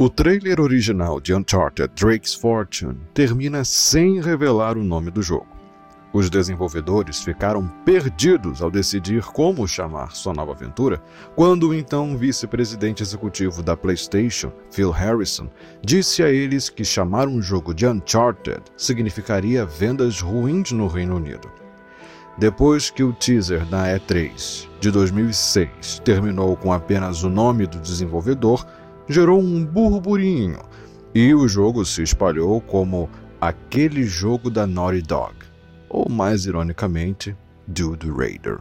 O trailer original de Uncharted Drake's Fortune termina sem revelar o nome do jogo. Os desenvolvedores ficaram perdidos ao decidir como chamar sua nova aventura, quando o então vice-presidente executivo da PlayStation, Phil Harrison, disse a eles que chamar um jogo de Uncharted significaria vendas ruins no Reino Unido. Depois que o teaser da E3 de 2006 terminou com apenas o nome do desenvolvedor, gerou um burburinho e o jogo se espalhou como aquele jogo da Naughty Dog ou mais ironicamente, Dude Raider.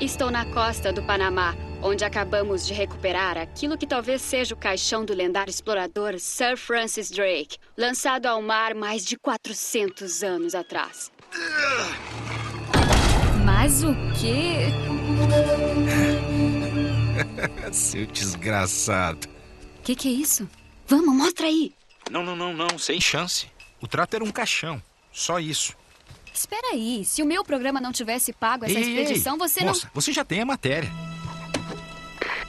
Estou na costa do Panamá, onde acabamos de recuperar aquilo que talvez seja o caixão do lendário explorador Sir Francis Drake, lançado ao mar mais de 400 anos atrás. Mas o quê? Seu desgraçado. Que que é isso? Vamos, mostra aí. Não, não, não, não, sem chance. O trato era um caixão. Só isso. Espera aí, se o meu programa não tivesse pago essa ei, expedição, ei, você moça, não. você já tem a matéria.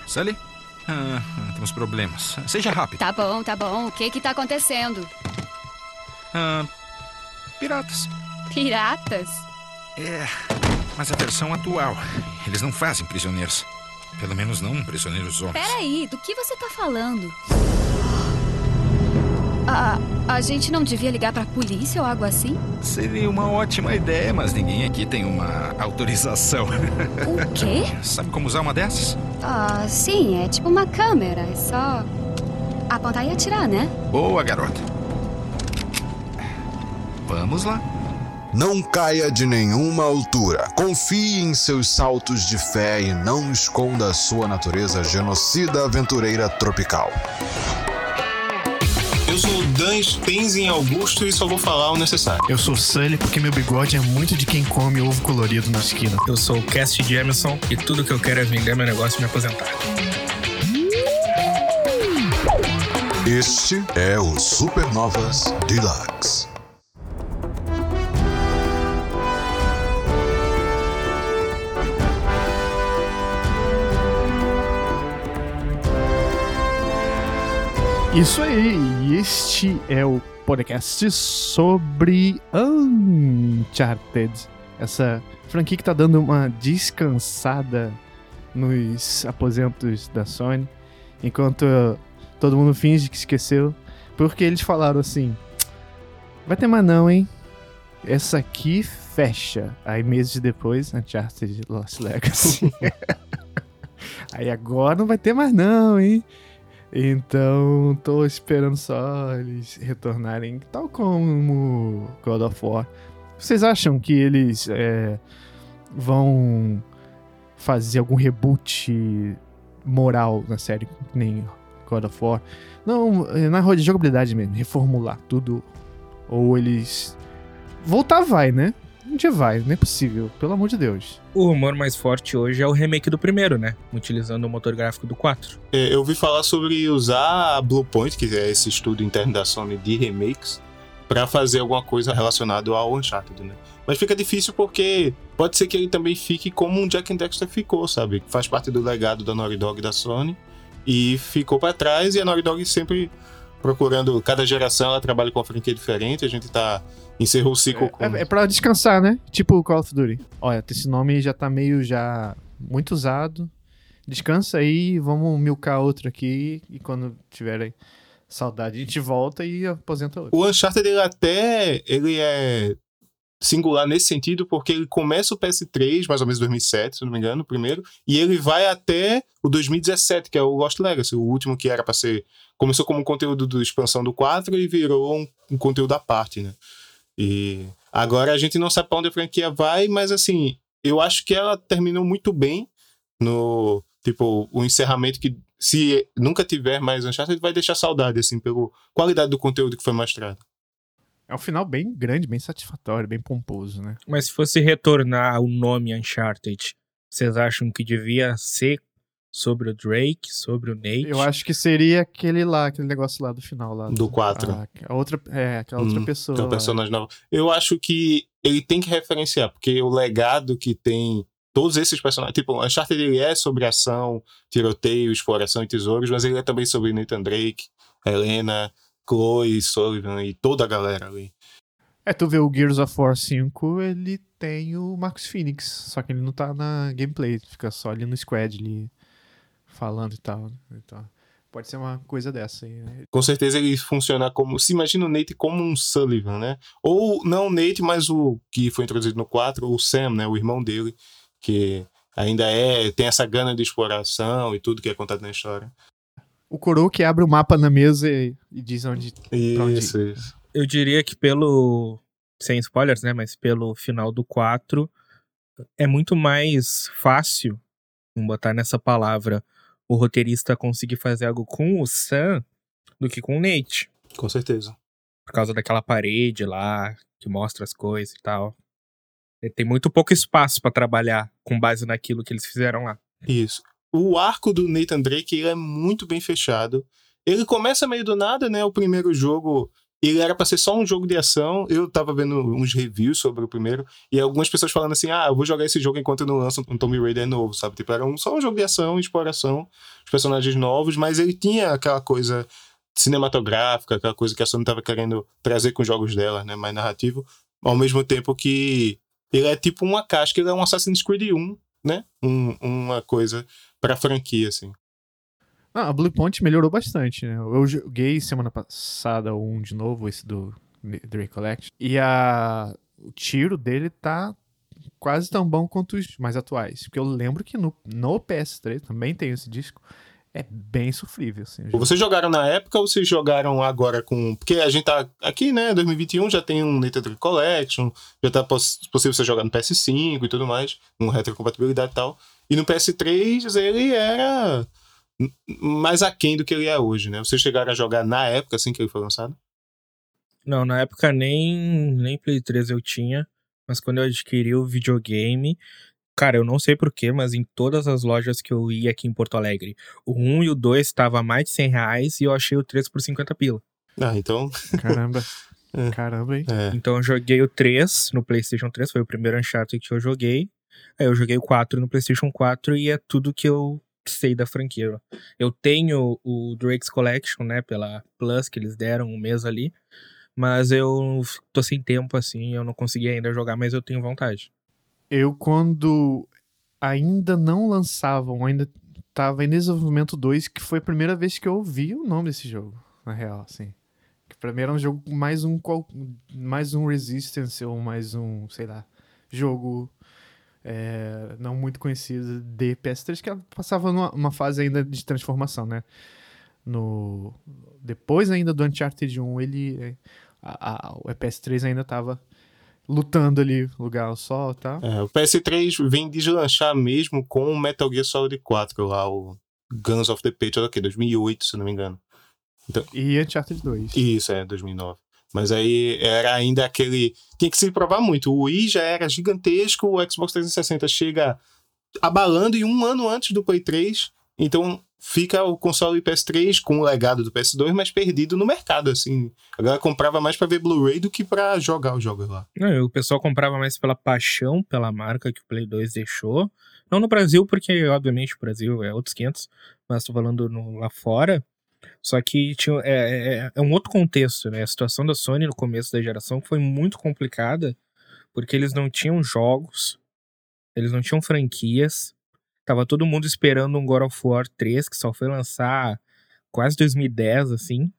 Sully? Ah, temos problemas. Seja rápido. Tá bom, tá bom. O que que tá acontecendo? Ah, piratas. Piratas? É, mas a versão atual. Eles não fazem prisioneiros. Pelo menos não prisioneiros homens. Peraí, do que você tá falando? A, a gente não devia ligar pra polícia ou algo assim? Seria uma ótima ideia, mas ninguém aqui tem uma autorização. O quê? Sabe como usar uma dessas? Ah, sim, é tipo uma câmera. É só apontar e atirar, né? Boa, garota. Vamos lá. Não caia de nenhuma altura. Confie em seus saltos de fé e não esconda a sua natureza genocida aventureira tropical. Eu sou o Dan Spenzin Augusto e só vou falar o necessário. Eu sou Sully porque meu bigode é muito de quem come ovo colorido na esquina. Eu sou o Cast Jameson e tudo que eu quero é vender meu negócio e me aposentar. Este é o Supernovas Deluxe. Isso aí, e este é o podcast sobre Uncharted. Essa franquia que tá dando uma descansada nos aposentos da Sony, enquanto todo mundo finge que esqueceu, porque eles falaram assim: vai ter mais não, hein? Essa aqui fecha. Aí meses depois, Uncharted Lost Legacy. Aí agora não vai ter mais não, hein? Então, tô esperando só eles retornarem, tal como God of War. Vocês acham que eles é, vão fazer algum reboot moral na série, nem God of War? Não, é, na roda de jogabilidade mesmo, reformular tudo. Ou eles. Voltar vai, né? Dia vai, não é possível, pelo amor de Deus. O rumor mais forte hoje é o remake do primeiro, né? Utilizando o motor gráfico do 4. É, Eu ouvi falar sobre usar a Bluepoint, que é esse estudo interno da Sony de remakes, pra fazer alguma coisa relacionada ao Uncharted, né? Mas fica difícil porque pode ser que ele também fique como um Jack and Dexter ficou, sabe? Faz parte do legado da Naughty Dog da Sony e ficou pra trás e a Naughty Dog sempre procurando, cada geração ela trabalha com uma franquia diferente, a gente tá encerrou o ciclo com É, é pra descansar, né? Tipo o Call of Duty. Olha, esse nome já tá meio já muito usado. Descansa aí, vamos milcar outro aqui e quando tiverem saudade a gente volta e aposenta outro. O Uncharted ele até ele é singular nesse sentido porque ele começa o PS3, mais ou menos 2007, se não me engano, o primeiro, e ele vai até o 2017, que é o Lost Legacy, o último que era pra ser começou como um conteúdo de expansão do 4 e virou um, um conteúdo à parte, né? E agora a gente não sabe pra onde a franquia vai, mas assim, eu acho que ela terminou muito bem no tipo o encerramento que se nunca tiver mais Uncharted vai deixar saudade assim pela qualidade do conteúdo que foi mostrado. É um final bem grande, bem satisfatório, bem pomposo, né? Mas se fosse retornar o nome Uncharted, vocês acham que devia ser sobre o Drake, sobre o Nate? Eu acho que seria aquele lá, aquele negócio lá do final lá. Do 4. A, a outra, é, aquela outra Hum, pessoa. Lá. personagem novo. Eu acho que ele tem que referenciar, porque o legado que tem todos esses personagens. Tipo, Uncharted ele é sobre ação, tiroteio, exploração e tesouros, mas ele é também sobre Nathan Drake, Helena, Chloe, Sullivan e toda a galera ali. É, tu vê o Gears of War 5, ele tem o Max Phoenix, só que ele não tá na gameplay, fica só ali no squad ali falando e tal. Então, pode ser uma coisa dessa aí, né? Com certeza ele funciona como. Se imagina o Nate como um Sullivan, né? Ou não o Nate, mas o que foi introduzido no 4, o Sam, né? O irmão dele, que ainda é. tem essa gana de exploração e tudo que é contado na história. O Coroa que abre o mapa na mesa e, e diz onde. onde Isso, isso. Eu diria que pelo. Sem spoilers, né? Mas pelo final do 4, é muito mais fácil, vamos botar nessa palavra, o roteirista conseguir fazer algo com o Sam do que com o Nate. Com certeza. Por causa daquela parede lá, que mostra as coisas e tal. Ele tem muito pouco espaço pra trabalhar com base naquilo que eles fizeram lá. Isso. O arco do Nathan Drake é muito bem fechado. Ele começa meio do nada, né? O primeiro jogo, ele era pra ser só um jogo de ação. Eu tava vendo uns reviews sobre o primeiro e algumas pessoas falando assim: "Ah, eu vou jogar esse jogo enquanto eu não lanço um Tomb Raider novo", sabe? Tipo, era um, só um jogo de ação, exploração, os personagens novos, mas ele tinha aquela coisa cinematográfica, aquela coisa que a Sony tava querendo trazer com os jogos dela, né, mais narrativo, ao mesmo tempo que ele é tipo uma casca, ele é um Assassin's Creed 1, né? Um, uma coisa pra franquia, assim. Ah, a Blue Point melhorou bastante, né? Eu joguei semana passada um de novo, esse do Drake Collect. E a... o tiro dele tá quase tão bom quanto os mais atuais. Porque eu lembro que no, no PS3 também tem esse disco. É bem sofrível, assim. Vocês jogaram na época ou vocês jogaram agora com. Porque a gente tá aqui, né? 2021 já tem um Drake Collection, já tá poss- possível você jogar no PS5 e tudo mais, com retrocompatibilidade e tal. E no PS3 ele era mais aquém do que ele é hoje, né? Vocês chegaram a jogar na época, assim que ele foi lançado? Não, na época nem, nem Play 3 eu tinha, mas quando eu adquiri o videogame, cara, eu não sei porquê, mas em todas as lojas que eu ia aqui em Porto Alegre, o 1 e o 2 estavam a mais de 100 reais e eu achei o 3 por 50 pila. Ah, então. Caramba. É. Caramba, hein? É. Então eu joguei o 3 no PlayStation 3, foi o primeiro Uncharted que eu joguei. Aí eu joguei o 4 no PlayStation 4 e é tudo que eu sei da franquia. Eu tenho o Drake's Collection, né, pela Plus que eles deram um mês ali, mas eu tô sem tempo assim, eu não consegui ainda jogar, mas eu tenho vontade. Eu, quando ainda não lançavam, ainda tava em desenvolvimento 2, que foi a primeira vez que eu ouvi o nome desse jogo, na real, assim. Que pra mim era um jogo mais um mais um Resistance ou mais um, sei lá, jogo é, não muito conhecido de PS3 que passava numa uma fase ainda de transformação, né? No depois ainda do Uncharted 1, ele a, a, o PS3 ainda tava lutando ali, lugar ao sol e tal. É, o PS3 vem deslanchar mesmo com o Metal Gear Solid 4 lá, o Guns of the Patriot, ok, 2008, se não me engano. E Uncharted 2. Isso, é, 2009. Mas aí era ainda aquele. Tinha que se provar muito. O Wii já era gigantesco, o Xbox 360 chega abalando e um ano antes do Play 3. Então fica o console PS3 com o legado do PS2, mas perdido no mercado, assim. A galera comprava mais pra ver Blu-ray do que pra jogar os jogos lá. Não, o pessoal comprava mais pela paixão pela marca que o Play 2 deixou. Não no Brasil, porque obviamente o Brasil é outros 500, mas tô falando no- lá fora. Só que tinha, é, é- é um outro contexto, né? A situação da Sony no começo da geração foi muito complicada, porque eles não tinham jogos, eles não tinham franquias. Tava todo mundo esperando um God of War 3, que só foi lançar quase 2010, assim.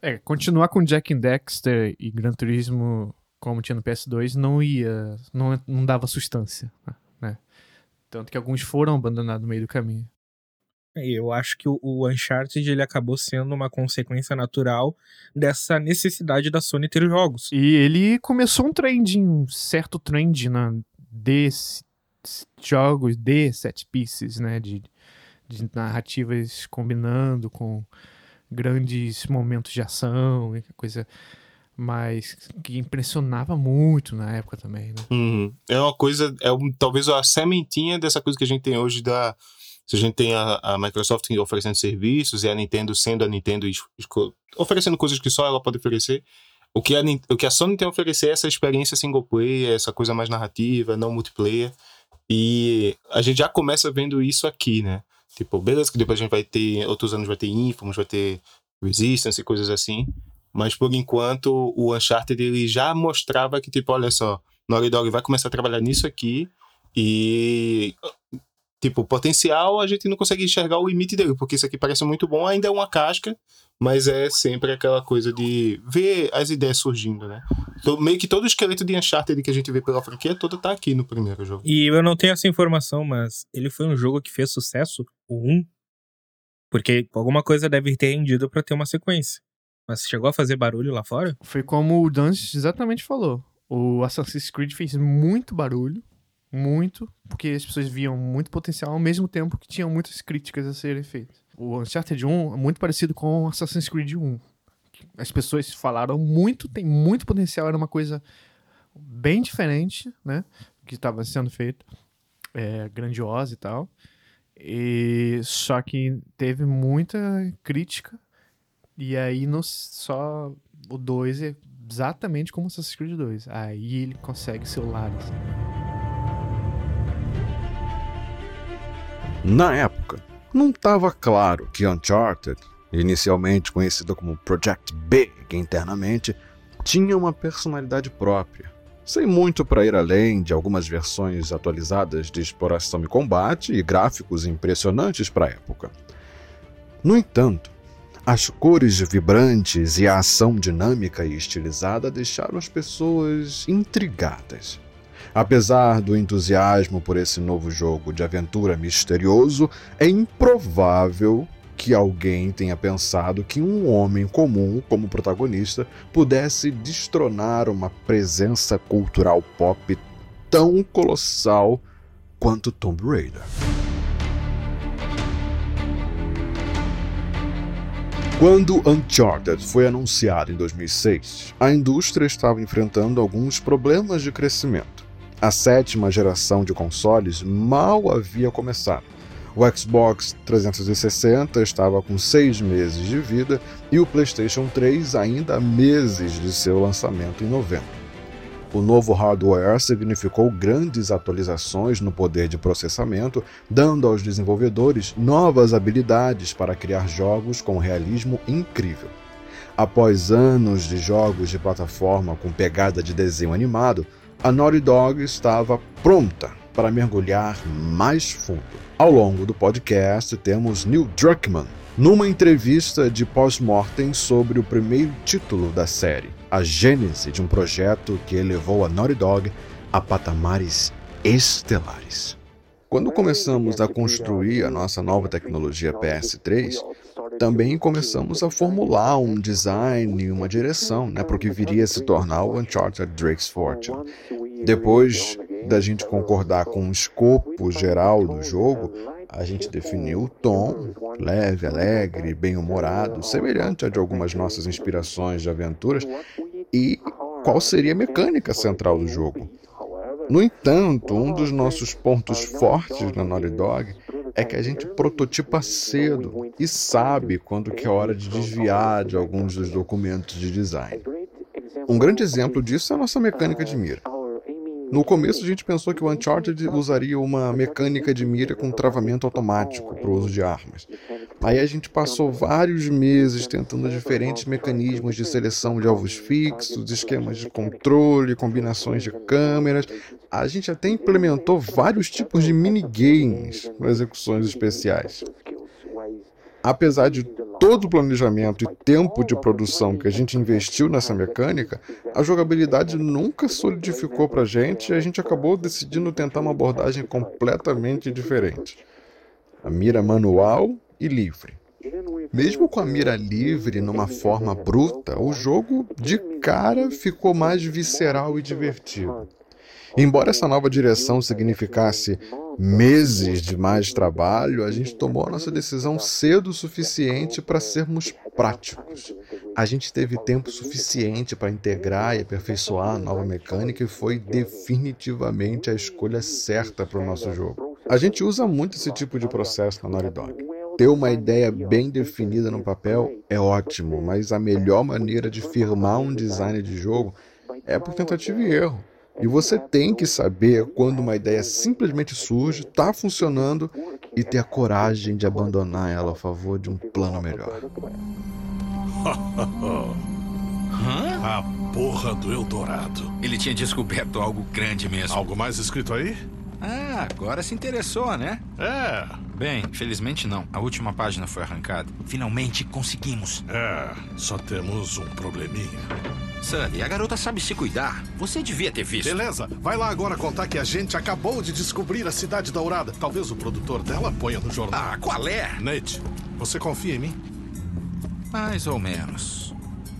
É, continuar com Jack and Dexter e Gran Turismo como tinha no PS2 não ia, não, não dava sustância, né? Tanto que alguns foram abandonados no meio do caminho. Eu acho que o- o Uncharted ele acabou sendo uma consequência natural dessa necessidade da Sony ter jogos. E ele começou um trend, um certo trend na, de s- s- jogos de set pieces, né? De, de narrativas combinando com grandes momentos de ação, e coisa mais que impressionava muito na época também, né? Uhum. É uma coisa, é um, talvez a sementinha dessa coisa que a gente tem hoje da. Se a gente tem a, a Microsoft oferecendo serviços e a Nintendo sendo a Nintendo oferecendo coisas que só ela pode oferecer. O que, a, o que a Sony tem a oferecer é essa experiência single player, essa coisa mais narrativa, não multiplayer. E a gente já começa vendo isso aqui, né? Tipo, beleza que depois a gente vai ter, outros anos vai ter Infamous, vai ter Resistance e coisas assim. Mas por enquanto, o Uncharted ele já mostrava que, tipo, olha só, Naughty Dog vai começar a trabalhar nisso aqui e tipo, potencial a gente não consegue enxergar o limite dele, porque isso aqui parece muito bom, ainda é uma casca, mas é sempre aquela coisa de ver as ideias surgindo, né? Então, meio que todo o esqueleto de Uncharted que a gente vê pela franquia todo tá aqui no primeiro jogo. E eu não tenho essa informação, mas ele foi um jogo que fez sucesso, o 1, porque alguma coisa deve ter rendido pra ter uma sequência. Mas chegou a fazer barulho lá fora? Foi como o Dan exatamente falou. O Assassin's Creed fez muito barulho, muito, porque as pessoas viam muito potencial ao mesmo tempo que tinham muitas críticas a serem feitas. O Uncharted 1 é muito parecido com Assassin's Creed 1. As pessoas falaram muito, tem muito potencial, era uma coisa bem diferente, né, que estava sendo feito, é, grandiosa e tal. E só que teve muita crítica e aí no, só o 2 é exatamente como Assassin's Creed 2. Aí ele consegue seu lado. Assim. Na época, não estava claro que Uncharted, inicialmente conhecido como Project Big internamente, tinha uma personalidade própria, sem muito para ir além de algumas versões atualizadas de exploração e combate e gráficos impressionantes para a época. No entanto, as cores vibrantes e a ação dinâmica e estilizada deixaram as pessoas intrigadas. Apesar do entusiasmo por esse novo jogo de aventura misterioso, é improvável que alguém tenha pensado que um homem comum como protagonista pudesse destronar uma presença cultural pop tão colossal quanto Tomb Raider. Quando Uncharted foi anunciado em 2006, a indústria estava enfrentando alguns problemas de crescimento. A sétima geração de consoles mal havia começado. O Xbox 360 estava com seis meses de vida e o PlayStation 3 ainda há meses de seu lançamento em novembro. O novo hardware significou grandes atualizações no poder de processamento, dando aos desenvolvedores novas habilidades para criar jogos com realismo incrível. Após anos de jogos de plataforma com pegada de desenho animado, a Naughty Dog estava pronta para mergulhar mais fundo. Ao longo do podcast, temos Neil Druckmann numa entrevista de pós-mortem sobre o primeiro título da série, a gênese de um projeto que elevou a Naughty Dog a patamares estelares. Quando começamos a construir a nossa nova tecnologia PS3, também começamos a formular um design e uma direção né, para o que viria a se tornar o Uncharted Drake's Fortune. Depois da gente concordar com o escopo geral do jogo, a gente definiu o tom, leve, alegre, bem-humorado, semelhante a de algumas nossas inspirações de aventuras, e qual seria a mecânica central do jogo. No entanto, um dos nossos pontos fortes na Naughty Dog é que a gente prototipa cedo e sabe quando que é hora de desviar de alguns dos documentos de design. Um grande exemplo disso é a nossa mecânica de mira. No começo a gente pensou que o Uncharted usaria uma mecânica de mira com travamento automático para o uso de armas. Aí a gente passou vários meses tentando diferentes mecanismos de seleção de alvos fixos, esquemas de controle, combinações de câmeras. A gente até implementou vários tipos de minigames para execuções especiais. Apesar de todo o planejamento e tempo de produção que a gente investiu nessa mecânica, a jogabilidade nunca solidificou para a gente e a gente acabou decidindo tentar uma abordagem completamente diferente. A mira manual e livre. Mesmo com a mira livre numa forma bruta, o jogo de cara ficou mais visceral e divertido. Embora essa nova direção significasse meses de mais trabalho, a gente tomou a nossa decisão cedo o suficiente para sermos práticos. A gente teve tempo suficiente para integrar e aperfeiçoar a nova mecânica e foi definitivamente a escolha certa para o nosso jogo. A gente usa muito esse tipo de processo na Naughty Dog. Ter uma ideia bem definida no papel é ótimo, mas a melhor maneira de firmar um design de jogo é por tentativa e erro. E você tem que saber quando uma ideia simplesmente surge, está funcionando e ter a coragem de abandonar ela a favor de um plano melhor. A porra do Eldorado. Ele tinha descoberto algo grande mesmo. Algo mais escrito aí? Ah, agora se interessou, né? É, Bem, felizmente não. A última página foi arrancada. Finalmente conseguimos. é. Só temos um probleminha. Sully, a garota sabe se cuidar. Você devia ter visto. Beleza, vai lá agora contar que a gente acabou de descobrir a cidade dourada. Talvez o produtor dela ponha no jornal. Ah, qual é? Nate, você confia em mim? Mais ou menos.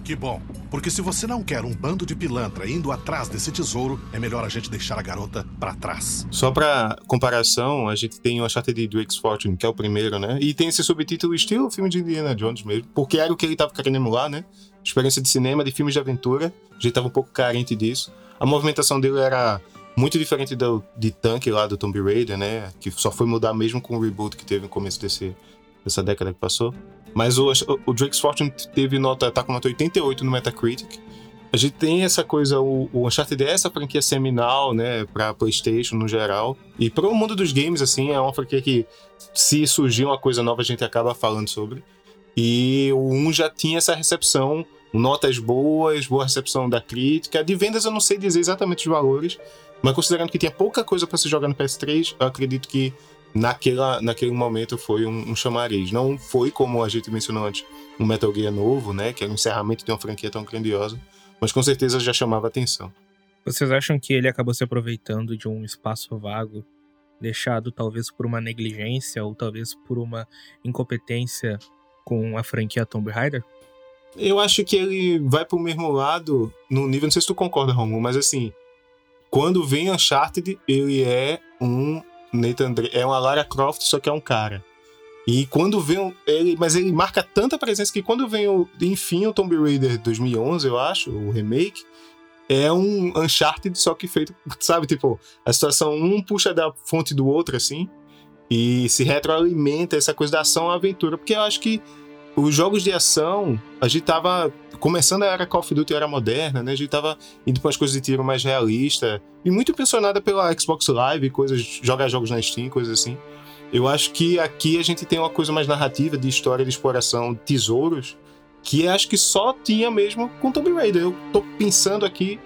Que bom, porque se você não quer um bando de pilantra indo atrás desse tesouro, é melhor a gente deixar a garota pra trás. Só pra comparação, a gente tem o Uncharted Drake's Fortune, que é o primeiro, né? E tem esse subtítulo estilo filme de Indiana Jones mesmo, porque era o que ele tava querendo emular, né? Experiência de cinema, de filmes de aventura. A gente tava um pouco carente disso. A movimentação dele era muito diferente do, de Tank lá do Tomb Raider, né? Que só foi mudar mesmo com o reboot que teve no começo desse, dessa década que passou. Mas o, o Drake's Fortune teve nota, tá com nota 88 no Metacritic. A gente tem essa coisa, o, o Uncharted é essa franquia seminal, né, pra PlayStation no geral. E pro mundo dos games, assim, é uma franquia que, se surgir uma coisa nova, a gente acaba falando sobre. E o 1 já tinha essa recepção, notas boas, boa recepção da crítica. De vendas eu não sei dizer exatamente os valores, mas considerando que tinha pouca coisa para se jogar no PS3, eu acredito que naquela, naquele momento foi um, um chamariz. Não foi, como a gente mencionou antes, um Metal Gear novo, né, que é o encerramento de uma franquia tão grandiosa, mas com certeza já chamava atenção. Vocês acham que ele acabou se aproveitando de um espaço vago, deixado talvez por uma negligência ou talvez por uma incompetência com a franquia Tomb Raider? Eu acho que ele vai pro mesmo lado no nível, não sei se tu concorda, Romulo, mas assim, quando vem Uncharted, ele é um Nathan Drake, é uma Lara Croft, só que é um cara. E quando vem ele, mas ele marca tanta presença que quando vem o, enfim, o Tomb Raider 2011, eu acho, o remake, é um Uncharted só que feito, sabe, tipo, a situação um puxa da fonte do outro assim, e se retroalimenta essa coisa da ação à aventura, porque eu acho que os jogos de ação, a gente tava começando a era Call of Duty era moderna, né? A gente tava indo para as coisas de tiro mais realista e muito impressionada pela Xbox Live, coisas, jogar jogos na Steam, coisas assim. Eu acho que aqui a gente tem uma coisa mais narrativa de história de exploração, tesouros, que acho que só tinha mesmo com Tomb Raider. Eu tô pensando aqui,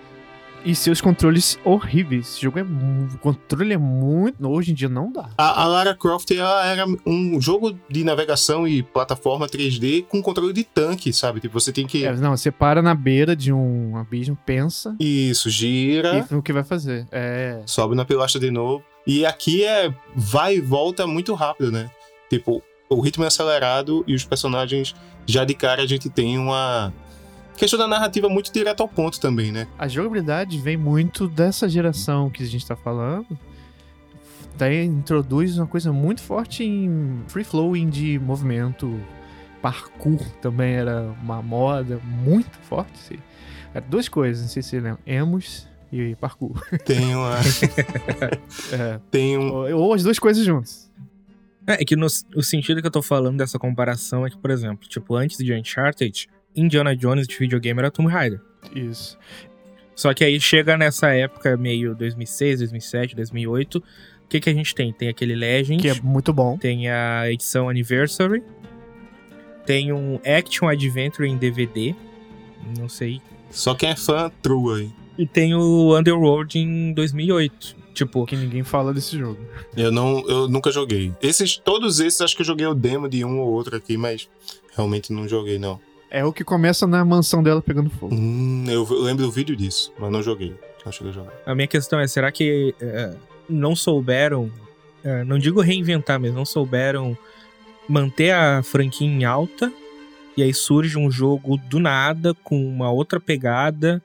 E seus controles horríveis. Esse jogo é. O controle é muito. Hoje em dia não dá. a, a Lara Croft ela era um jogo de navegação e plataforma 3D com controle de tanque, sabe? Tipo, você tem que É, não, você para na beira de um abismo, pensa isso, gira, e o que vai fazer. É. sobe na pilastra de novo. E aqui é vai e volta muito rápido, né? Tipo, o ritmo é acelerado e os personagens, já de cara, a gente tem uma questão da narrativa muito direto ao ponto também, né? A jogabilidade vem muito dessa geração que a gente tá falando. Daí introduz uma coisa muito forte em free flowing de movimento. Parkour também era uma moda muito forte. Assim. Era duas coisas, não sei se você lembra. Emos e parkour. Tem uma. É, tem um. ou, ou as duas coisas juntas. É, é que no, o sentido que eu tô falando dessa comparação é que, por exemplo, tipo, antes de Uncharted, Indiana Jones de videogame era Tomb Raider. Isso. Só que aí chega nessa época, meio 2006, 2007, 2008, o que que a gente tem? Tem aquele Legend, Que é muito bom. tem a edição Anniversary, tem um Action Adventure em DVD, não sei, Só quem é fã, true aí. e tem o Underworld em 2008. Tipo, Que ninguém fala desse jogo. Eu não, eu nunca joguei. Esses, todos esses, acho que eu joguei o demo de um ou outro aqui, mas realmente não joguei, não. É o que começa na mansão dela pegando fogo. Hum, eu lembro do vídeo disso, mas não joguei. Não cheguei a jogar. a minha questão é, será que eh, não souberam, eh, não digo reinventar, mas não souberam manter a franquia em alta, e aí surge um jogo do nada, com uma outra pegada,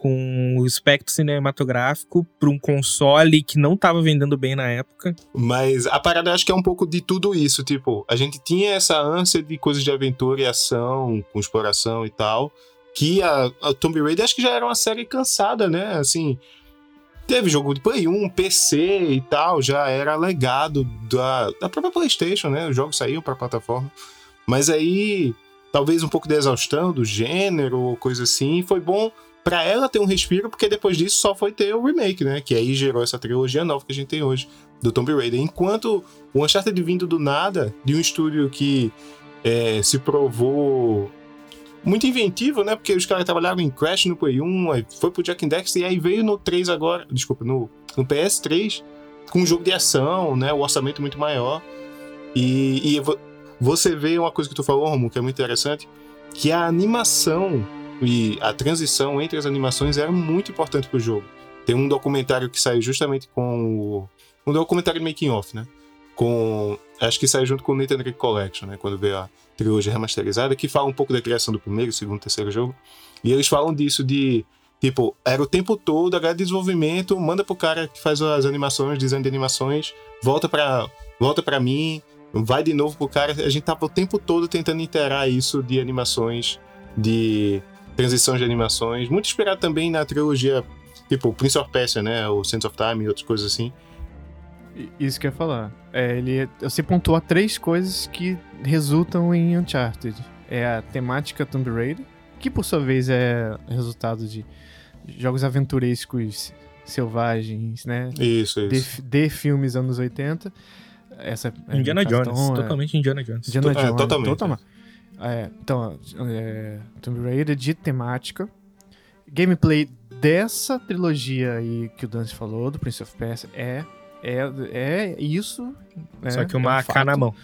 com o espectro cinematográfico para um console que não tava vendendo bem na época. Mas a parada eu acho que é um pouco de tudo isso. Tipo, a gente tinha essa ânsia de coisas de aventura e ação, com exploração e tal. Que a, a Tomb Raider acho que já era uma série cansada, né? Assim. Teve jogo de Play 1, PC e tal, já era legado da, da própria PlayStation, né? Os jogos saíam pra plataforma. Mas aí, talvez um pouco de exaustão do gênero ou coisa assim. Foi bom pra ela ter um respiro, porque depois disso só foi ter o remake, né? Que aí gerou essa trilogia nova que a gente tem hoje, do Tomb Raider. Enquanto o Uncharted vindo do nada, de um estúdio que é, se provou muito inventivo, né? Porque os caras trabalhavam em Crash no Play 1, aí foi pro Jack and Dexter e aí veio no 3 agora, desculpa, no, no PS3, com um jogo de ação, né? O orçamento muito maior. E, e vo- você vê uma coisa que tu falou, Romulo, que é muito interessante, que a animação e a transição entre as animações era muito importante pro jogo. Tem um documentário que saiu justamente com o. Um documentário making off, né? Com. Acho que saiu junto com o Nathan Drake Collection, né? Quando veio a trilogia remasterizada, que fala um pouco da criação do primeiro, segundo, terceiro jogo. E eles falam disso de. Tipo, era o tempo todo, a galera de desenvolvimento, manda pro cara que faz as animações, design de animações, volta pra, volta pra mim, vai de novo pro cara. A gente tava o tempo todo tentando interar isso de animações, de transições de animações. Muito inspirado também na trilogia, tipo, Prince of Persia, né? O Sense of Time e outras coisas assim. Isso que eu ia falar. É, ele, você pontua três coisas que resultam em Uncharted. É a temática Tomb Raider, que por sua vez é resultado de jogos aventurescos selvagens, né? Isso, De, isso. de filmes anos 80. Essa, é, Indiana Jones, é- totalmente Indiana Jones. Indiana To- é, Jones. totalmente. É, então, é, Tomb Raider de temática. Gameplay dessa trilogia aí que o Dance falou, do Prince of Persia, é, é, é isso. é- Só que é um uma AK fato. na mão.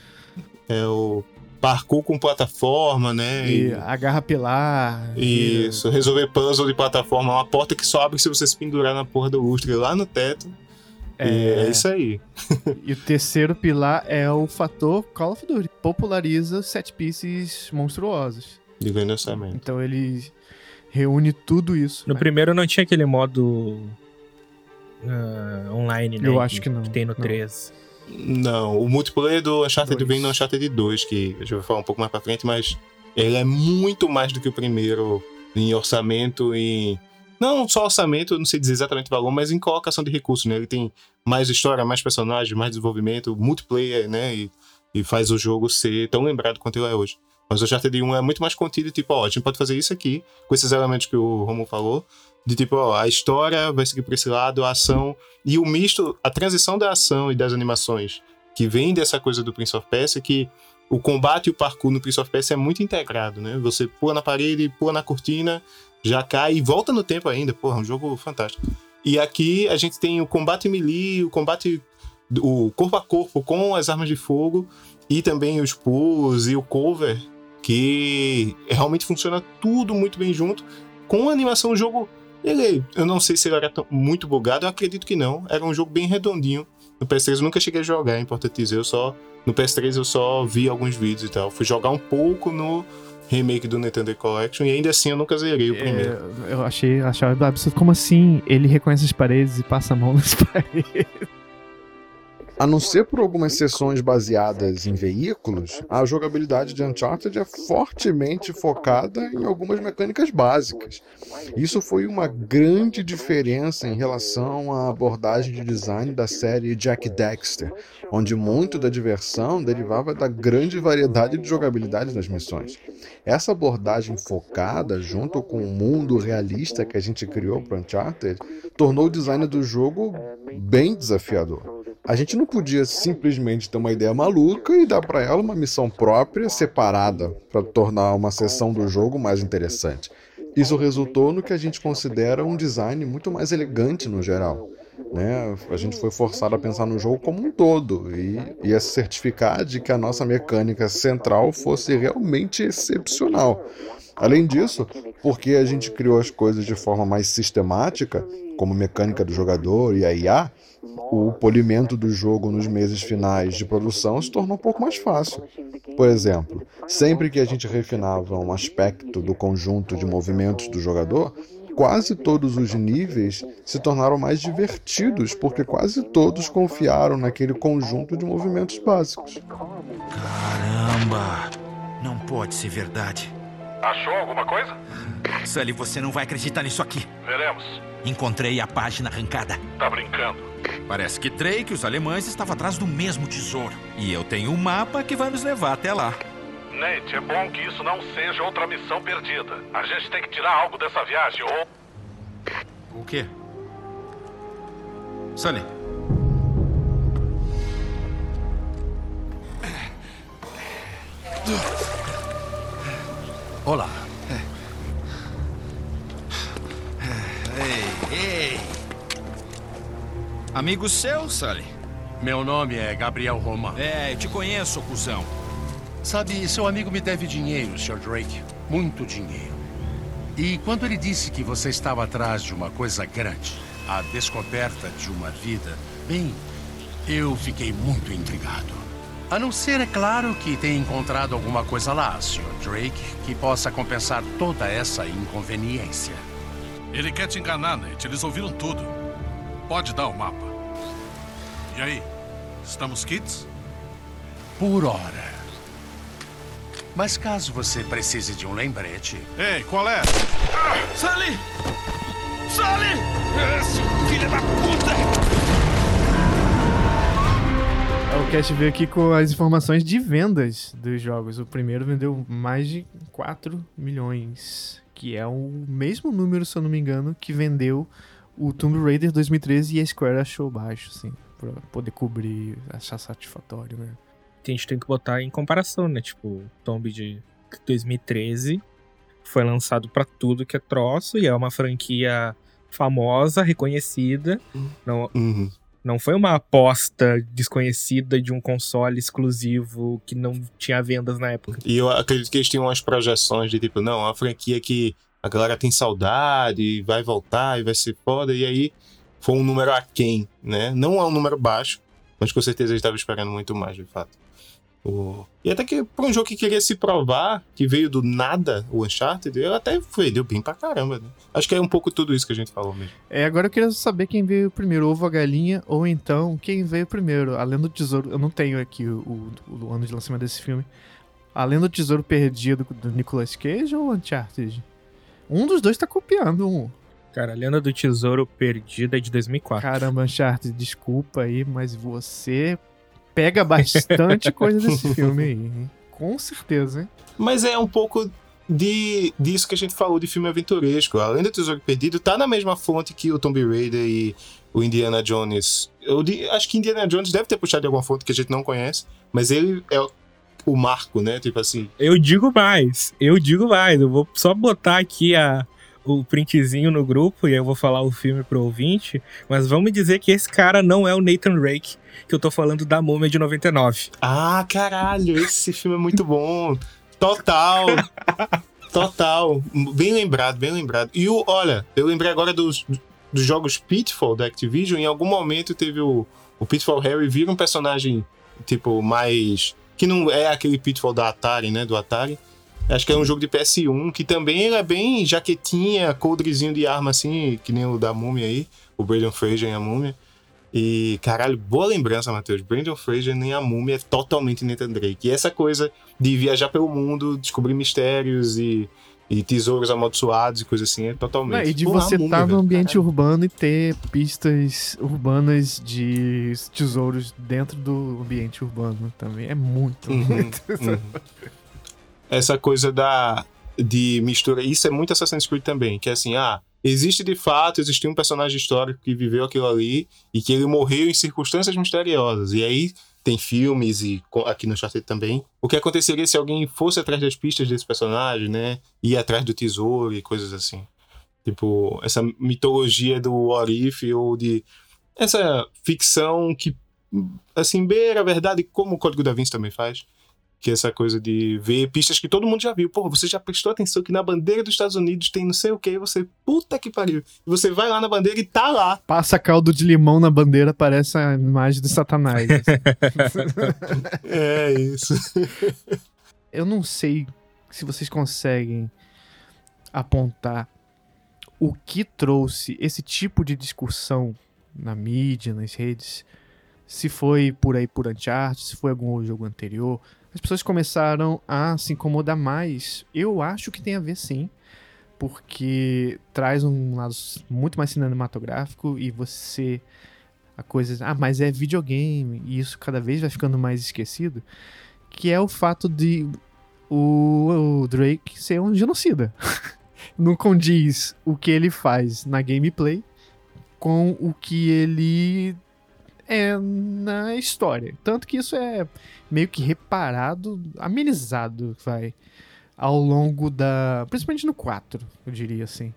É o parkour com plataforma, né? E E- agarra pilar. e- Isso, resolver puzzle de plataforma, uma porta que só abre se você se pendurar na porra do lustre lá no teto. É, é isso aí. E o terceiro pilar é o fator Call of Duty. Populariza set pieces monstruosos. De grande orçamento. Então ele reúne tudo isso. No né? primeiro não tinha aquele modo ah, online, né? Eu acho que não, Que tem no não. 3. Não, o multiplayer do Uncharted Dois. vem no Uncharted 2, que a gente vai falar um pouco mais pra frente, mas ele é muito mais do que o primeiro em orçamento e. Não só orçamento, não sei dizer exatamente o valor, mas em colocação de recursos, né? Ele tem mais história, mais personagens, mais desenvolvimento, multiplayer, né? E, e faz o jogo ser tão lembrado quanto ele é hoje. Mas o Uncharted 1 é muito mais contido, tipo, ó, a gente pode fazer isso aqui, com esses elementos que o Romulo falou, de tipo, ó, a história vai seguir por esse lado, a ação, e o misto, a transição da ação e das animações, que vem dessa coisa do Prince of Persia, que o combate e o parkour no Prince of Persia é muito integrado, né? Você pula na parede, pula na cortina, já cai e volta no tempo ainda. Porra, é um jogo fantástico. E aqui a gente tem o combate melee, o combate o corpo a corpo com as armas de fogo e também os pulos e o cover, que realmente funciona tudo muito bem junto. Com a animação, o jogo, ele, eu não sei se ele era tão- muito bugado, eu acredito que não. Era um jogo bem redondinho. No PS3 eu nunca cheguei a jogar, é importante dizer. Eu só, no PS3 eu só vi alguns vídeos e tal. Fui jogar um pouco no remake do Nintendo Collection e ainda assim eu nunca zerei o primeiro. É, eu achei, achava absurdo. Como assim ele reconhece as paredes e passa a mão nas paredes? A não ser por algumas sessões baseadas em veículos, a jogabilidade de Uncharted é fortemente focada em algumas mecânicas básicas. Isso foi uma grande diferença em relação à abordagem de design da série Jack Dexter, onde muito da diversão derivava da grande variedade de jogabilidade das missões. Essa abordagem focada, junto com o mundo realista que a gente criou para Uncharted, tornou o design do jogo bem desafiador. A gente não podia simplesmente ter uma ideia maluca e dar para ela uma missão própria, separada, para tornar uma seção do jogo mais interessante. Isso resultou no que a gente considera um design muito mais elegante no geral. Né? A gente foi forçado a pensar no jogo como um todo e, e a certificar de que a nossa mecânica central fosse realmente excepcional. Além disso, porque a gente criou as coisas de forma mais sistemática, como mecânica do jogador e a IA, o polimento do jogo nos meses finais de produção se tornou um pouco mais fácil. Por exemplo, sempre que a gente refinava um aspecto do conjunto de movimentos do jogador, quase todos os níveis se tornaram mais divertidos porque quase todos confiaram naquele conjunto de movimentos básicos. Caramba! Não pode ser verdade. Achou alguma coisa? Sully, você não vai acreditar nisso aqui. Veremos. Encontrei a página arrancada. Tá brincando. Parece que Drake e os alemães estavam atrás do mesmo tesouro. E eu tenho um mapa que vai nos levar até lá. Nate, é bom que isso não seja outra missão perdida. A gente tem que tirar algo dessa viagem ou. O quê? Sully. Olá. Ei, ei. Amigo seu, Sully? Meu nome é Gabriel Roman. É, eu te conheço, cuzão. Sabe, seu amigo me deve dinheiro, Sr. Drake. Muito dinheiro. E quando ele disse que você estava atrás de uma coisa grande, a descoberta de uma vida, bem, eu fiquei muito intrigado. A não ser, é claro, que tenha encontrado alguma coisa lá, Sr. Drake, que possa compensar toda essa inconveniência. Ele quer te enganar, Nate. Eles ouviram tudo. Pode dar o mapa. E aí? Estamos kits? Por hora. Mas caso você precise de um lembrete, Ei, qual é? Sully! Sully! Esse filho da puta! O Cash veio aqui com as informações de vendas dos jogos. O primeiro vendeu mais de 4 milhões, que é o mesmo número, se eu não me engano, que vendeu o Tomb Raider 2013 e a Square achou baixo, assim, pra poder cobrir, achar satisfatório, né? A gente tem que botar em comparação, né? Tipo, o Tomb de 2013 foi lançado pra tudo que é troço e é uma franquia famosa, reconhecida. Não, Uhum. Não foi uma aposta desconhecida de um console exclusivo que não tinha vendas na época. E eu acredito que eles tinham umas projeções de tipo, não, é uma franquia que a galera tem saudade, vai voltar e vai ser foda. E aí foi um número aquém, né? Não é um número baixo, mas com certeza eles estavam esperando muito mais, de fato. O- E até que pra um jogo que queria se provar, que veio do nada, o Uncharted, ele até vendeu bem pra caramba, né? Acho que é um pouco tudo isso que a gente falou mesmo. É, agora eu queria saber quem veio primeiro, ovo ou a galinha, ou então quem veio primeiro. A Lenda do Tesouro, eu não tenho aqui o, o- o ano de lançamento desse filme. A Lenda do Tesouro Perdido do Nicolas Cage ou Uncharted? Um dos dois tá copiando um. Cara, a Lenda do Tesouro Perdida é de 2004. Caramba, Uncharted, desculpa aí, mas você pega bastante coisa desse filme aí. hein? Com certeza, hein? Mas é um pouco de, disso que a gente falou de filme aventuresco. Além do Tesouro Perdido, tá na mesma fonte que o Tomb Raider e o Indiana Jones. Eu di- acho que Indiana Jones deve ter puxado de alguma fonte que a gente não conhece, mas ele é o, o marco, né? Tipo assim. Eu digo mais, eu digo mais. Eu vou só botar aqui a, o printzinho no grupo e eu vou falar o filme pro ouvinte. Mas vamos dizer que esse cara não é o Nathan Drake, que eu tô falando da Múmia de 99. Ah, caralho, esse filme é muito bom. Total. Total. Bem lembrado, bem lembrado. E o, olha, eu lembrei agora dos, dos jogos Pitfall da Activision. Em algum momento teve o, o Pitfall Harry vira um personagem, tipo, mais. Que não é aquele Pitfall da Atari, né? Do Atari. Acho que é um jogo de PS1, que também é bem jaquetinha, coldrezinho de arma assim, que nem o da múmia aí, o Brandon Fraser em a múmia. E, caralho, boa lembrança, Matheus. Brandon Fraser nem a múmia é totalmente Nathan Drake. E essa coisa de viajar pelo mundo, descobrir mistérios e, e tesouros amaldiçoados e coisa assim, é totalmente. Não, e de Porra, você estar no velho, ambiente caralho. urbano e ter pistas urbanas de tesouros dentro do ambiente urbano também. É muito, Uhum, muito. uhum. Essa coisa da de mistura, isso é muito Assassin's Creed também, que é assim, ah, existe de fato, existiu um personagem histórico que viveu aquilo ali e que ele morreu em circunstâncias misteriosas. E aí tem filmes e aqui no Uncharted também. O que aconteceria se alguém fosse atrás das pistas desse personagem, né? Ir atrás do tesouro e coisas assim. Tipo, essa mitologia do What If ou de essa ficção que assim beira a verdade como o Código da Vinci também faz. Que é essa coisa de ver pistas que todo mundo já viu. Pô, você já prestou atenção que na bandeira dos Estados Unidos tem não sei o que, e você, puta que pariu. E você vai lá na bandeira e tá lá. Passa caldo de limão na bandeira, parece a imagem do satanás. É isso. Eu não sei se vocês conseguem apontar o que trouxe esse tipo de discussão na mídia, nas redes. Se foi por aí por Uncharted, se foi algum jogo anterior. As pessoas começaram a se incomodar mais. Eu acho que tem a ver sim. Porque traz um lado muito mais cinematográfico e você. A coisa. Ah, mas é videogame. E isso cada vez vai ficando mais esquecido. Que é o fato de o, o Drake ser um genocida. não condiz o que ele faz na gameplay com o que ele é na história. Tanto que isso é meio que reparado, amenizado, vai, ao longo da. Principalmente no 4, eu diria assim.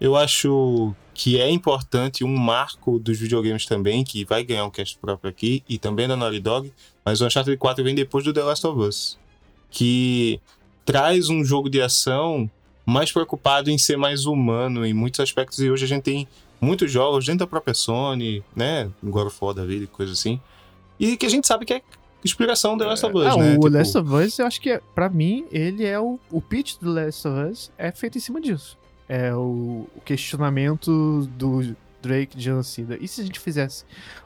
Eu acho que é importante um marco dos videogames também, que vai ganhar um cast próprio aqui, e também da Naughty Dog, mas o Uncharted 4 vem depois do The Last of Us, que traz um jogo de ação mais preocupado em ser mais humano em muitos aspectos, e hoje a gente tem muitos jogos dentro da própria Sony, né, God of War da vida e coisa assim, e que a gente sabe que é inspiração do The Last of Us, ah, né? o Tipo, Last of Us, eu acho que, é, pra mim, ele é o, o pitch do Last of Us é feito em cima disso. É o, o questionamento do Drake de genocida. E se a gente fizesse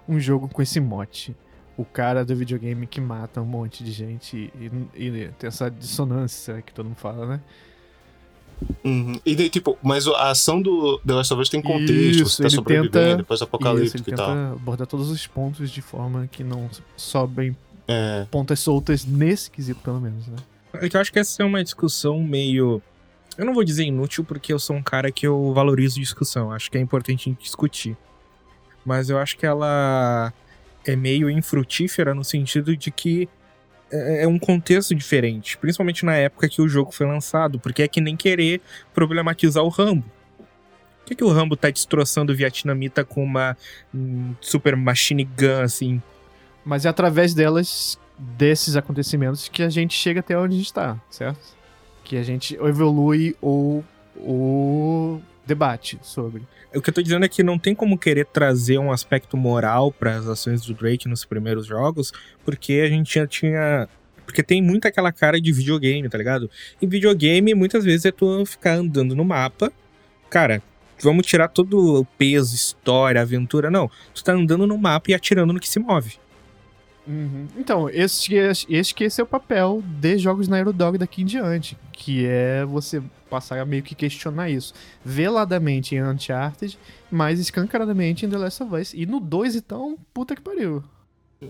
um jogo com esse mote? O cara do videogame que mata um monte de gente e, e tem essa dissonância que todo mundo fala, né? Uhum. E daí, tipo, mas a ação do The Last of Us tem contexto, Isso, você tá sobrevivendo, tenta- depois Isso, apocalíptico ele e tenta tal. abordar todos os pontos de forma que não sobrem É, pontas soltas nesse quesito, pelo menos, né? É que eu acho que essa é uma discussão meio. Eu não vou dizer inútil, porque eu sou um cara que eu valorizo discussão. Acho que é importante a gente discutir. Mas eu acho que ela é meio infrutífera no sentido de que é é um contexto diferente. Principalmente na época que o jogo foi lançado. Porque é que nem querer problematizar o Rambo. Por que, que o Rambo tá destroçando o vietnamita com uma hum, super machine gun, assim? Mas é através delas, desses acontecimentos, que a gente chega até onde a gente tá, certo? Que a gente evolui ou, ou debate sobre. O que eu tô dizendo é que não tem como querer trazer um aspecto moral para as ações do Drake nos primeiros jogos, porque a gente já tinha. Porque tem muito aquela cara de videogame, tá ligado? E videogame, muitas vezes, é tu ficar andando no mapa. Cara, vamos tirar todo o peso, história, aventura. Não. Tu tá andando no mapa e atirando no que se move. Então, esse, esse que esse é o papel de jogos na Aerodog daqui em diante, que é você passar a meio que questionar isso. Veladamente em Uncharted, mas escancaradamente em The Last of Us. E no 2, então, puta que pariu.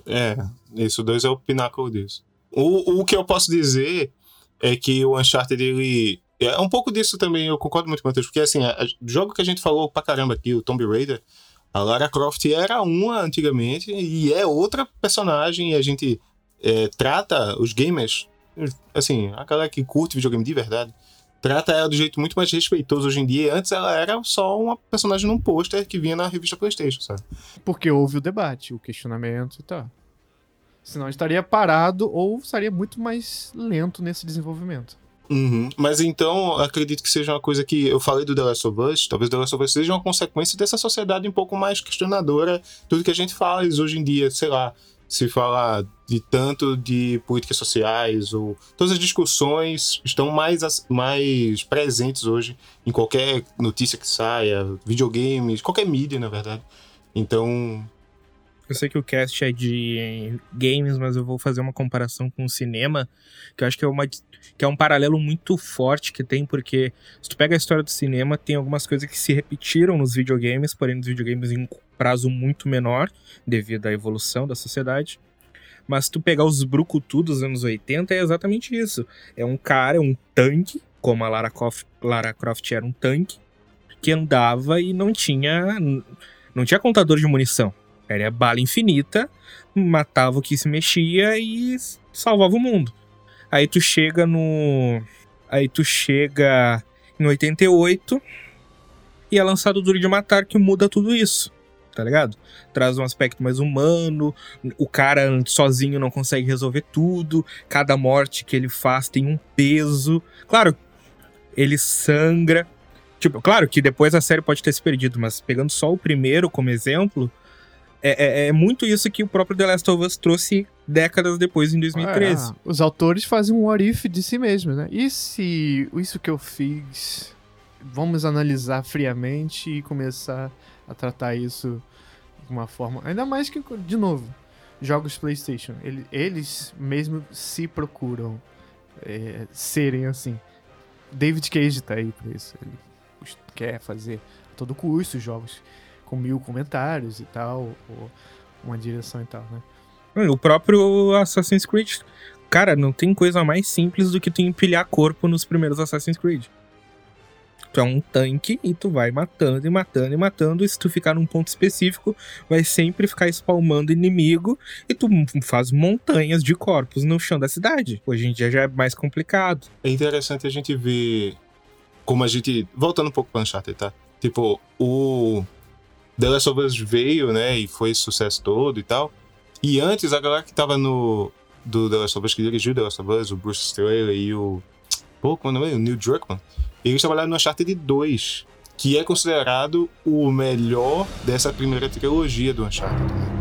é, isso, o 2 é o pináculo disso. O, o que eu posso dizer é que o Uncharted, ele. É um pouco disso também, eu concordo muito com o Matheus, porque assim, o jogo que a gente falou pra caramba aqui, o Tomb Raider, a Lara Croft era uma antigamente e é outra personagem e a gente é, trata os gamers, assim, a galera que curte videogame de verdade, trata ela do jeito muito mais respeitoso hoje em dia. Antes ela era só uma personagem num pôster que vinha na revista PlayStation, sabe? Porque houve o debate, o questionamento e tal. Senão estaria parado ou estaria muito mais lento nesse desenvolvimento. Uhum. Mas então, acredito que seja uma coisa que eu falei do The Last of Us, talvez The Last of Us seja uma consequência dessa sociedade um pouco mais questionadora, tudo que a gente faz hoje em dia, sei lá, se falar de tanto de políticas sociais ou todas as discussões estão mais, mais presentes hoje em qualquer notícia que saia, videogames, qualquer mídia, na verdade. Então, Eu sei que o cast é de games, mas eu vou fazer uma comparação com o cinema, que eu acho que é, uma, que é um paralelo muito forte que tem, porque se tu pega a história do cinema, tem algumas coisas que se repetiram nos videogames, porém nos videogames em prazo muito menor, devido à evolução da sociedade. Mas se tu pegar os brucutu dos anos 80, é exatamente isso. É um cara, é um tanque, como a Lara Croft, Lara Croft era um tanque, que andava e não tinha, não tinha contador de munição. Era bala infinita, matava o que se mexia e salvava o mundo. Aí tu chega no. Aí tu chega em 88 e é lançado o Duro de Matar que muda tudo isso. Tá ligado? Traz um aspecto mais humano, o cara sozinho não consegue resolver tudo, cada morte que ele faz tem um peso. Claro, ele sangra. Tipo, claro que depois a série pode ter se perdido, mas pegando só o primeiro como exemplo, é, é- é muito isso que o próprio The Last of Us trouxe décadas depois, em 2013. Ah, os autores fazem um what if de si mesmos, né? E se isso que eu fiz, vamos analisar friamente e começar a tratar isso de uma forma. Ainda mais que, de novo, jogos PlayStation, ele- eles mesmo se procuram é, serem assim. David Cage tá aí pra isso. Ele quer fazer a todo custo jogos com mil comentários e tal, ou uma direção e tal, né? O próprio Assassin's Creed. Cara, não tem coisa mais simples do que tu empilhar corpo nos primeiros Assassin's Creed. Tu é um tanque e tu vai matando e matando e matando. E se tu ficar num ponto específico, vai sempre ficar espalmando inimigo e tu faz montanhas de corpos no chão da cidade. Hoje em dia já é mais complicado. É interessante a gente ver como a gente. Voltando um pouco pra Uncharted, tá? Tipo, o The Last of Us veio, né? E foi sucesso todo e tal. E antes, a galera que tava no. Do The Last of Us, que dirigiu The Last of Us, o Bruce Straley e o. Pô, como é o Neil Druckmann. Eles trabalharam no Uncharted 2, que é considerado o melhor dessa primeira trilogia do Uncharted.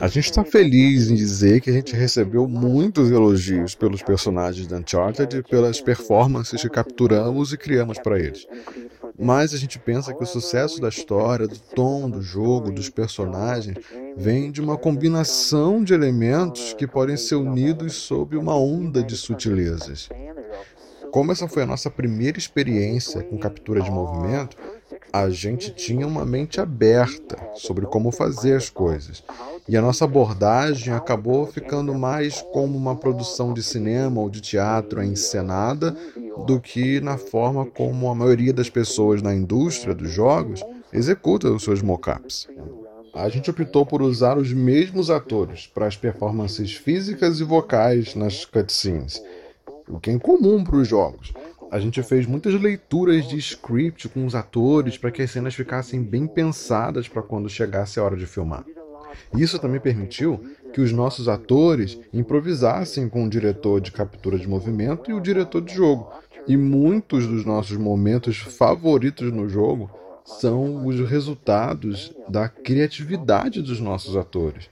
A gente está feliz em dizer que a gente recebeu muitos elogios pelos personagens da Uncharted e pelas performances que capturamos e criamos para eles. Mas a gente pensa que o sucesso da história, do tom do jogo, dos personagens, vem de uma combinação de elementos que podem ser unidos sob uma onda de sutilezas. Como essa foi a nossa primeira experiência com captura de movimento, a gente tinha uma mente aberta sobre como fazer as coisas. E a nossa abordagem acabou ficando mais como uma produção de cinema ou de teatro encenada do que na forma como a maioria das pessoas na indústria dos jogos executa os seus mockups. A gente optou por usar os mesmos atores para as performances físicas e vocais nas cutscenes, o que é incomum para os jogos. A gente fez muitas leituras de script com os atores para que as cenas ficassem bem pensadas para quando chegasse a hora de filmar. Isso também permitiu que os nossos atores improvisassem com o diretor de captura de movimento e o diretor de jogo. E muitos dos nossos momentos favoritos no jogo são os resultados da criatividade dos nossos atores.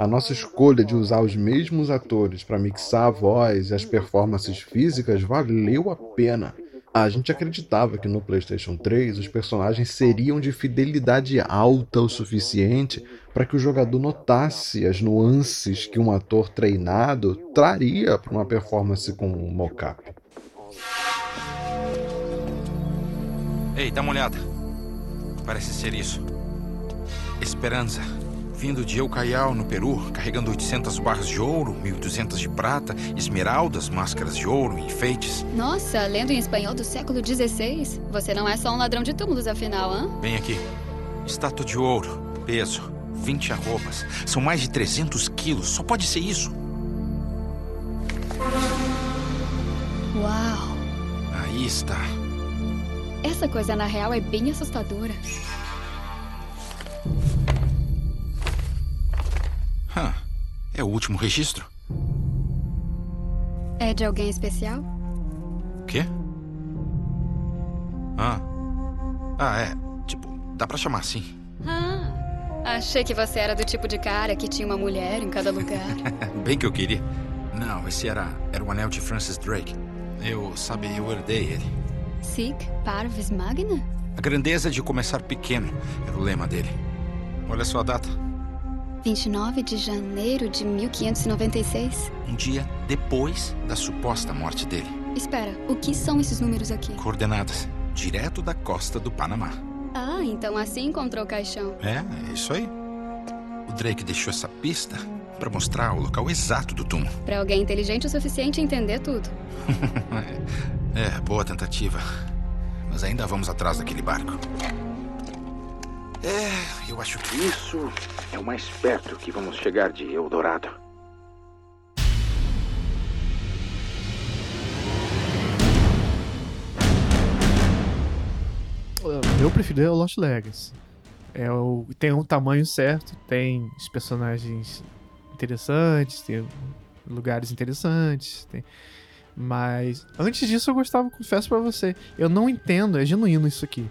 A nossa escolha de usar os mesmos atores para mixar a voz e as performances físicas valeu a pena. A gente acreditava que no PlayStation 3 os personagens seriam de fidelidade alta o suficiente para que o jogador notasse as nuances que um ator treinado traria para uma performance com um mocap. Ei, dá uma olhada. Parece ser isso. Esperança. Vindo de Eucaial, no Peru, carregando 800 barras de ouro, 1.200 de prata, esmeraldas, máscaras de ouro, enfeites. Nossa, lendo em espanhol do século XVI? Você não é só um ladrão de túmulos, afinal, hã? Vem aqui. Estátua de ouro, peso, 20 arrobas. São mais de 300 quilos. Só pode ser isso. Uau! Aí está. Essa coisa na real é bem assustadora. Hã. É o último registro. É de alguém especial? O quê? Ah. Ah, é. Tipo, dá pra chamar assim. Ah, achei que você era do tipo de cara que tinha uma mulher em cada lugar. Bem que eu queria. Não, esse era, era o anel de Francis Drake. Eu, sabe, eu herdei ele. Sic parvis magna? A grandeza de começar pequeno era o lema dele. Olha só a data. 29 de janeiro de 1596. Um dia depois da suposta morte dele. Espera, o que são esses números aqui? Coordenadas. Direto da costa do Panamá. Ah, então assim encontrou o caixão. É, é isso aí. O Drake deixou essa pista para mostrar o local exato do túmulo. Pra alguém inteligente o suficiente entender tudo. é, boa tentativa. Mas ainda vamos atrás daquele barco. É, eu acho que isso é o mais perto que vamos chegar de Eldorado. Meu preferido é o Lost Legacy. É o, tem um tamanho certo, tem os personagens interessantes, tem lugares interessantes, tem... mas antes disso eu gostava, confesso para você, eu não entendo, é genuíno isso aqui.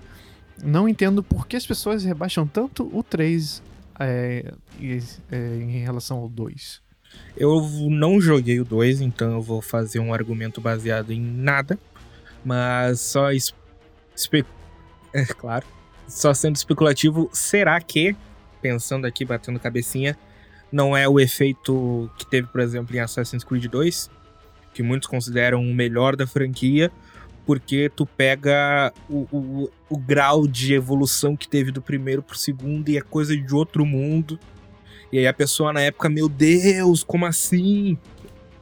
Não entendo por que as pessoas rebaixam tanto o 3 é, é, em relação ao 2. Eu não joguei o 2, então eu vou fazer um argumento baseado em nada, mas só espe... é claro, só sendo especulativo, será que pensando aqui batendo cabecinha, não é o efeito que teve, por exemplo, em Assassin's Creed 2, que muitos consideram o melhor da franquia, porque tu pega o, o, o grau de evolução que teve do primeiro pro segundo e é coisa de outro mundo. E aí a pessoa na época, meu Deus, como assim?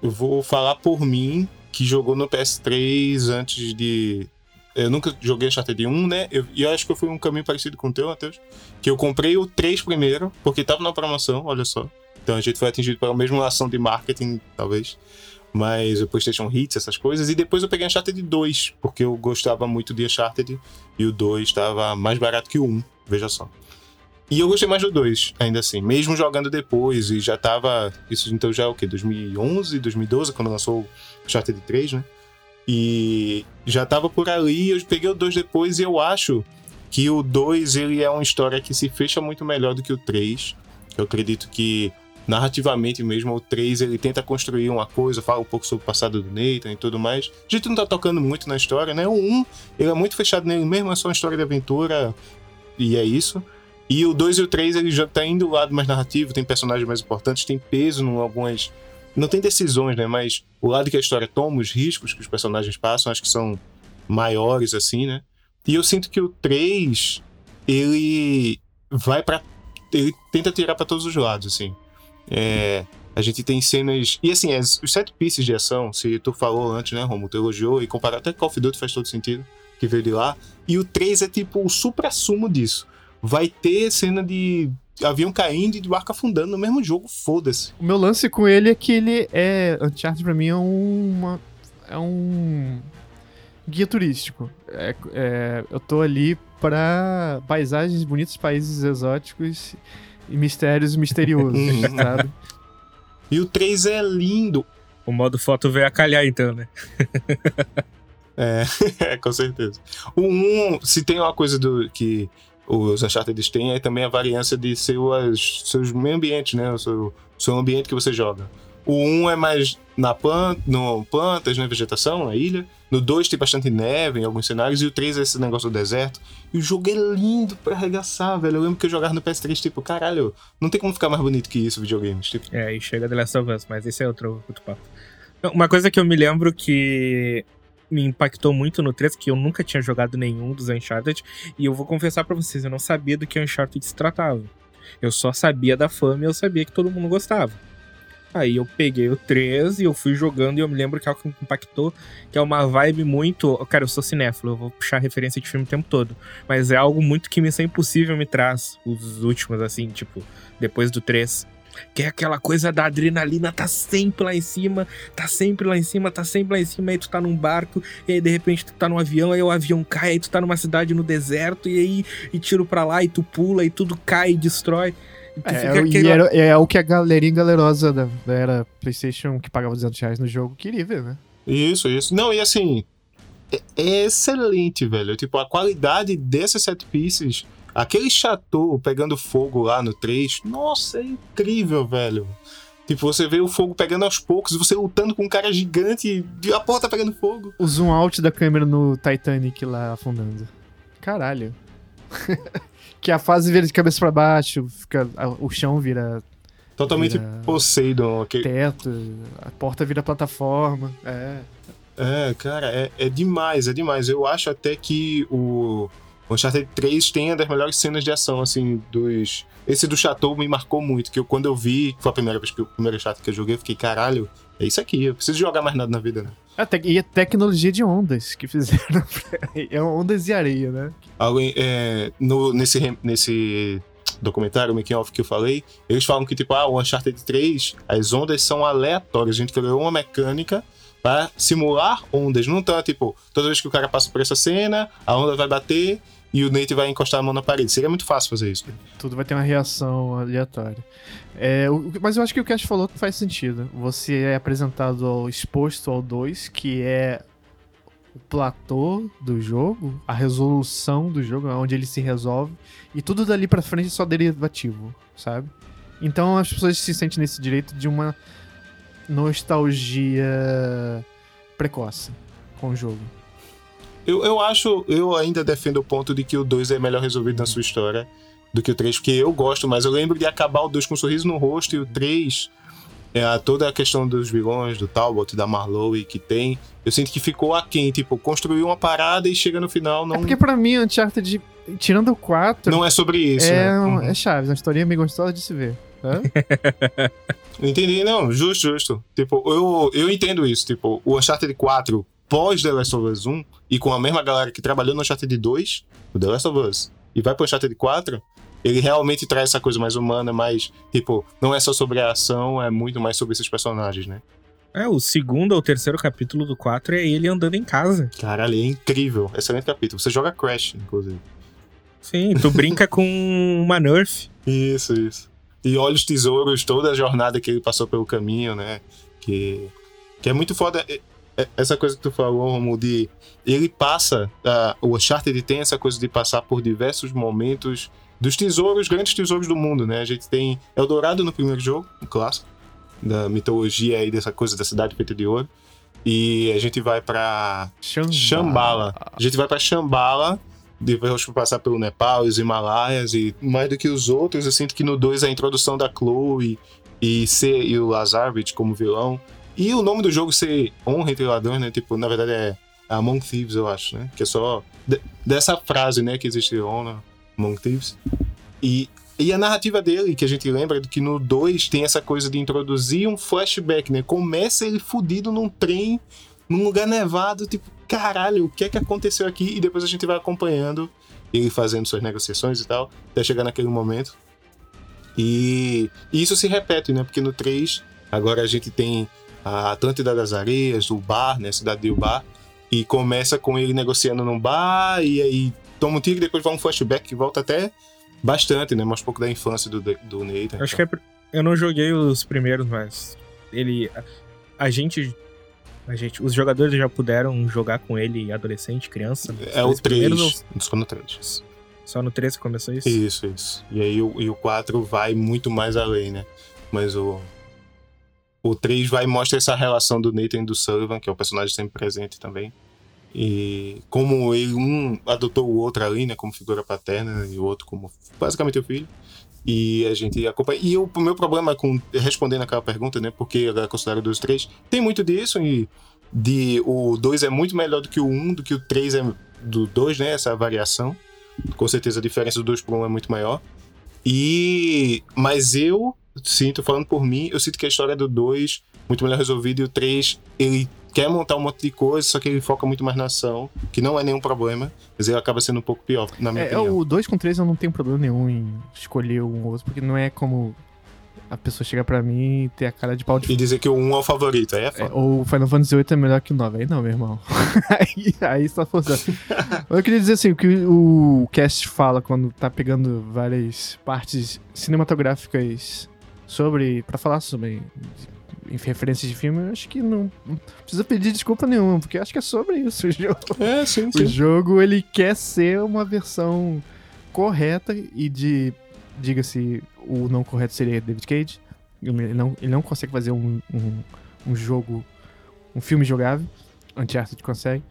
Eu vou falar por mim que jogou no PS3 antes de. Eu nunca joguei Uncharted 1, né? Eu- E eu, acho que eu fui um caminho parecido com o teu, Matheus. Que eu comprei o 3 primeiro, porque tava na promoção, olha só. Então a gente foi atingido pela mesma ação de marketing, talvez. Mas o PlayStation Hits, essas coisas. E depois eu peguei Uncharted 2, porque eu gostava muito de Uncharted. E o 2 estava mais barato que o 1, veja só. E eu gostei mais do 2, ainda assim. Mesmo jogando depois, e já tava. Isso então já é o quê? 2011, 2012, quando lançou o Uncharted 3, né? E já tava por ali, eu peguei o 2 depois e eu acho que o 2 ele é uma história que se fecha muito melhor do que o 3. Eu acredito que narrativamente mesmo o 3 ele tenta construir uma coisa, fala um pouco sobre o passado do Nathan e tudo mais. A gente não tá tocando muito na história, né? O 1 ele é muito fechado nele mesmo, é só uma história de aventura e é isso. E o 2 e o 3 ele já tá indo do lado mais narrativo, tem personagens mais importantes, tem peso em algumas não tem decisões, né? Mas o lado que a história toma, os riscos que os personagens passam, acho que são maiores, assim, né? E eu sinto que o 3, ele vai para Ele tenta tirar pra todos os lados, assim. É, a gente tem cenas. E assim, as- os sete pieces de ação, se tu falou antes, né, Romulo? Tu elogiou e comparar até Call of Duty faz todo sentido, que veio de lá. E o 3 é tipo o supra-sumo disso. Vai ter cena de avião caindo e de barco afundando no mesmo jogo, foda-se. O meu lance com ele é que ele é. Uncharted pra mim é uma. É um. Guia turístico. É, é, eu tô ali pra paisagens bonitas, países exóticos e mistérios misteriosos, sabe? E o 3 é lindo. O modo foto veio a calhar, então, né? É, é, com certeza. O 1, se tem uma coisa do que os Uncharted têm, é também a variância de seus, seus meio ambientes, né? O seu, seu ambiente que você joga. O 1 é mais na planta, no plantas, né? Vegetação, na ilha. No 2 tem bastante neve em alguns cenários. E o 3 é esse negócio do deserto. E o jogo é lindo pra arregaçar, velho. Eu lembro que eu jogava no PS3, tipo, caralho, não tem como ficar mais bonito que isso, videogames. Tipo, É, e chega The Last of Us, mas esse é outro, outro papo. Uma coisa que eu me lembro que me impactou muito no 3, que eu nunca tinha jogado nenhum dos Uncharted, e eu vou confessar pra vocês, eu não sabia do que Uncharted se tratava. Eu só sabia da fama e eu sabia que todo mundo gostava. Aí eu peguei o 3 e eu fui jogando e eu me lembro que algo que me impactou, que é uma vibe muito. Cara, eu sou cinéfilo, eu vou puxar referência de filme o tempo todo. Mas é algo muito que Missão Impossível me traz, os últimos, assim, tipo, depois do 3. Que é aquela coisa da adrenalina, tá sempre lá em cima, tá sempre lá em cima, tá sempre lá em cima, aí tu tá num barco, e aí de repente tu tá num avião, aí o avião cai, aí tu tá numa cidade no deserto, e aí e tiro pra lá, e tu pula, e tudo cai e destrói. E É, e aquele- era- é o que a galerinha galerosa da, da era PlayStation que pagava 200 reais no jogo queria ver, né? Isso, isso. Não, e assim, é, é excelente, velho. Tipo, a qualidade desses set pieces, aquele chateau pegando fogo lá no 3, nossa, é incrível, velho. Tipo, você vê o fogo pegando aos poucos, você lutando com um cara gigante e a porta pegando fogo. O zoom out da câmera no Titanic lá afundando. Caralho. que a fase vira de cabeça pra baixo, fica, a- o chão vira Totalmente Vira- Poseidon. aquele- teto, a porta vira plataforma. É. É, cara, é, é demais, é demais. Eu acho até que o Uncharted 3 tem uma das melhores cenas de ação, assim, dos... Esse do Chateau me marcou muito, que eu, quando eu vi, foi a primeira vez que o primeiro Chateau que eu joguei, eu fiquei, caralho, é isso aqui, eu preciso jogar mais nada na vida, né? A te- e a tecnologia de ondas que fizeram. é ondas e areia, né? Alguém, é, no, nesse, nesse documentário, making off que eu falei, eles falam que, tipo, ah, o Uncharted 3, as ondas são aleatórias. A gente criou uma mecânica para simular ondas. Não tá, tipo, toda vez que o cara passa por essa cena, a onda vai bater e o Nate vai encostar a mão na parede. Seria muito fácil fazer isso. Tudo vai ter uma reação aleatória. É, o- mas eu acho que o Cash falou que faz sentido. Você é apresentado ao exposto ao 2, que é o platô do jogo, a resolução do jogo, onde ele se resolve, e tudo dali pra frente é só derivativo, sabe? Então as pessoas se sentem nesse direito de uma nostalgia precoce com o jogo. Eu, eu acho, eu ainda defendo o ponto de que o 2 é melhor resolvido na sua história do que o 3, porque eu gosto, mas eu lembro de acabar o 2 com um sorriso no rosto e o 3, é, toda a questão dos vilões, do Talbot, da Marlowe que tem, eu sinto que ficou aquém, tipo, construiu uma parada e chega no final, não É porque pra mim, Uncharted, tirando o 4, Não é sobre isso, é, né? um- Uhum. é Chaves, uma historinha meio gostosa de se ver. Hã? Entendi, não, justo, justo. Tipo, eu, eu entendo isso. Tipo, o Uncharted 4 pós The Last of Us 1 e com a mesma galera que trabalhou no Uncharted 2, o The Last of Us, e vai pro Uncharted 4, ele realmente traz essa coisa mais humana, mais, tipo, não é só sobre a ação, é muito mais sobre esses personagens, né? É, o segundo ou terceiro capítulo do 4 é ele andando em casa. Caralho, é incrível. Excelente capítulo. Você joga Crash, inclusive. Sim, tu brinca com uma Nerf. Isso, isso. E olha os tesouros, toda a jornada que ele passou pelo caminho, né? Que, que é muito foda. E- e- Essa coisa que tu falou, Romulo, de. Ele passa. ah, o Uncharted tem essa coisa de passar por diversos momentos dos tesouros, grandes tesouros do mundo, né? A gente tem Eldorado no primeiro jogo, um clássico, da mitologia aí dessa coisa da cidade feita de ouro. E a gente vai pra Shambhala. A gente vai pra Shambhala, depois de passar pelo Nepal e os Himalaias, e mais do que os outros, eu sinto que no 2 a introdução da Chloe e, ser, e o Lazarevich como vilão. E o nome do jogo ser Honra entre Ladrões, né? Tipo, na verdade é Among Thieves, eu acho, né? Que é só de- dessa frase, né? Que existe Honor Among Thieves. E, e a narrativa dele, que a gente lembra, do que no 2 tem essa coisa de introduzir um flashback, né? Começa ele fudido num trem, num lugar nevado, tipo, caralho, o que é que aconteceu aqui? E depois a gente vai acompanhando ele fazendo suas negociações e tal, até chegar naquele momento. E, e isso se repete, né? Porque no 3, agora a gente tem a Atlântida das Areias, o bar, né? A cidade de Ubar. E começa com ele negociando num bar, e aí toma um tiro e depois vai um flashback que volta até bastante, né? Mostra um pouco da infância do, do Nathan. Acho que é. Eu não joguei os primeiros, mas. Ele. A, a gente. A gente. Os jogadores já puderam jogar com ele adolescente, criança. É o dois 3, primeiros só no 3. ou Só no 3 que começou isso? Isso, isso. E aí o, e o 4 vai muito mais além, né? Mas o. O 3 vai e mostra essa relação do Nathan e do Sullivan, que é o personagem sempre presente também. E como ele, um adotou o outro ali, né? Como figura paterna, e o outro como basicamente o filho. E a gente acompanha. E o meu problema com respondendo aquela pergunta, né? Porque ela é considerada dos três, tem muito disso. E de, o 2 é muito melhor do que o 1, um, do que o 3 é do 2, né? Essa variação. Com certeza a diferença do 2 para 1 é muito maior. E. Mas eu sinto, falando por mim, eu sinto que a história do 2 muito melhor resolvida e o 3 ele quer montar um monte de coisa, só que ele foca muito mais na ação, que não é nenhum problema, mas ele acaba sendo um pouco pior, na minha É, opinião. o 2 com 3 eu não tenho problema nenhum em escolher um ou outro, porque não é como a pessoa chega pra mim e ter a cara de pau de E dizer que o 1 é o favorito, aí é É, foda. ou Final Fantasy VIII é melhor que o 9. Aí não, meu irmão. aí, aí só forçando. Eu queria dizer assim, o que o cast fala quando tá pegando várias partes cinematográficas sobre. pra falar sobre em referências de filme, eu acho que não, não precisa pedir desculpa nenhuma, porque acho que é sobre isso o jogo. É, sim, O sim. jogo, ele quer ser uma versão correta e de, diga-se, o não correto seria David Cage. Ele não, ele não consegue fazer um, um, um jogo, um filme jogável. Uncharted consegue.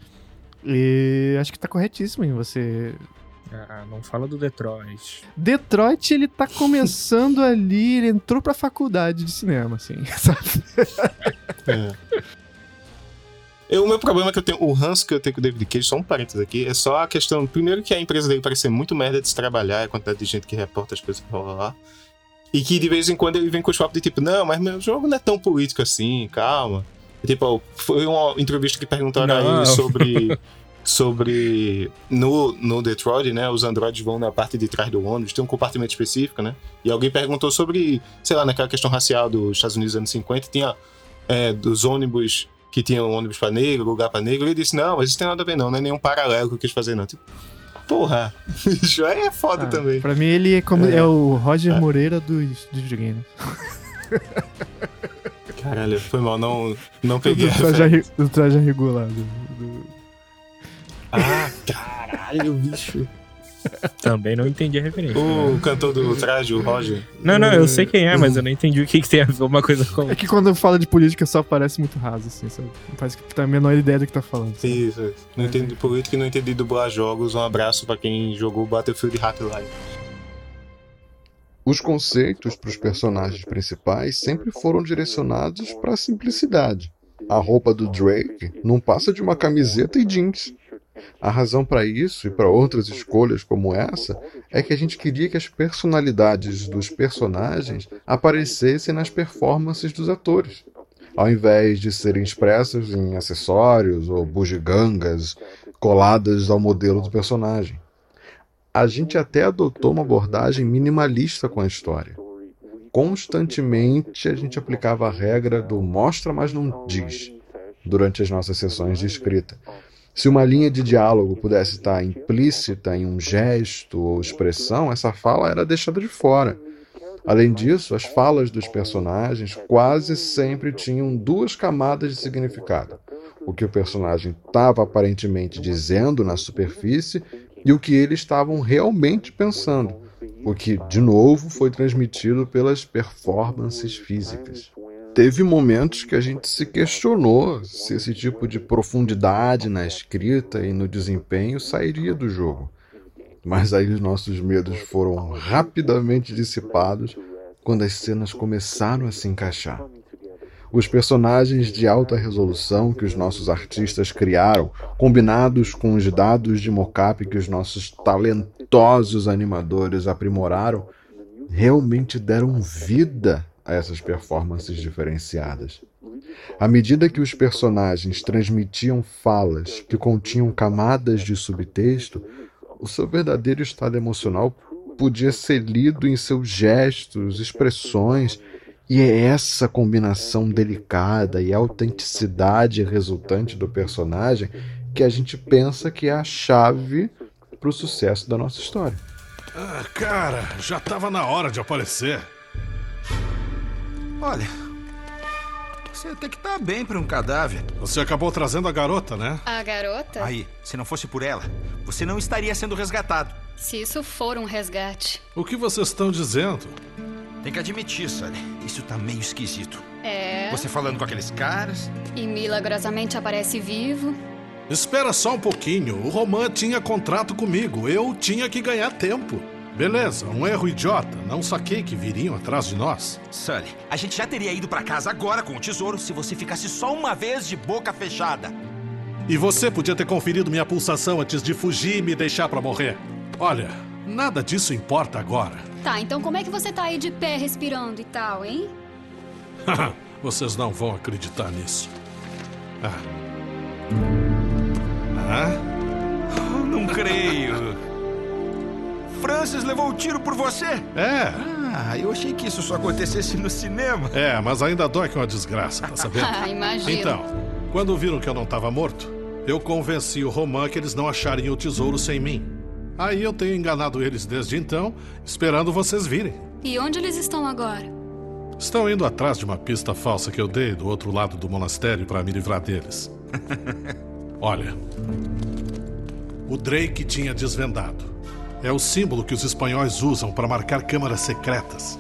E acho que tá corretíssimo em você... Ah, não fala do Detroit. Detroit, ele tá começando ali, ele entrou pra faculdade de cinema, assim, sabe? É. Eu, o meu problema é que eu tenho. O ranço que eu tenho com o David Cage, só um parênteses aqui, é só a questão. Primeiro, que a empresa dele parece ser muito merda de se trabalhar, a quantidade de gente que reporta as coisas que rola lá. E que de vez em quando ele vem com os papos de tipo, não, mas meu jogo não é tão político assim, calma. E, tipo, foi uma entrevista que perguntaram a Não. ele sobre. sobre. No, no Detroit, né? Os androides vão na parte de trás do ônibus, tem um compartimento específico, né? E alguém perguntou sobre, sei lá, naquela questão racial dos Estados Unidos dos anos 50, tinha é, dos ônibus que tinham ônibus pra negro, lugar pra negro, ele disse, não, mas isso tem nada a ver não, não é nenhum paralelo que eu quis fazer não. Tipo, porra, bicho, aí é foda Ah, também. Pra mim, ele é como É. é, o Roger Moreira dos, dos videogames. Caralho, foi mal, não, não peguei. Do a traje, do traje regular. Do, do- Ah, caralho, bicho. Também não entendi a referência. O cantor do traje, o Roger. Não, não, eu sei quem é, mas eu não entendi o que, que tem a ver uma coisa com É que quando fala de política só parece muito raso, assim, sabe? Parece que tu tem a menor ideia do que tá falando. sabe? Isso, isso. Não entendi política e não entendi dublar jogos. Um abraço pra quem jogou Battlefield Hotline. Os conceitos para os personagens principais sempre foram direcionados para a simplicidade. A roupa do Drake não passa de uma camiseta e jeans. A razão para isso e para outras escolhas como essa é que a gente queria que as personalidades dos personagens aparecessem nas performances dos atores, ao invés de serem expressas em acessórios ou bugigangas coladas ao modelo do personagem. A gente até adotou uma abordagem minimalista com a história. Constantemente a gente aplicava a regra do mostra, mas não diz durante as nossas sessões de escrita. Se uma linha de diálogo pudesse estar implícita em um gesto ou expressão, essa fala era deixada de fora. Além disso, as falas dos personagens quase sempre tinham duas camadas de significado: o que o personagem estava aparentemente dizendo na superfície e o que eles estavam realmente pensando, o que, de novo, foi transmitido pelas performances físicas teve momentos que a gente se questionou se esse tipo de profundidade na escrita e no desempenho sairia do jogo. Mas aí os nossos medos foram rapidamente dissipados quando as cenas começaram a se encaixar. Os personagens de alta resolução que os nossos artistas criaram, combinados com os dados de mocap que os nossos talentosos animadores aprimoraram, realmente deram vida a essas performances diferenciadas. À medida que os personagens transmitiam falas que continham camadas de subtexto, o seu verdadeiro estado emocional podia ser lido em seus gestos, expressões, e é essa combinação delicada e autenticidade resultante do personagem que a gente pensa que é a chave para o sucesso da nossa história. Ah, cara, já estava na hora de aparecer. Olha, você até que tá bem para um cadáver. Você acabou trazendo a garota, né? A garota? Aí, se não fosse por ela, você não estaria sendo resgatado. Se isso for um resgate. O que vocês estão dizendo? Tem que admitir, Sully. Isso tá meio esquisito. É. Você falando com aqueles caras. E milagrosamente aparece vivo. Espera só um pouquinho. O Roman tinha contrato comigo. Eu tinha que ganhar tempo. Beleza, um erro idiota. Não saquei que viriam atrás de nós. Sully, a gente já teria ido para casa agora com o tesouro se você ficasse só uma vez de boca fechada. E você podia ter conferido minha pulsação antes de fugir e me deixar para morrer. Olha, nada disso importa agora. Tá, então como é que você tá aí de pé respirando e tal, hein? Vocês não vão acreditar nisso. Ah. Ah? Não creio. Francis levou o um tiro por você? É. Ah, eu achei que isso só acontecesse no cinema. É, mas ainda dói que é uma desgraça, tá sabendo? ah, imagina. Então, quando viram que eu não estava morto, eu convenci o Roman que eles não achariam o tesouro sem mim. Aí eu tenho enganado eles desde então, esperando vocês virem. E onde eles estão agora? Estão indo atrás de uma pista falsa que eu dei do outro lado do monastério para me livrar deles. Olha, o Drake tinha desvendado. É o símbolo que os espanhóis usam para marcar câmaras secretas.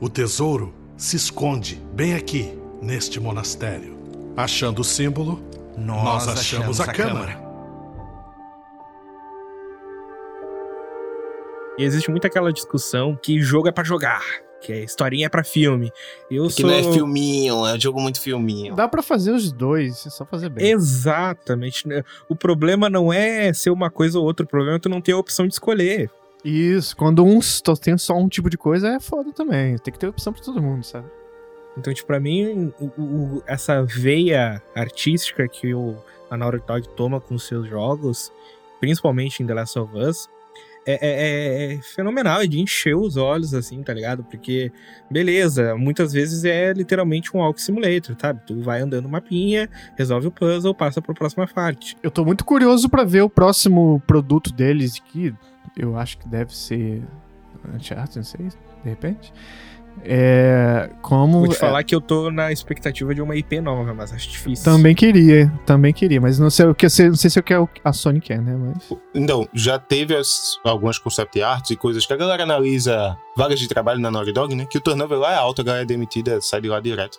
O tesouro se esconde bem aqui, neste monastério. Achando o símbolo, nós, nós achamos, achamos, a, a câmara. câmara. E existe muito aquela discussão que jogo é para jogar, que a historinha é pra filme. Eu que sou... não é filminho, é um jogo muito filminho. Dá para fazer os dois, é só fazer bem. Exatamente. O problema não é ser uma coisa ou outra, o problema é tu não ter a opção de escolher. Isso, quando um tem só um tipo de coisa é foda também. Tem que ter opção pra todo mundo, sabe? Então, tipo, pra mim, o, o, essa veia artística que o, a Naughty Dog toma com seus jogos, principalmente em The Last of Us, é, é, é, fenomenal, é de encher os olhos, assim, tá ligado? Porque, beleza, muitas vezes é literalmente um walk simulator, sabe? Tu vai andando mapinha, resolve o puzzle, passa pra próxima parte. Eu tô muito curioso para ver o próximo produto deles, que eu acho que deve ser Uncharted, não sei, de repente. É, como Vou te é, falar que eu tô na expectativa de uma IP nova, mas acho difícil. Também queria, também queria, mas não sei o que não sei se é o que a Sony quer, né? Mas... Então, já teve as, algumas concept arts e coisas que a galera analisa vagas de trabalho na Naughty Dog, né? Que o turnover lá é alto, a galera é demitida, sai de lá direto.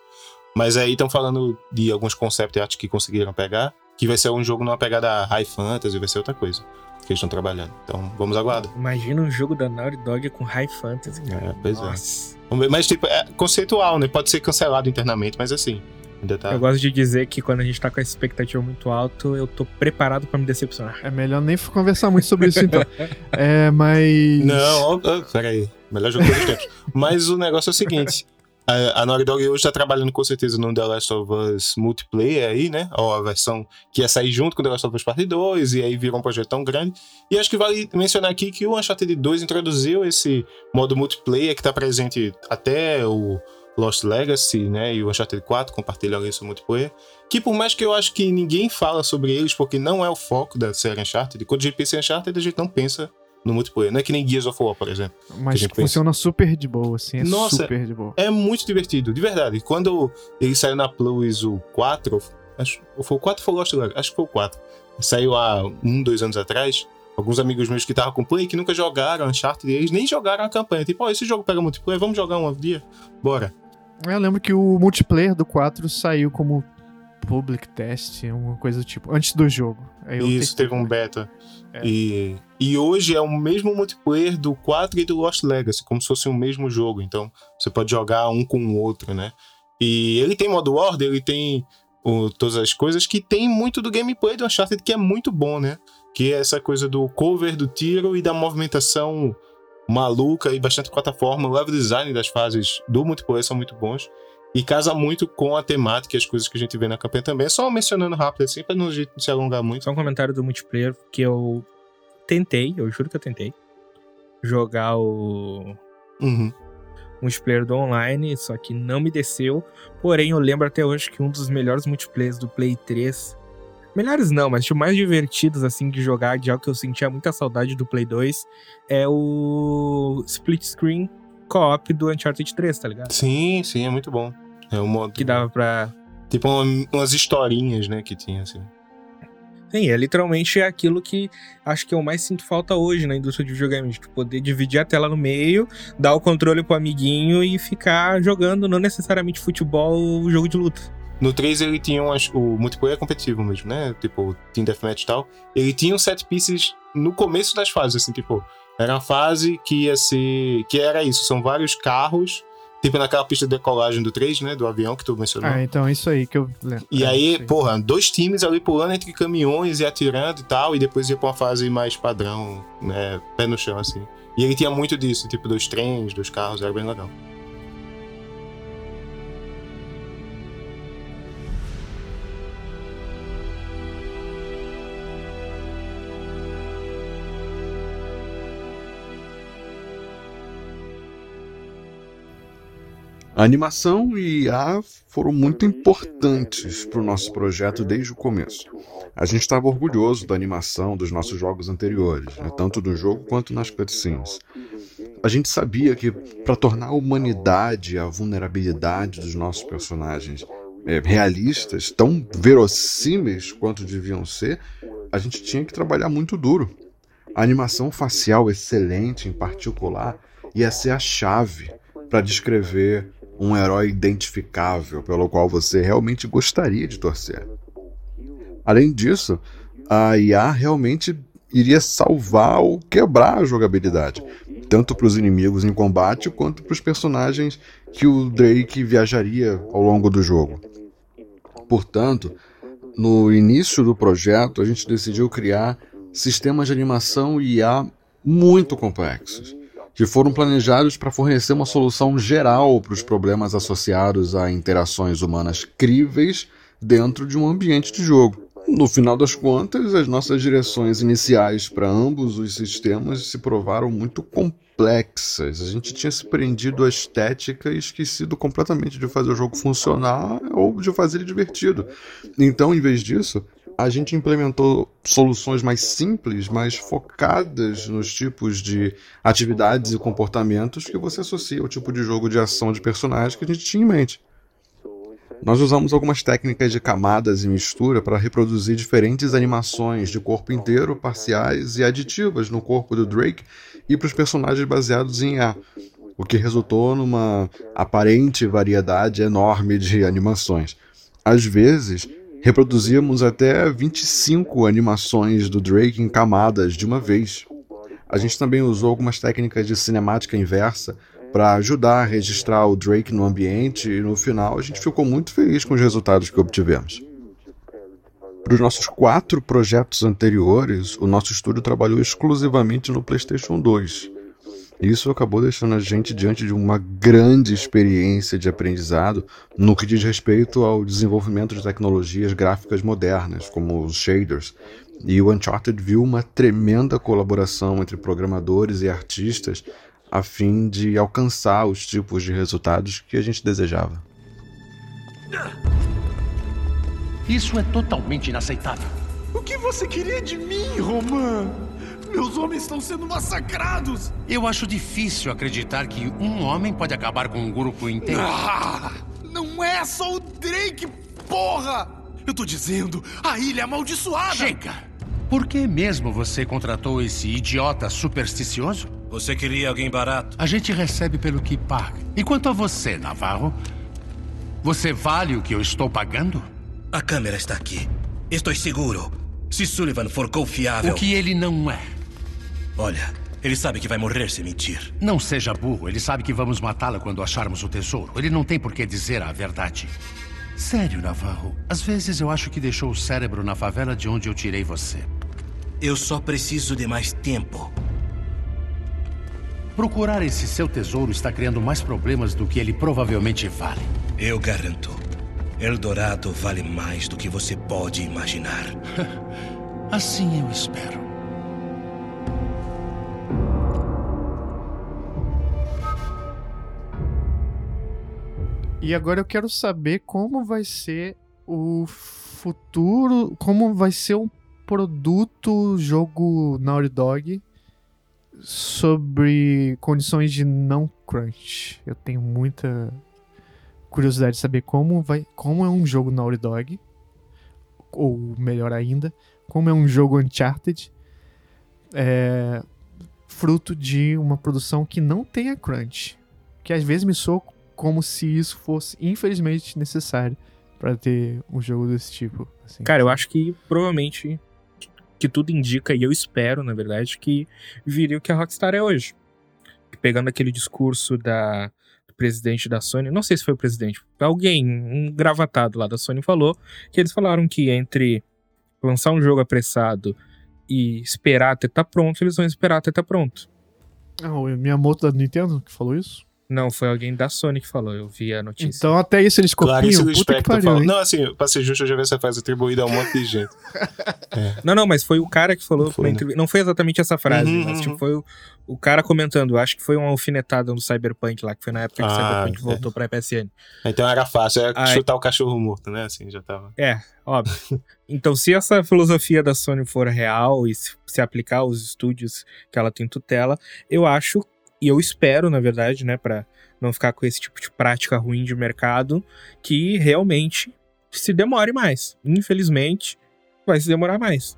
Mas aí estão falando de alguns concept arts que conseguiram pegar, que vai ser um jogo numa pegada high fantasy, vai ser outra coisa que eles estão trabalhando. Então, vamos aguardar. Imagina um jogo da Naughty Dog com high fantasy. É, pois é. Nossa. é. Mas, tipo, é conceitual, né? Pode ser cancelado internamente, mas assim, Ainda tá. Eu gosto de dizer que quando a gente tá com a expectativa muito alta, eu tô preparado pra me decepcionar. É melhor nem conversar muito sobre isso então. é, mas. Não, ó, ó, peraí. Melhor jogo dos tempos. Mas o negócio é o seguinte. A, Naughty Dog hoje tá trabalhando com certeza no The Last of Us Multiplayer aí, né? Ó, a versão que ia sair junto com The Last of Us Part 2, e aí virou um projeto tão grande. E acho que vale mencionar aqui que o Uncharted 2 introduziu esse modo multiplayer que tá presente até o Lost Legacy, né? E o Uncharted 4 compartilham isso multiplayer. Que por mais que eu acho que ninguém fala sobre eles, porque não é o foco da série Uncharted, quando a gente pensa em Uncharted, a gente não pensa no multiplayer. Não é que nem Gears of War, por exemplo. Mas funciona super de boa, assim. É Nossa, super de boa. É muito divertido, de verdade. Quando ele saiu na Plus o 4, acho, foi o 4 ou foi o Lost Legacy? Acho que foi o 4. Saiu há um, dois anos atrás. Alguns amigos meus que estavam com Play que nunca jogaram Uncharted, eles nem jogaram a campanha. Tipo, ó, esse jogo pega multiplayer, vamos jogar um dia? Bora. Eu lembro que o multiplayer do 4 saiu como public test, uma coisa do tipo, antes do jogo. Isso, teve um beta. É. E, e hoje é o mesmo multiplayer do 4 e do Lost Legacy, como se fosse o mesmo jogo. Então você pode jogar um com o outro, né? E ele tem modo Order, ele tem o- todas as coisas que tem muito do gameplay do Uncharted, que é muito bom, né? Que é essa coisa do cover do tiro e da movimentação maluca e bastante plataforma. O level design das fases do multiplayer são muito bons. E casa muito com a temática e as coisas que a gente vê na campanha também. Só mencionando rápido assim, pra não se alongar muito. Só um comentário do multiplayer que eu tentei, eu juro que eu tentei, jogar o Uhum. multiplayer do online, só que não me desceu. Porém, eu lembro até hoje que um dos melhores multiplayers do Play 3. Melhores não, mas tipo, mais divertidos assim de jogar, de algo que eu sentia muita saudade do Play 2, é o split screen co-op do Uncharted 3, tá ligado? Sim, sim, é muito bom. É um modo. Que dava pra. Tipo uma- umas historinhas, né, que tinha, assim. Sim, é literalmente aquilo que acho que eu mais sinto falta hoje na indústria de videogames. De poder dividir a tela no meio, dar o controle pro amiguinho e ficar jogando, não necessariamente futebol ou jogo de luta. No 3 ele tinha umas, o multiplayer competitivo mesmo, né? Tipo, Team Deathmatch e tal. Ele tinha um set pieces no começo das fases, assim, tipo, era uma fase que ia ser. que era isso, são vários carros, tipo naquela pista de decolagem do 3, né? Do avião que tu mencionou. Ah, então é isso aí que eu lembro. E É, aí, porra, dois times ali pulando entre caminhões e atirando e tal, e depois ia pra uma fase mais padrão, né? Pé no chão, assim. E ele tinha muito disso, tipo, dos trens, dos carros, era bem legal. A animação e IA foram muito importantes para o nosso projeto desde o começo. A gente estava orgulhoso da animação dos nossos jogos anteriores, né, tanto do jogo quanto nas cutscenes. A gente sabia que para tornar a humanidade e a vulnerabilidade dos nossos personagens é, realistas, tão verossímeis quanto deviam ser, a gente tinha que trabalhar muito duro. A animação facial excelente, em particular, ia ser a chave para descrever um herói identificável pelo qual você realmente gostaria de torcer. Além disso, a IA realmente iria salvar ou quebrar a jogabilidade, tanto para os inimigos em combate quanto para os personagens que o Drake viajaria ao longo do jogo. Portanto, no início do projeto, a gente decidiu criar sistemas de animação IA muito complexos que foram planejados para fornecer uma solução geral para os problemas associados a interações humanas críveis dentro de um ambiente de jogo. No final das contas, as nossas direções iniciais para ambos os sistemas se provaram muito complexas. A gente tinha se prendido à estética e esquecido completamente de fazer o jogo funcionar ou de fazer ele divertido. Então, em vez disso, a gente implementou soluções mais simples, mais focadas nos tipos de atividades e comportamentos que você associa ao tipo de jogo de ação de personagem que a gente tinha em mente. Nós usamos algumas técnicas de camadas e mistura para reproduzir diferentes animações de corpo inteiro, parciais e aditivas no corpo do Drake e para os personagens baseados em A, o que resultou numa aparente variedade enorme de animações. Às vezes, reproduzíamos até 25 animações do Drake em camadas de uma vez. A gente também usou algumas técnicas de cinemática inversa para ajudar a registrar o Drake no ambiente e no final a gente ficou muito feliz com os resultados que obtivemos. Para os nossos quatro projetos anteriores, o nosso estúdio trabalhou exclusivamente no PlayStation 2. Isso acabou deixando a gente diante de uma grande experiência de aprendizado no que diz respeito ao desenvolvimento de tecnologias gráficas modernas, como os shaders. E o Uncharted viu uma tremenda colaboração entre programadores e artistas a fim de alcançar os tipos de resultados que a gente desejava. Isso é totalmente inaceitável. O que você queria de mim, Roman? Meus homens estão sendo massacrados! Eu acho difícil acreditar que um homem pode acabar com um grupo inteiro. Ah, não é só o Drake, porra! Eu tô dizendo, a ilha é amaldiçoada! Chega! Por que mesmo você contratou esse idiota supersticioso? Você queria alguém barato? A gente recebe pelo que paga. E quanto a você, Navarro? Você vale o que eu estou pagando? A câmera está aqui. Estou seguro. Se Sullivan for confiável. O que ele não é. Olha, ele sabe que vai morrer se mentir. Não seja burro. Ele sabe que vamos matá-la quando acharmos o tesouro. Ele não tem por que dizer a verdade. Sério, Navarro. Às vezes eu acho que deixou o cérebro na favela de onde eu tirei você. Eu só preciso de mais tempo. Procurar esse seu tesouro está criando mais problemas do que ele provavelmente vale. Eu garanto. Eldorado vale mais do que você pode imaginar. assim eu espero. E agora eu quero saber como vai ser o futuro, como vai ser um produto jogo Naughty Dog sobre condições de não crunch. Eu tenho muita curiosidade de saber como vai, como é um jogo Naughty Dog, ou melhor ainda, como é um jogo Uncharted, é, fruto de uma produção que não tenha crunch, que às vezes me soa como se isso fosse infelizmente necessário para ter um jogo desse tipo. Assim. Cara, eu acho que provavelmente que tudo indica, e eu espero, na verdade, que viria o que a Rockstar é hoje. Pegando aquele discurso da, do presidente da Sony, não sei se foi o presidente, alguém, um gravatado lá da Sony falou, que eles falaram que entre lançar um jogo apressado e esperar até estar tá pronto, eles vão esperar até estar tá pronto. Ah, o Miyamoto da Nintendo que falou isso? Não, foi alguém da Sony que falou, eu vi a notícia. Então até isso eles copiam, Clarice puta que pariu, falou. hein? Não, assim, pra ser justo, eu já vi essa frase atribuída a um monte de gente. É. Não, não, mas foi o cara que falou. Foi, na né? entrev- Não foi exatamente essa frase, Uhum, mas tipo, uhum. foi o, o cara comentando. Acho que foi uma alfinetada no Cyberpunk lá, que foi na época que o Ah, Cyberpunk é. voltou pra PSN. Então era fácil, era Ai. chutar o cachorro morto, né? Assim, já tava. É, óbvio. Então, se essa filosofia da Sony for real e se, se aplicar aos estúdios que ela tem tutela, eu acho, e eu espero, na verdade, né, pra não ficar com esse tipo de prática ruim de mercado, que realmente se demore mais. Infelizmente, vai se demorar mais.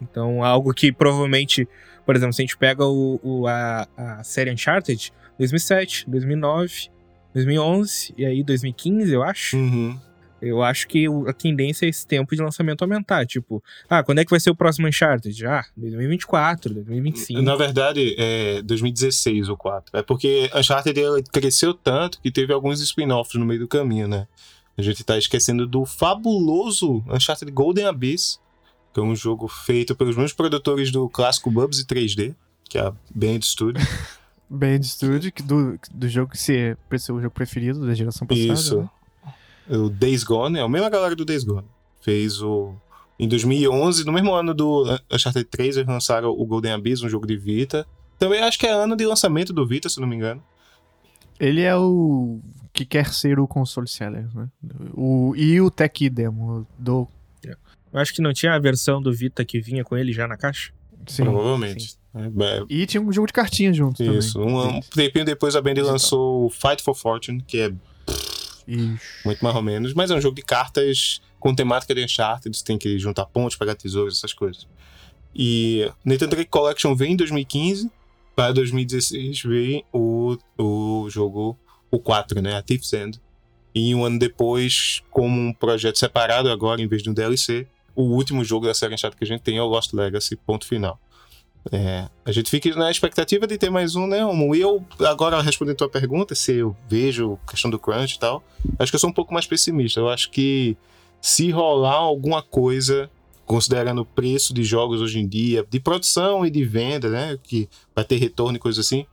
Então, algo que provavelmente, por exemplo, se a gente pega o, o- a, a série Uncharted, 2007, 2009, 2011 e aí 2015, eu acho. Uhum. Eu acho que o- a tendência é esse tempo de lançamento aumentar. Tipo, ah, quando é que vai ser o próximo Uncharted? Ah, 2024, 2025. Na verdade, é 2016 o 4. É porque Uncharted cresceu tanto que teve alguns spin-offs no meio do caminho, né? A gente tá esquecendo do fabuloso Uncharted Golden Abyss, que é um jogo feito pelos mesmos produtores do clássico Bubsy 3D, que é a Band Studio. Band Studio, que do, do jogo que se é seu jogo preferido da geração passada. Isso. né? O Days Gone, é a mesma galera do Days Gone. Fez o. Em 2011, no mesmo ano do Uncharted 3, eles lançaram o Golden Abyss, um jogo de Vita. Também acho que é ano de lançamento do Vita, se não me engano. Ele é o que quer ser o console seller, né? O, e o tech demo do. Eu acho que não tinha a versão do Vita que vinha com ele já na caixa. Sim, Provavelmente. sim. É, é, E tinha um jogo de cartinha junto Isso. também. Um, um tempinho depois a Band lançou o Fight for Fortune, que é Muito mais ou menos, mas é um jogo de cartas com temática de Uncharted, você tem que juntar pontos, pegar tesouros, essas coisas. E Nathan Drake Collection veio em 2015, para 2016 veio o, o jogo, o 4, né, a Thief's End. E um ano depois, como um projeto separado agora, em vez de um DLC, o último jogo da série Uncharted que a gente tem é o Lost Legacy, ponto final. É, a gente fica na expectativa de ter mais um, né, Homo? E eu, agora respondendo a tua pergunta, se eu vejo a questão do crunch e tal, acho que eu sou um pouco mais pessimista. Eu acho que se rolar alguma coisa, considerando o preço de jogos hoje em dia, de produção e de venda, né, que vai ter retorno e coisa assim,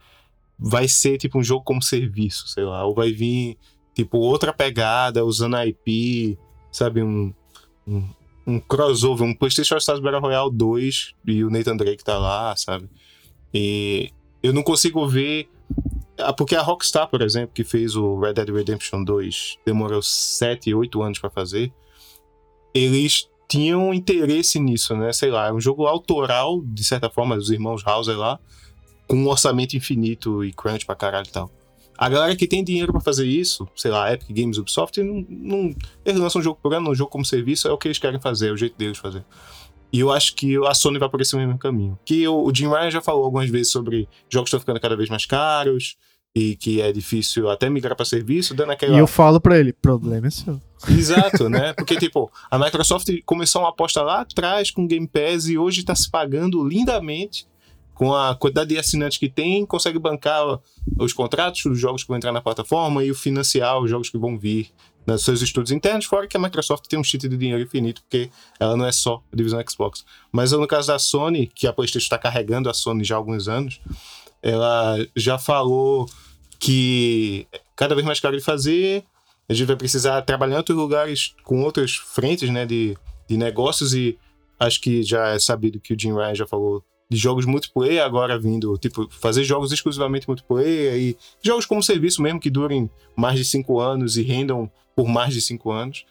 vai ser tipo um jogo como serviço, sei lá, ou vai vir tipo outra pegada, usando a IP, sabe, um, um, um crossover, um PlayStation Stars Battle Royale 2 e o Nathan Drake tá lá, sabe? E eu não consigo ver. Ah, Porque a Rockstar, por exemplo, que fez o Red Dead Redemption 2, demorou 7, 8 anos pra fazer. Eles tinham interesse nisso, né? Sei lá, é um jogo autoral, de certa forma, dos irmãos Hauser lá, com um orçamento infinito e crunch pra caralho e tal. A galera que tem dinheiro pra fazer isso, sei lá, Epic Games, Ubisoft, não, não, eles lançam um jogo por ano, um jogo como serviço, é o que eles querem fazer, é o jeito deles fazer. E eu acho que a Sony vai por esse mesmo caminho. Que o, o Jim Ryan já falou algumas vezes sobre jogos estão ficando cada vez mais caros e que é difícil até migrar pra serviço, dando aquela. E eu falo pra ele, problema é seu. Exato, né? Porque, tipo, a Microsoft começou uma aposta lá atrás com Game Pass e hoje tá se pagando lindamente com a quantidade de assinantes que tem, consegue bancar os contratos dos jogos que vão entrar na plataforma e financiar os jogos que vão vir nos seus estudos internos, fora que a Microsoft tem um cheat de dinheiro infinito, porque ela não é só a divisão Xbox. Mas no caso da Sony, que a PlayStation está carregando a Sony já há alguns anos, ela já falou que cada vez mais caro de fazer, a gente vai precisar trabalhar em outros lugares com outras frentes né, de, de negócios e acho que já é sabido que o Jim Ryan já falou de jogos multiplayer agora vindo, tipo, fazer jogos exclusivamente multiplayer e jogos como serviço mesmo que durem mais de cinco anos e rendam por mais de cinco anos.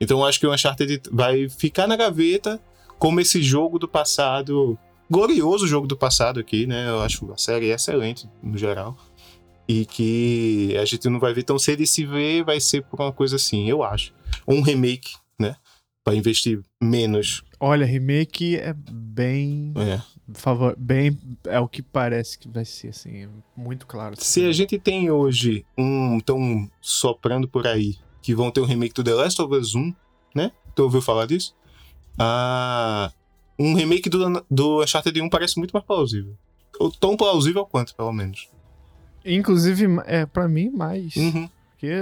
Então acho que o Uncharted vai ficar na gaveta como esse jogo do passado, glorioso jogo do passado aqui, né? Eu acho a série excelente no geral. E que a gente não vai ver tão cedo e se ver vai ser por uma coisa assim, eu acho. Um remake, né? Pra investir menos. Olha, remake é bem. É. Favor, bem. É o que parece que vai ser, assim. Muito claro. Se a gente tem hoje um. Tão soprando por aí que vão ter um remake do The Last of Us 1, né? Tu ouviu falar disso? Ah, um remake do, do Uncharted 1 parece muito mais plausível. Ou tão plausível quanto, pelo menos. Inclusive, é, pra mim, mais. Uhum. Porque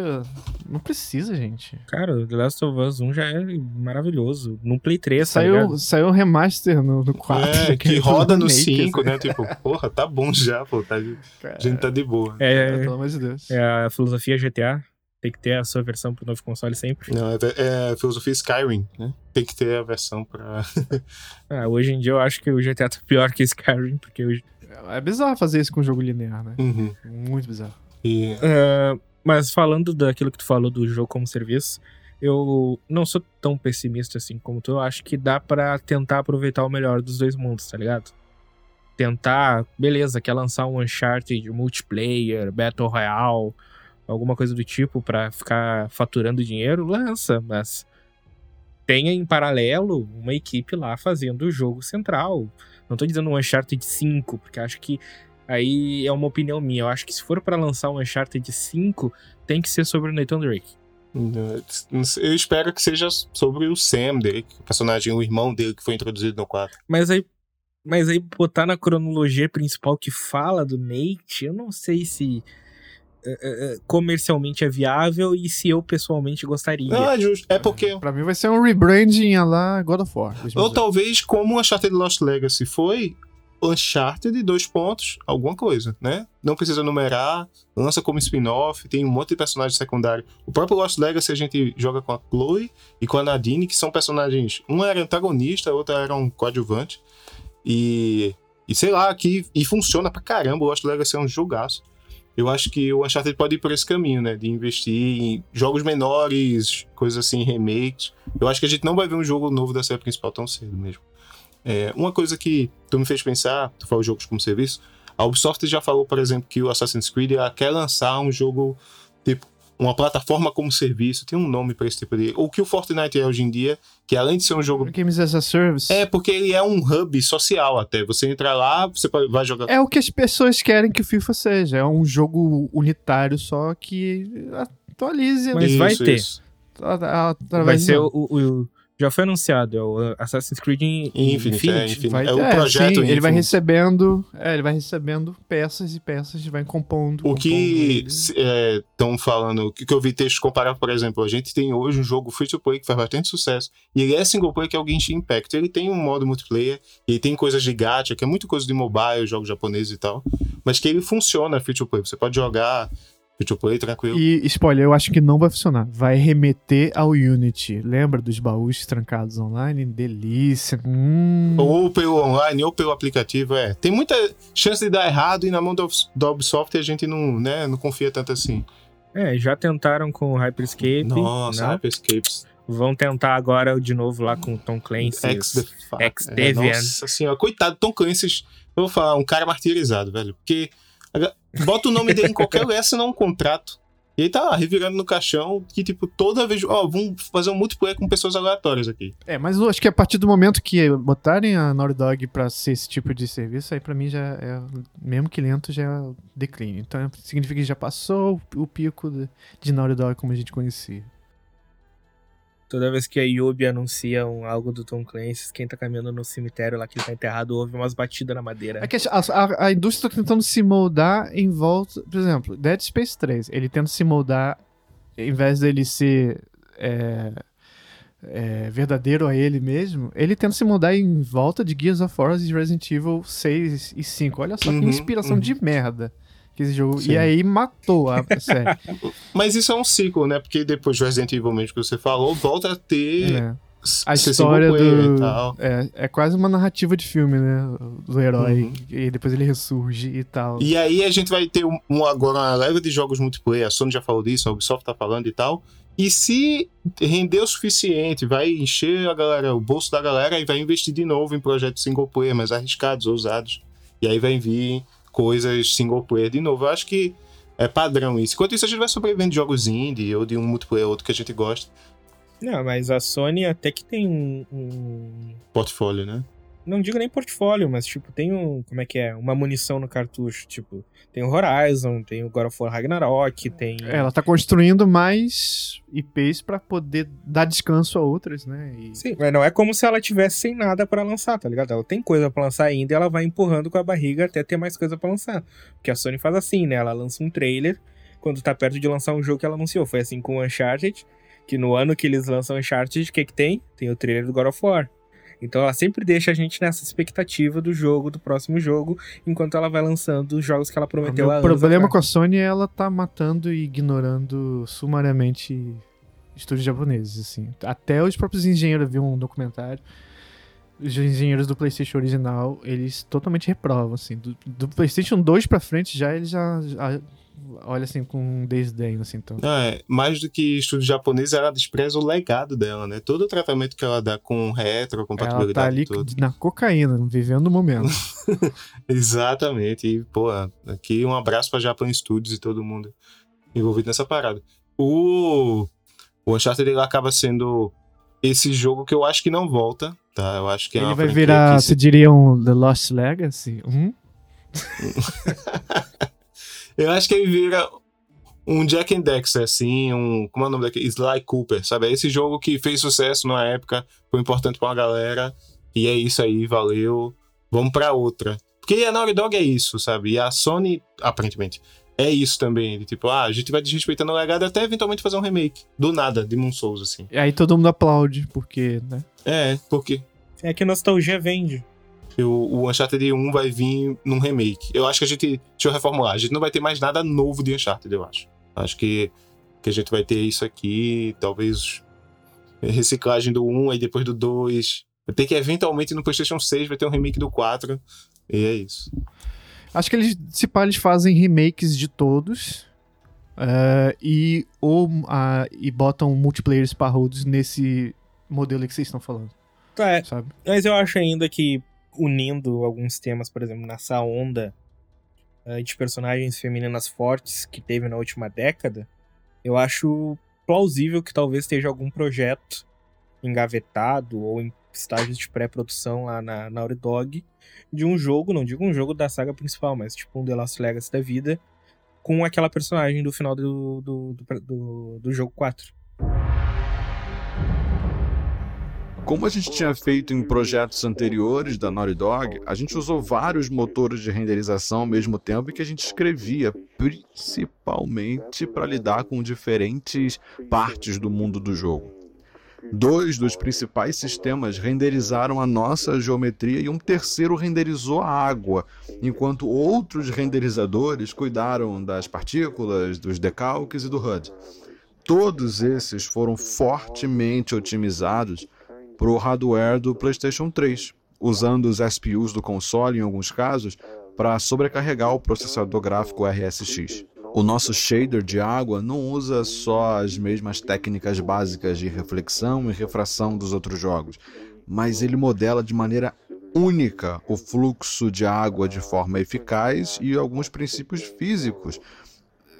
não precisa, gente. Cara, The Last of Us 1 já é maravilhoso. No Play 3, tá Saiu, ligado? saiu um remaster no, no 4. É, que é roda no remake, 5, assim. né? Tipo, porra, tá bom já, pô. Tá, a gente tá de boa. É, Pelo amor de Deus. é a filosofia GTA. Tem que ter a sua versão pro novo console sempre. Não, é, é a filosofia Skyrim, né? Tem que ter a versão pra. Ah, hoje em dia eu acho que o GTA tá pior que Skyrim, porque hoje... É bizarro fazer isso com um jogo linear, né? Uhum. Muito bizarro. E Ah, mas falando daquilo que tu falou do jogo como serviço, eu não sou tão pessimista assim como tu. Eu acho que dá pra tentar aproveitar o melhor dos dois mundos, tá ligado? Tentar, beleza, quer lançar um Uncharted multiplayer, Battle Royale, alguma coisa do tipo pra ficar faturando dinheiro, lança, mas tenha em paralelo uma equipe lá fazendo o jogo central. Não tô dizendo um Uncharted 5, porque acho que aí é uma opinião minha. Eu acho que se for pra lançar um Uncharted 5, tem que ser sobre o Nathan Drake. eu espero que seja sobre o Sam dele, o personagem, o irmão dele que foi introduzido no 4. Mas aí, mas aí botar na cronologia principal que fala do Nate, eu não sei se é, é, é, comercialmente é viável e se eu pessoalmente gostaria. É justo. É porque. Pra mim vai ser um rebranding a lá God of War. Ou talvez, como o Uncharted Lost Legacy foi, Uncharted, dois pontos, alguma coisa, né? Não precisa numerar, lança como spin-off, tem um monte de personagens secundários. O próprio Lost Legacy a gente joga com a Chloe e com a Nadine, que são personagens. Um era antagonista, a outra era um coadjuvante. E. E sei lá, que, e funciona pra caramba. O Lost Legacy é um jogaço. Eu acho que o Uncharted pode ir por esse caminho, né? De investir em jogos menores, coisas assim, remakes. Eu acho que a gente não vai ver um jogo novo da série principal tão cedo mesmo. É, uma coisa que tu me fez pensar, tu falou jogos como serviço, a Ubisoft já falou, por exemplo, que o Assassin's Creed ela quer lançar um jogo, tipo, uma plataforma como serviço, tem um nome pra esse tipo de... O que o Fortnite é hoje em dia, que além de ser um jogo... Games as a Service. É, porque ele é um hub social até. Você entra lá, você vai jogar... É o que as pessoas querem que o FIFA seja. É um jogo unitário só que atualize. Mas vai ter. a- a- Vai através ser o, o- Já foi anunciado, é o Assassin's Creed In- Infinite, é, Infinite. Vai- é o é, projeto sim, ele vai Infinite. recebendo, é, ele vai recebendo peças e peças e vai compondo. O compondo que estão falando, o que que eu vi texto comparar, por exemplo, a gente tem hoje um jogo free to play que faz bastante sucesso, e ele é single player, que é o Genshin Impact. Ele tem um modo multiplayer, ele tem coisas de gacha, que é muito coisa de mobile, jogos japoneses e tal, mas que ele funciona free to play. Você pode jogar free to play tranquilo. E, spoiler, eu acho que não vai funcionar. Vai remeter ao Unity. Lembra dos baús trancados online? Delícia. Hum. Ou pelo online, ou pelo aplicativo, é. Tem muita chance de dar errado e na mão do, da Ubisoft a gente não, né, não confia tanto assim. É, já tentaram com o Hyperscape. Nossa, né? Hyperscapes. Vão tentar agora de novo lá com o Tom Clancy. Ex, the fa- Ex é. Nossa senhora, coitado do Tom Clancy. Eu vou falar, um cara martirizado, velho. Porque bota o nome dele em qualquer lugar, assinar um contrato. E ele tá lá, revirando no caixão, que tipo, toda vez. Ó, vamos fazer um multiplayer com pessoas aleatórias aqui. É, mas eu acho que a partir do momento que botarem a Naughty Dog pra ser esse tipo de serviço, aí pra mim já é, mesmo que lento, já é declínio. Então significa que já passou o pico de, de Naughty Dog como a gente conhecia. Toda vez que a Yubi anuncia um, algo do Tom Clancy, quem tá caminhando no cemitério lá que ele tá enterrado ouve umas batidas na madeira. É que a, a- a indústria tá tentando se moldar em volta. Por exemplo, Dead Space 3, ele tenta se moldar, em vez dele ser é, é, verdadeiro a ele mesmo, ele tenta se moldar em volta de Gears of War e Resident Evil 6 e 5. Olha só Uhum, que inspiração uhum. de merda que esse jogo. Sim. E aí matou a série. Mas isso é um ciclo, né? Porque depois do Resident Evil mesmo que você falou, volta a ter. É. A história do. e tal. É, é quase uma narrativa de filme, né? Do herói. Uhum. E depois ele ressurge e tal. E aí a gente vai ter um, um- agora uma leva de jogos multiplayer. A Sony já falou disso, a Ubisoft tá falando e tal. E se render o suficiente, vai encher a galera, o bolso da galera e vai investir de novo em projetos single player mais arriscados, ousados. E aí vai vir coisas single player de novo. Eu acho que é padrão isso. Enquanto isso, a gente vai sobrevivendo de jogos indie ou de um multiplayer outro que a gente gosta. Não, mas a Sony até que tem um, um- Portfólio, né? Não digo nem portfólio, mas tipo, tem um. Como é que é? Uma munição no cartucho. Tipo, tem o Horizon, tem o God of War Ragnarok, tem. Ela tá construindo mais IPs pra poder dar descanso a outras, né? E- Sim, mas não é como se ela tivesse sem nada pra lançar, tá ligado? Ela tem coisa pra lançar ainda e ela vai empurrando com a barriga até ter mais coisa pra lançar. Porque a Sony faz assim, né? Ela lança um trailer quando tá perto de lançar um jogo que ela anunciou. Foi assim com o Uncharted, que no ano que eles lançam Uncharted, o que que tem? Tem o trailer do God of War. Então ela sempre deixa a gente nessa expectativa do jogo, do próximo jogo, enquanto ela vai lançando os jogos que ela O prometeu anos problema atrás. com a Sony é ela tá matando e ignorando sumariamente estúdios japoneses, assim. Até os próprios engenheiros, eu vi um documentário, os engenheiros do PlayStation original, eles totalmente reprovam, assim. Do, do PlayStation 2 pra frente já eles já, já olha assim com um desdém, assim, então. Não, é, mais do que estúdio japonês, ela despreza o legado dela, né? Todo o tratamento que ela dá com retro, Ela compatibilidade tá ali tudo. na cocaína, vivendo o momento. Exatamente. E, pô, aqui um abraço pra Japan Studios e todo mundo envolvido nessa parada. O, o Uncharted ele acaba sendo esse jogo que eu acho que não volta, tá? Eu acho que é Ele vai virar, você diria, um The Lost Legacy? Hum? Eu acho que ele vira um Jack and Dexter, assim, um. Como é o nome daquele? Sly Cooper, sabe? É esse jogo que fez sucesso na época, foi importante pra uma galera, e é isso aí, valeu. Vamos pra outra. Porque a Naughty Dog é isso, sabe? E a Sony, aparentemente, é isso também. De tipo, ah, a gente vai desrespeitando o legado até eventualmente fazer um remake. Do nada, de Moon Souls, assim. E aí todo mundo aplaude, porque, né? É, porque É que nostalgia vende. O, o Uncharted 1 vai vir num remake. Eu acho que a gente. Deixa eu reformular. A gente não vai ter mais nada novo de Uncharted, eu acho. Acho que, que a gente vai ter isso aqui, talvez reciclagem do 1, aí depois do 2. Vai ter que eventualmente no PlayStation 6 vai ter um remake do 4. E é isso. Acho que eles, se pá, eles fazem remakes de todos. eh, e, ou, ah, e botam multiplayers parrudos nesse modelo aí que vocês estão falando, Tá, é. sabe? Mas eu acho ainda que unindo alguns temas, por exemplo, nessa onda eh, de personagens femininas fortes que teve na última década, eu acho plausível que talvez esteja algum projeto engavetado ou em estágios de pré-produção lá na Naughty Dog de um jogo, não digo um jogo da saga principal, mas tipo um The Lost Legacy da vida, com aquela personagem do final do, do, do, do, do jogo 4. Como a gente tinha feito em projetos anteriores da Naughty Dog, a gente usou vários motores de renderização ao mesmo tempo que a gente escrevia, principalmente para lidar com diferentes partes do mundo do jogo. Dois dos principais sistemas renderizaram a nossa geometria e um terceiro renderizou a água, enquanto outros renderizadores cuidaram das partículas, dos decalques e do HUD. Todos esses foram fortemente otimizados para o hardware do PlayStation 3, usando os SPUs do console em alguns casos para sobrecarregar o processador gráfico RSX. O nosso shader de água não usa só as mesmas técnicas básicas de reflexão e refração dos outros jogos, mas ele modela de maneira única o fluxo de água de forma eficaz e alguns princípios físicos,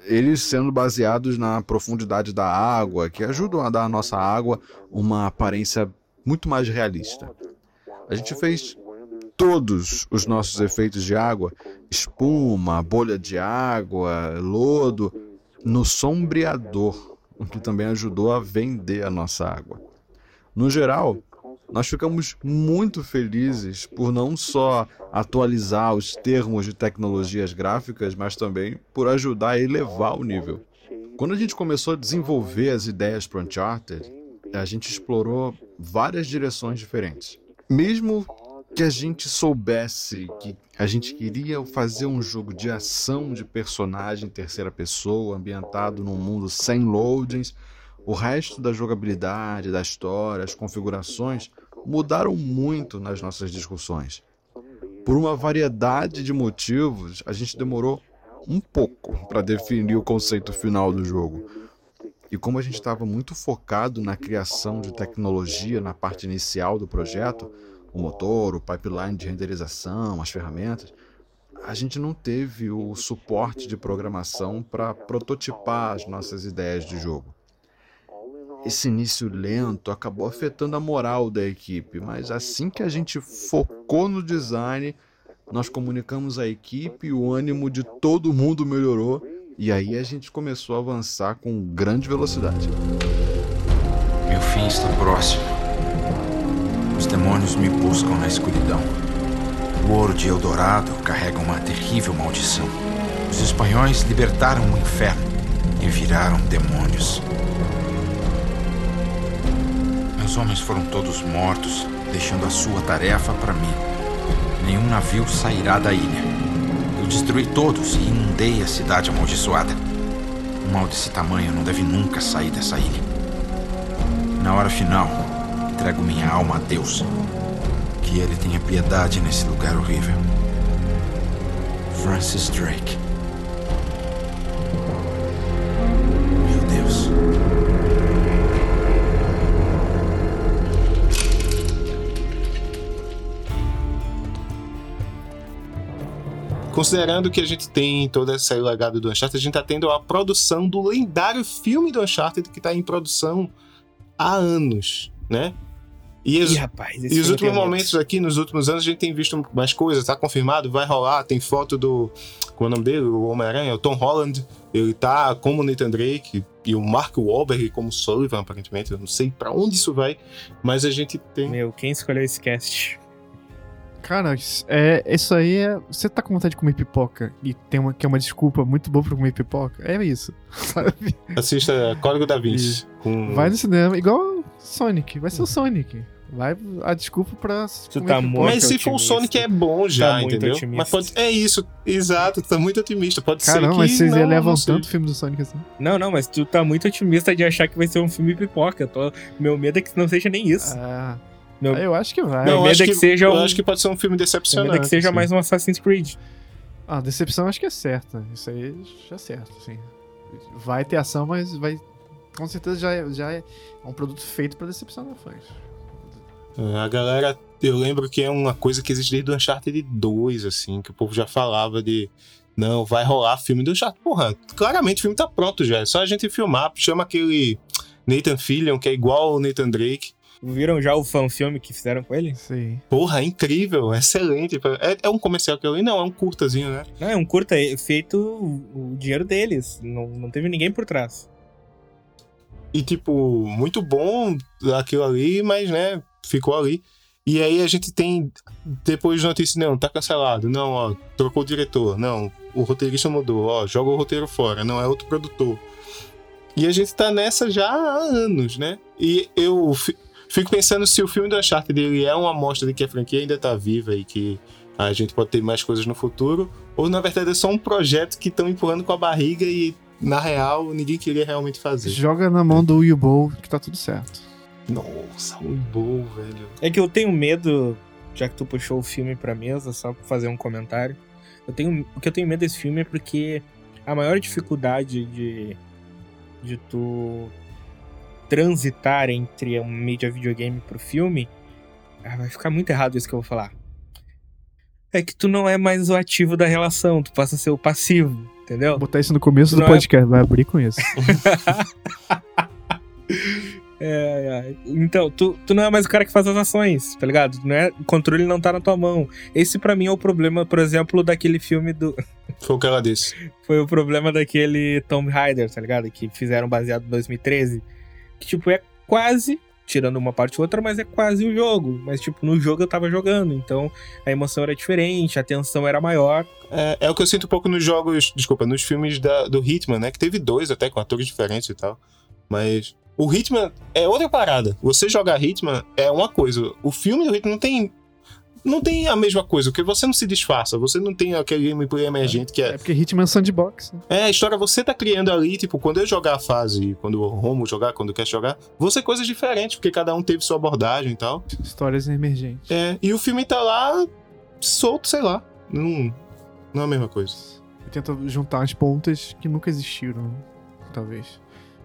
eles sendo baseados na profundidade da água, que ajudam a dar à nossa água uma aparência muito mais realista. A gente fez todos os nossos efeitos de água, espuma, bolha de água, lodo, no sombreador, o que também ajudou a vender a nossa água. No geral, nós ficamos muito felizes por não só atualizar os termos de tecnologias gráficas, mas também por ajudar a elevar o nível. Quando a gente começou a desenvolver as ideias para Uncharted, a gente explorou várias direções diferentes. Mesmo que a gente soubesse que a gente queria fazer um jogo de ação de personagem em terceira pessoa, ambientado num mundo sem loadings, o resto da jogabilidade, da história, as configurações mudaram muito nas nossas discussões. Por uma variedade de motivos, a gente demorou um pouco para definir o conceito final do jogo. E como a gente estava muito focado na criação de tecnologia na parte inicial do projeto, o motor, o pipeline de renderização, as ferramentas, a gente não teve o suporte de programação para prototipar as nossas ideias de jogo. Esse início lento acabou afetando a moral da equipe, mas assim que a gente focou no design, nós comunicamos à equipe e o ânimo de todo mundo melhorou e aí a gente começou a avançar com grande velocidade. Meu fim está próximo. Os demônios me buscam na escuridão. O ouro de Eldorado carrega uma terrível maldição. Os espanhóis libertaram o inferno e viraram demônios. Meus homens foram todos mortos, deixando a sua tarefa para mim. Nenhum navio sairá da ilha destruí todos e inundei a cidade amaldiçoada. Um mal desse tamanho não deve nunca sair dessa ilha. Na hora final, entrego minha alma a Deus. Que ele tenha piedade nesse lugar horrível. Francis Drake. Considerando que a gente tem toda essa legado do Uncharted, a gente tá tendo a produção do lendário filme do Uncharted que tá em produção há anos, né? E, os, Ih, rapaz, e os últimos momentos aqui, nos últimos anos, a gente tem visto mais coisas, tá confirmado, vai rolar, tem foto do. Qual é o nome dele? O Homem-Aranha, o Tom Holland. Ele tá como Nathan Drake e o Mark Wahlberg como Sullivan, aparentemente. Eu não sei pra onde isso vai, mas a gente tem. Meu, quem escolheu esse cast? Cara, isso- é, isso aí é. Você tá com vontade de comer pipoca e tem uma, que é uma desculpa muito boa pra comer pipoca? É isso. Sabe? Assista Código da Vinci. Com... Vai no cinema, igual Sonic. Vai ser o Sonic. Vai a desculpa pra. Tu comer tá muito Mas se for o. Sonic é bom já, Tá muito entendeu? otimista. Mas pode... É isso, exato, tá muito otimista. Pode Caramba, ser que mas vocês não, elevam não tanto o filme do Sonic assim. Não, não, mas tu tá muito otimista de achar que vai ser um filme pipoca. Tô... Meu medo é que não seja nem isso. Ah, Meu- eu acho que vai. Meu Não, medo acho é que que, seja eu um- acho que pode ser um filme Meu decepcionante. medo é que seja assim. mais um Assassin's Creed. Ah, decepção acho que é certa. Isso aí já é certo, sim. Vai ter ação, mas vai. Com certeza já é, já é um produto feito pra decepcionar fãs. A galera, eu lembro que é uma coisa que existe desde o Uncharted 2, assim, que o povo já falava de. Não, vai rolar filme do Uncharted. Porra, claramente o filme tá pronto já. É só a gente filmar. Chama aquele Nathan Fillion, que é igual o Nathan Drake. Viram já o fanfilme que fizeram com ele? Sim. Porra, é incrível, excelente. É, é um comercial que eu li? Não, é um curtazinho, né? Não, é um curta é feito o o dinheiro deles. Não, não teve ninguém por trás. E, tipo, muito bom aquilo ali, mas, né, ficou ali. E aí a gente tem, depois de notícia, não, tá cancelado, não, ó, trocou o diretor, não, o roteirista mudou, ó, joga o roteiro fora, não é outro produtor. E a gente tá nessa já há anos, né? E eu fico pensando se o filme do Uncharted dele é uma amostra de que a franquia ainda tá viva e que a gente pode ter mais coisas no futuro, ou na verdade é só um projeto que estão empurrando com a barriga e na real ninguém queria realmente fazer. Joga na mão do Bowl que tá tudo certo. Nossa, o Will velho. É que eu tenho medo, já que tu puxou o filme pra mesa, só pra fazer um comentário. Eu tenho, o que eu tenho medo desse filme é porque a maior dificuldade de, de tu transitar entre um mídia videogame pro filme. Ah, vai ficar muito errado isso que eu vou falar. É que tu não é mais o ativo da relação, tu passa a ser o passivo, entendeu? Vou botar isso no começo tu do podcast, é... vai abrir com isso. É, é. Então, tu, tu não é mais o cara que faz as ações, tá ligado? Não é, o controle não tá na tua mão. Esse para mim é o problema, por exemplo, daquele filme do. Foi o que ela disse. Foi o problema daquele Tomb Raider, tá ligado? Que fizeram baseado em 2013. Que, tipo, é quase. Tirando uma parte ou outra, mas é quase o jogo. Mas, tipo, no jogo eu tava jogando. Então a emoção era diferente, a tensão era maior. É, é o que eu sinto um pouco nos jogos. Desculpa, nos filmes da, do Hitman, né? Que teve dois até com atores diferentes e tal. Mas o Hitman é outra parada. Você jogar Hitman é uma coisa. O filme do Hitman não tem não tem a mesma coisa, porque você não se disfarça, você não tem aquele gameplay emergente que é. É porque Hitman é sandbox. Né? É, a história você tá criando ali, tipo, quando eu jogar a fase, quando o Romo jogar, quando quer jogar, vão ser coisas diferentes, porque cada um teve sua abordagem e tal. Histórias emergentes. É, e o filme tá lá solto, sei lá. Não, não é a mesma coisa. Tenta juntar as pontas que nunca existiram, talvez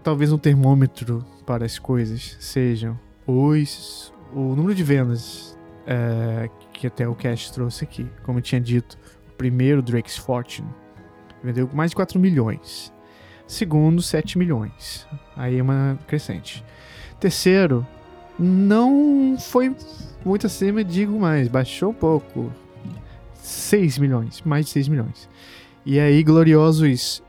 talvez um termômetro para as coisas sejam os, o número de vendas é, que até o Cash trouxe aqui. Como eu tinha dito, o primeiro, Drake's Fortune, vendeu mais de 4 milhões. Segundo, 7 milhões. Aí é uma crescente. Terceiro, não foi muito acima, digo mais, baixou um pouco. 6 milhões, mais de 6 milhões. E aí, gloriosos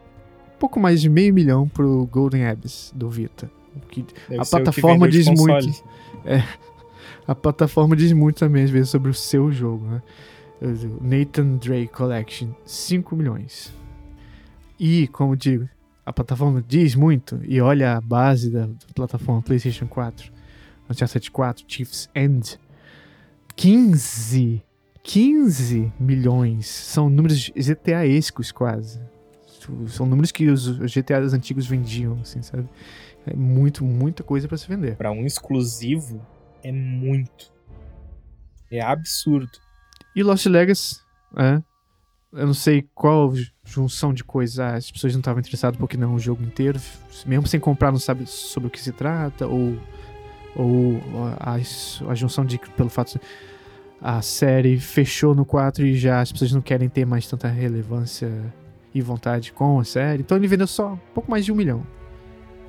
pouco mais de meio milhão pro Golden Abyss do Vita. Que a plataforma diz muito. É, a plataforma diz muito também, às vezes, sobre o seu jogo, né? Nathan Drake Collection, 5 milhões. E, como digo, a plataforma diz muito, e olha a base da, plataforma PlayStation 4, Uncharted 4, Chief's End, 15, 15 milhões. São números GTA-escos quase. São números que os, os GTAs antigos vendiam, assim, sabe? É muito, muita coisa para se vender. Para um exclusivo, é muito. É absurdo. E Lost Legacy, é. Eu não sei qual junção de coisas ah, as pessoas não estavam interessadas porque não o jogo inteiro. Mesmo sem comprar, não sabe sobre o que se trata, ou, ou a, a junção de pelo fato a série fechou no 4 e já as pessoas não querem ter mais tanta relevância e vontade com a série. Então ele vendeu só um pouco mais de um milhão.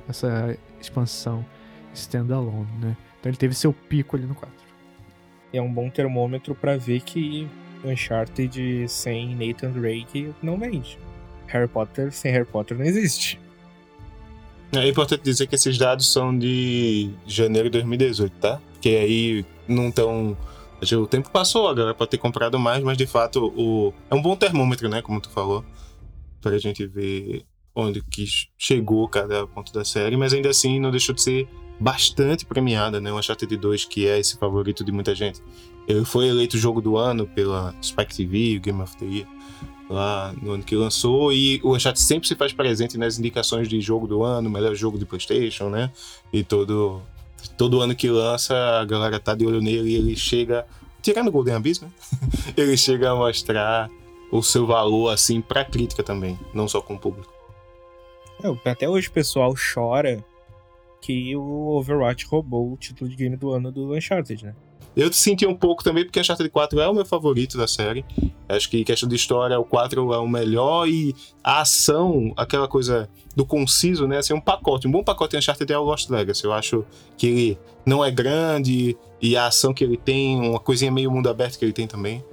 Essa expansão standalone, né? Então ele teve seu pico ali no 4. É um bom termômetro para ver que Uncharted sem Nathan Drake não vende. Harry Potter sem Harry Potter não existe. É importante dizer que esses dados são de janeiro de 2018, tá? Porque aí não estão. O tempo passou, agora pode ter comprado mais, mas de fato o... é um bom termômetro, né? Como tu falou para a gente ver onde que chegou cada ponto da série, mas ainda assim não deixou de ser bastante premiada, né? O Uncharted 2, que é esse favorito de muita gente. Ele foi eleito jogo do ano pela Spike TV, Game of the Year, lá no ano que lançou, e o Uncharted sempre se faz presente nas indicações de jogo do ano, melhor jogo de PlayStation, né? E todo todo ano que lança, a galera tá de olho nele e ele chega, tirando o Golden Abyss, né? ele chega a mostrar o seu valor assim para crítica também, não só com o público. É, até hoje o pessoal chora que o Overwatch roubou o título de game do ano do Uncharted, né? Eu senti um pouco também, porque Uncharted 4 é o meu favorito da série. Acho que questão de história, o 4 é o melhor e a ação, aquela coisa do conciso, né? Assim, um pacote, um bom pacote de Uncharted é o Lost Legacy. Eu acho que ele não é grande e a ação que ele tem, uma coisinha meio mundo aberto que ele tem também.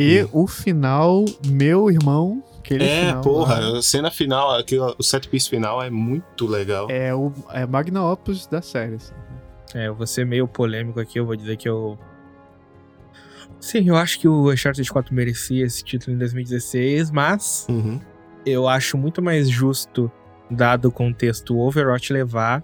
E hum. o final, meu irmão, aquele é, final. porra, lá, a cena final, aquilo, o set piece final é muito legal. É o é Magna Opus da série. Assim. É, eu vou ser meio polêmico aqui, eu vou dizer que eu. Sim, eu acho que o Uncharted 4 merecia esse título em 2016, mas Uhum. eu acho muito mais justo, dado o contexto, o Overwatch levar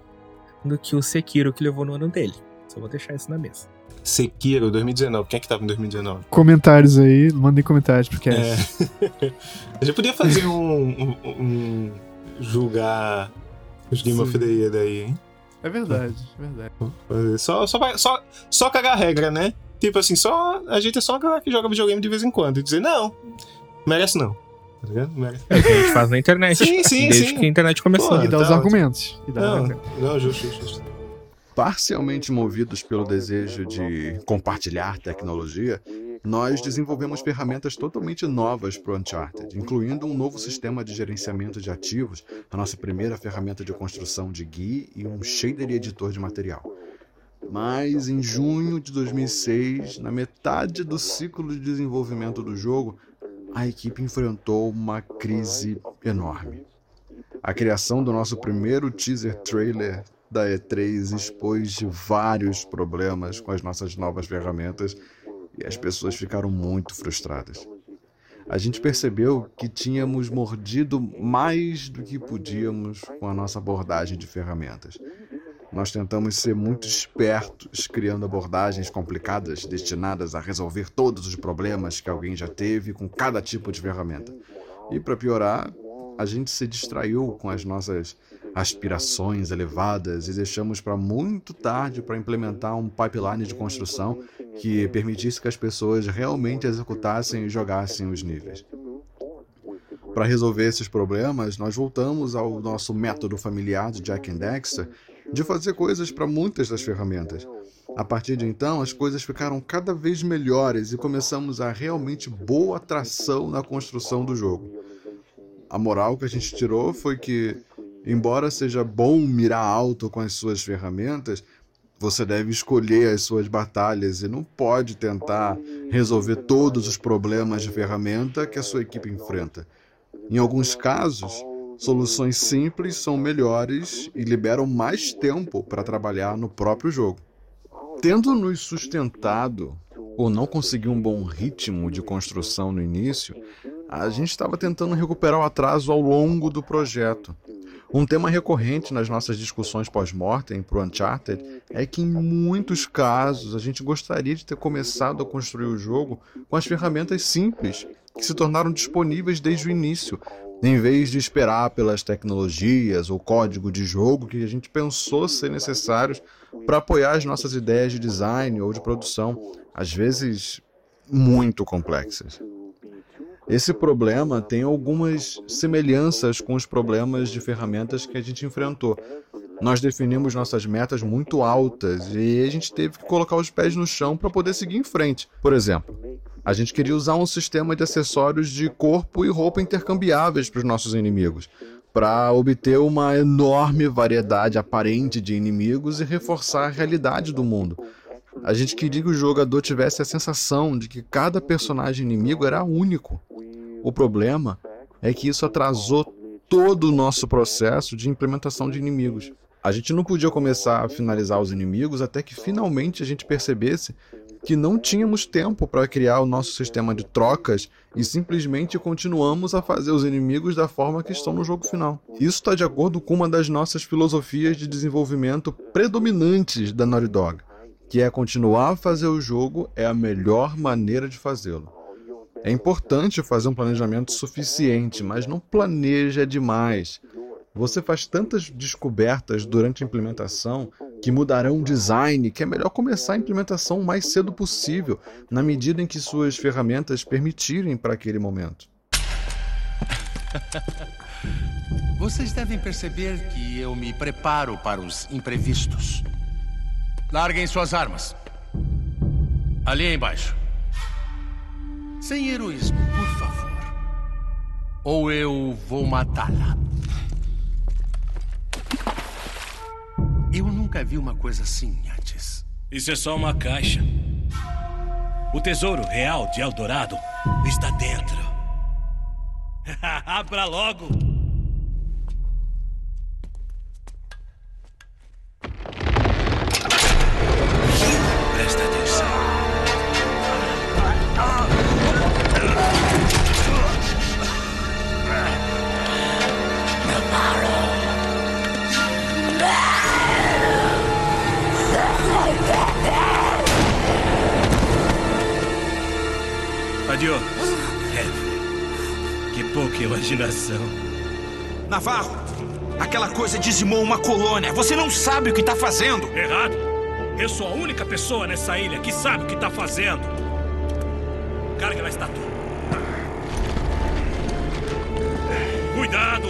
do que o Sekiro que levou no ano dele. Só vou deixar isso na mesa. Sekiro, 2019. Quem é que tava em 2019? Comentários aí, mandem comentários, porque é. A gente podia fazer um, um- um- julgar os Game of Sim. the Year daí, hein? É verdade, é verdade. Só, só, vai- só, só cagar a regra, né? Tipo assim, só a gente é só a galera que joga videogame de vez em quando. E dizer, não, merece não. Tá ligado? Merece. É o que a gente faz na internet. Sim, sim, Desde sim. que a internet começou. Pô, E dá os tá argumentos. E dá os Não, argumentos. não, justo, justo, justo. Parcialmente movidos pelo desejo de compartilhar tecnologia, nós desenvolvemos ferramentas totalmente novas para o Uncharted, incluindo um novo sistema de gerenciamento de ativos, a nossa primeira ferramenta de construção de GUI e um shader e editor de material. Mas em junho de 2006, na metade do ciclo de desenvolvimento do jogo, a equipe enfrentou uma crise enorme. A criação do nosso primeiro teaser trailer da E3 expôs vários problemas com as nossas novas ferramentas e as pessoas ficaram muito frustradas. A gente percebeu que tínhamos mordido mais do que podíamos com a nossa abordagem de ferramentas. Nós tentamos ser muito espertos, criando abordagens complicadas destinadas a resolver todos os problemas que alguém já teve com cada tipo de ferramenta. E para piorar, a gente se distraiu com as nossas aspirações elevadas e deixamos para muito tarde para implementar um pipeline de construção que permitisse que as pessoas realmente executassem e jogassem os níveis. Para resolver esses problemas, nós voltamos ao nosso método familiar de Jack and Dexter de fazer coisas para muitas das ferramentas. A partir de então, as coisas ficaram cada vez melhores e começamos a realmente boa tração na construção do jogo. A moral que a gente tirou foi que, embora seja bom mirar alto com as suas ferramentas, você deve escolher as suas batalhas e não pode tentar resolver todos os problemas de ferramenta que a sua equipe enfrenta. Em alguns casos, soluções simples são melhores e liberam mais tempo para trabalhar no próprio jogo. Tendo nos sustentado ou não conseguir um bom ritmo de construção no início, a gente estava tentando recuperar o atraso ao longo do projeto. Um tema recorrente nas nossas discussões pós-mortem para o Uncharted é que, em muitos casos, a gente gostaria de ter começado a construir o jogo com as ferramentas simples que se tornaram disponíveis desde o início, em vez de esperar pelas tecnologias ou código de jogo que a gente pensou ser necessários para apoiar as nossas ideias de design ou de produção, às vezes muito complexas. Esse problema tem algumas semelhanças com os problemas de ferramentas que a gente enfrentou. Nós definimos nossas metas muito altas e a gente teve que colocar os pés no chão para poder seguir em frente. Por exemplo, a gente queria usar um sistema de acessórios de corpo e roupa intercambiáveis para os nossos inimigos, para obter uma enorme variedade aparente de inimigos e reforçar a realidade do mundo. A gente queria que o jogador tivesse a sensação de que cada personagem inimigo era único. O problema é que isso atrasou todo o nosso processo de implementação de inimigos. A gente não podia começar a finalizar os inimigos até que finalmente a gente percebesse que não tínhamos tempo para criar o nosso sistema de trocas e simplesmente continuamos a fazer os inimigos da forma que estão no jogo final. Isso está de acordo com uma das nossas filosofias de desenvolvimento predominantes da Naughty Dog, que é continuar a fazer o jogo é a melhor maneira de fazê-lo. É importante fazer um planejamento suficiente, mas não planeja demais. Você faz tantas descobertas durante a implementação que mudarão o design que é melhor começar a implementação o mais cedo possível, na medida em que suas ferramentas permitirem para aquele momento. Vocês devem perceber que eu me preparo para os imprevistos. Larguem suas armas. Ali embaixo. Sem heroísmo, por favor. Ou eu vou matá-la. Eu nunca vi uma coisa assim antes. Isso é só uma caixa. O tesouro real de Eldorado está dentro. Abra logo! Presta atenção. Adiós. É. Que pouca imaginação. Navarro, aquela coisa dizimou uma colônia. Você não sabe o que está fazendo. Errado. Eu sou a única pessoa nessa ilha que sabe o que está fazendo. Carga na estátua. Cuidado!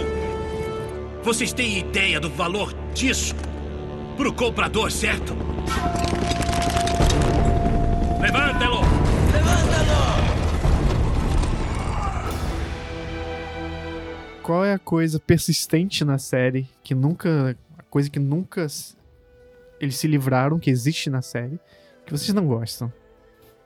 Vocês têm ideia do valor disso? Pro comprador, certo? Levanta-lo! Qual é a coisa persistente na série que nunca. A coisa que nunca eles se livraram, que existe na série, que vocês não gostam?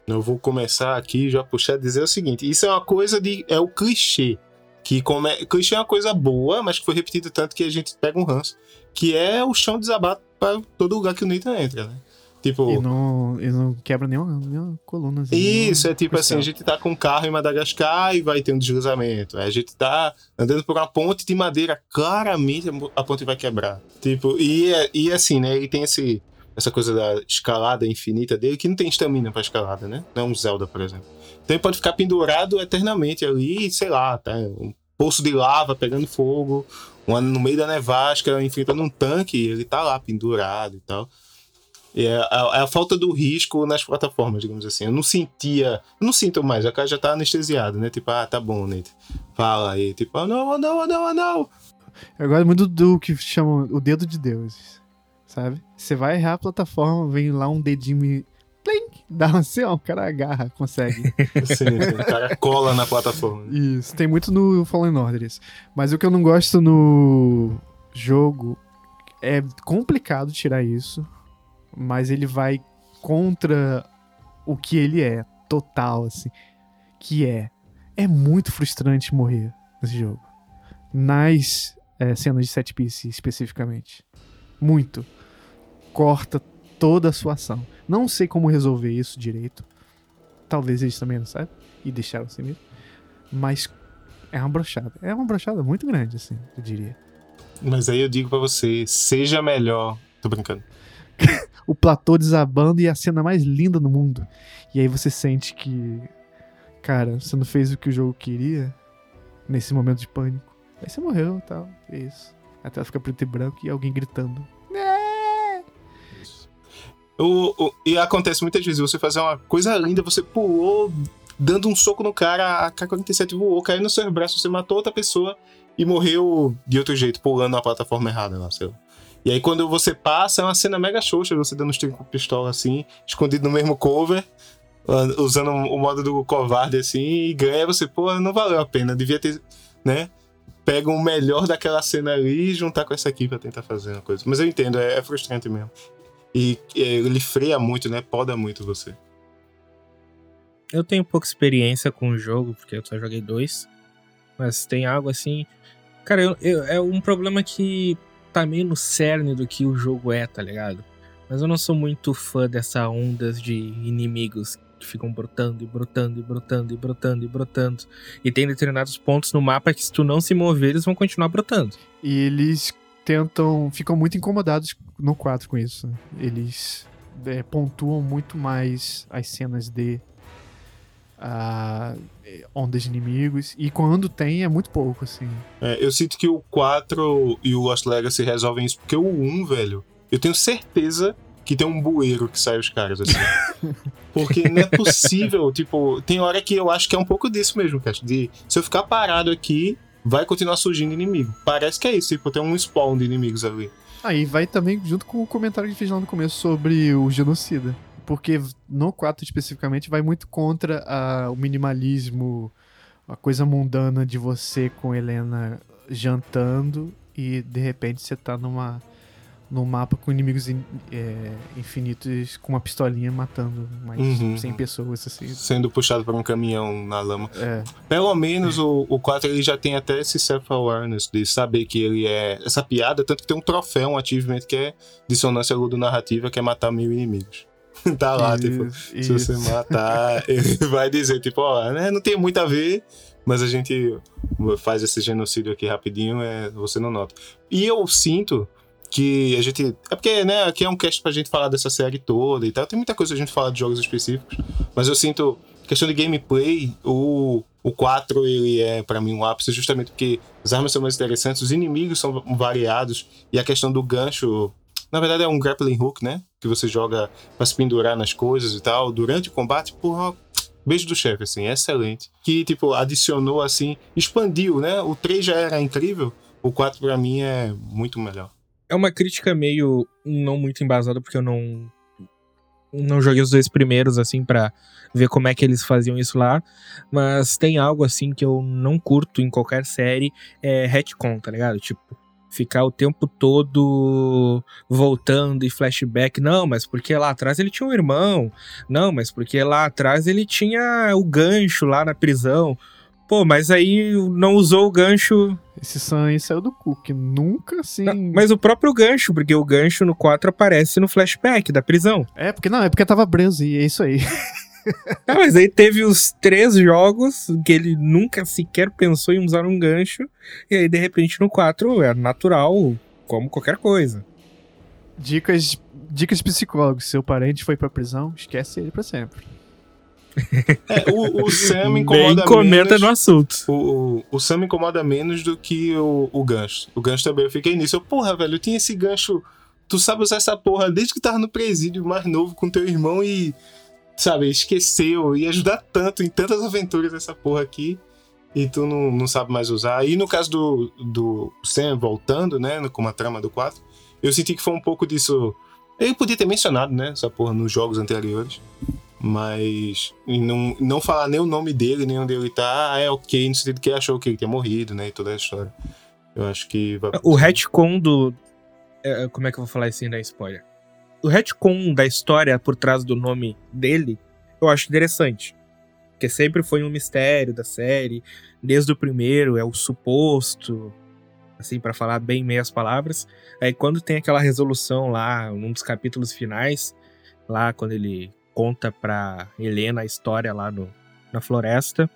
Eu vou começar aqui já puxar dizer o seguinte: isso é uma coisa de. É o clichê. Que come... clichê é uma coisa boa, mas que foi repetido tanto que a gente pega um ranço. Que é o chão desabado para todo lugar que o Nathan entra, né? Tipo. E não, e não quebra nenhuma, nenhuma coluna. Isso, é tipo assim, a gente tá com um carro em Madagascar e vai ter um deslizamento. A gente tá andando por uma ponte de madeira, claramente a ponte vai quebrar. Tipo, e, é- e assim, né, ele tem esse, essa coisa da escalada infinita dele, que não tem estamina pra escalada, né? Não é um Zelda, por exemplo. Então ele pode ficar pendurado eternamente ali, sei lá, tá? Um poço de lava pegando fogo, um, no meio da nevasca, enfrentando um tanque, ele tá lá pendurado e tal. É a, é a falta do risco nas plataformas, digamos assim. Eu não sentia. Eu não sinto mais, a cara já tá anestesiado, né? Tipo, ah, tá bom, Nate. Fala aí, tipo, ah, não, ah, não, ah, não, não. Eu gosto muito do que chamam o dedo de Deus, sabe? Você vai errar a plataforma, vem lá um dedinho e. Plim! Dá assim, ó, o cara agarra, consegue. Sim, sim, o cara cola na plataforma. Isso, tem muito no Fallen Order isso. Mas o que eu não gosto no jogo é complicado tirar isso, mas ele vai contra o que ele é, total, assim. Que é. É muito frustrante morrer nesse jogo. Nas é, cenas de set piece, especificamente. Muito. Corta toda a sua ação. Não sei como resolver isso direito. Talvez eles também não saibam. E deixaram assim mesmo. Mas é uma brochada. É uma brochada muito grande, assim, eu diria. Mas aí eu digo pra você, seja melhor. Tô brincando. O platô desabando e a cena mais linda do mundo. E aí você sente que. Cara, você não fez o que o jogo queria nesse momento de pânico. Aí você morreu e tal. É isso. A tela fica preto e branco e alguém gritando. O, o- e acontece muitas vezes, você fazer uma coisa linda, você pulou, dando um soco no cara, a K-47 voou, caiu no seu braço, você matou outra pessoa e morreu de outro jeito, pulando na plataforma errada lá, sei lá. E aí quando você passa, é uma cena mega xoxa, você dando uns tiros com pistola assim, escondido no mesmo cover, usando o modo do covarde assim, e ganha, você, pô, não valeu a pena, devia ter, né? Pega o melhor daquela cena ali e juntar com essa aqui pra tentar fazer uma coisa. Mas eu entendo, é, é frustrante mesmo. E é, ele freia muito, né? Poda muito você. Eu tenho pouca experiência com o jogo, porque eu só joguei dois. Mas tem algo assim. Cara, eu, eu- é um problema que tá meio no cerne do que o jogo é, tá ligado? Mas eu não sou muito fã dessa ondas de inimigos que ficam brotando e brotando e brotando e brotando e brotando. E tem determinados pontos no mapa que se tu não se mover, eles vão continuar brotando. E eles tentam. ficam muito incomodados no 4 com isso. Eles é, pontuam muito mais as cenas de eh, ondas de inimigos. E quando tem, é muito pouco, assim. É, eu sinto que o 4 e o Lost Legacy resolvem isso, porque o 1, velho, eu tenho certeza que tem um bueiro que sai os caras assim. Porque não é possível, tipo, tem hora que eu acho que é um pouco disso mesmo, cara. De se eu ficar parado aqui, vai continuar surgindo inimigo. Parece que é isso, tipo, tem um spawn de inimigos ali. Aí vai também junto com o comentário que fez lá no começo sobre o genocida. Porque no 4 especificamente vai muito contra a- o minimalismo, a coisa mundana de você com Helena jantando e de repente você tá numa, num mapa com inimigos in- é, infinitos com uma pistolinha matando mais Uhum. 100 pessoas assim. Sendo puxado por um caminhão na lama. É. Pelo menos o, o 4 ele já tem até esse self-awareness de saber que ele é essa piada, tanto que tem um troféu, um achievement que é dissonância narrativa que é matar mil inimigos. tá lá, tipo, Isso, se você isso. matar, ele vai dizer, tipo, ó, né, não tem muito a ver, mas a gente faz esse genocídio aqui rapidinho, é, você não nota. E eu sinto que a gente. É porque, né, aqui é um cast pra gente falar dessa série toda e tal. Tem muita coisa a gente falar de jogos específicos, mas eu sinto questão de gameplay, o, o 4 ele é para mim um ápice justamente porque as armas são mais interessantes, os inimigos são variados e a questão do gancho, na verdade é um grappling hook, né? Que você joga pra se pendurar nas coisas e tal. Durante o combate, porra, beijo do chefe, assim, excelente. Que, tipo, adicionou, assim, expandiu, né? O 3 já era incrível, o 4 para mim é muito melhor. É uma crítica meio não muito embasada, porque eu não não joguei os dois primeiros, assim, para ver como é que eles faziam isso lá. Mas tem algo, assim, que eu não curto em qualquer série, é retcon, tá ligado? Tipo, ficar o tempo todo voltando e flashback. Não, mas porque lá atrás ele tinha um irmão. Não, mas porque lá atrás ele tinha o gancho lá na prisão. Pô, mas aí não usou o gancho. Esse aí saiu do cu, que nunca assim. Não, mas o próprio gancho, porque o gancho no 4 aparece no flashback da prisão. É, porque não, é porque tava preso e é isso aí. Ah, mas aí teve os três jogos que ele nunca sequer pensou em usar um gancho. E aí, de repente, no 4 é natural, como qualquer coisa. Dicas, dicas psicólogos. Seu parente foi pra prisão, esquece ele pra sempre. É, o, o Sam incomoda Nem comenta menos, no assunto. O, o, o Sam incomoda menos do que o, o gancho. O gancho também eu fiquei nisso. Eu, porra, velho, eu tinha esse gancho. Tu sabe usar essa porra desde que tava no presídio mais novo com teu irmão e sabe, esqueceu, ia ajudar tanto em tantas aventuras essa porra aqui, e tu não, não sabe mais usar. E no caso do, do Sam voltando, né, com a trama do 4, eu senti que foi um pouco disso. Ele podia ter mencionado, né, essa porra nos jogos anteriores, mas não, não falar nem o nome dele, nem onde ele tá, ah, é ok, no sentido que achou que ele tinha morrido, né, e toda a história. Eu acho que vai... O retcon do. é, Como é que eu vou falar isso sem dar spoiler? O retcon da história por trás do nome dele, eu acho interessante. Porque sempre foi um mistério da série. Desde o primeiro, é o suposto. Assim, para falar bem meias palavras. Aí quando tem aquela resolução lá, num dos capítulos finais, lá quando ele conta pra Helena a história lá no, na floresta.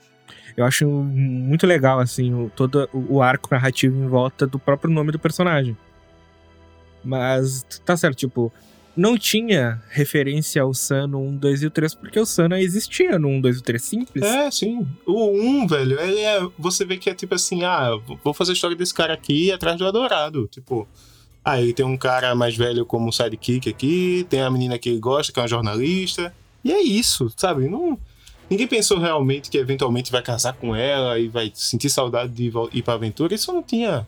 Eu acho muito legal, assim, o, todo o, arco narrativo em volta do próprio nome do personagem. Mas tá certo, tipo, não tinha referência ao Sun no 1, 2 e o 3, porque o Sun existia no 1, 2 e o 3 simples. É, sim. O 1, velho, ele é. Você vê que é tipo assim, ah, vou fazer a história desse cara aqui atrás do Adorado. Tipo. Aí tem um cara mais velho como sidekick aqui, tem a menina que ele gosta, que é uma jornalista. E é isso, sabe? Não, ninguém pensou realmente que eventualmente vai casar com ela e vai sentir saudade de ir pra aventura. Isso não tinha.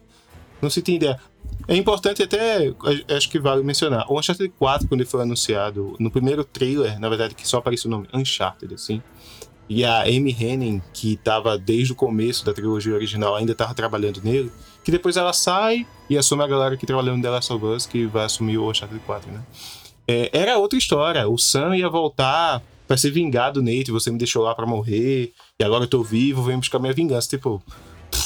Não se tinha ideia. É importante até, a- acho que vale mencionar, o Uncharted 4, quando ele foi anunciado, no primeiro trailer, na verdade, que só aparece o nome Uncharted, assim, e a Amy Henning, que tava desde o começo da trilogia original, ainda tava trabalhando nele, que depois ela sai e assume a galera que trabalhou no The Last of Us, que vai assumir o Uncharted 4, né? É, era outra história, o Sam ia voltar pra ser vingado, Nate, você me deixou lá pra morrer, e agora eu tô vivo, vem buscar minha vingança, tipo...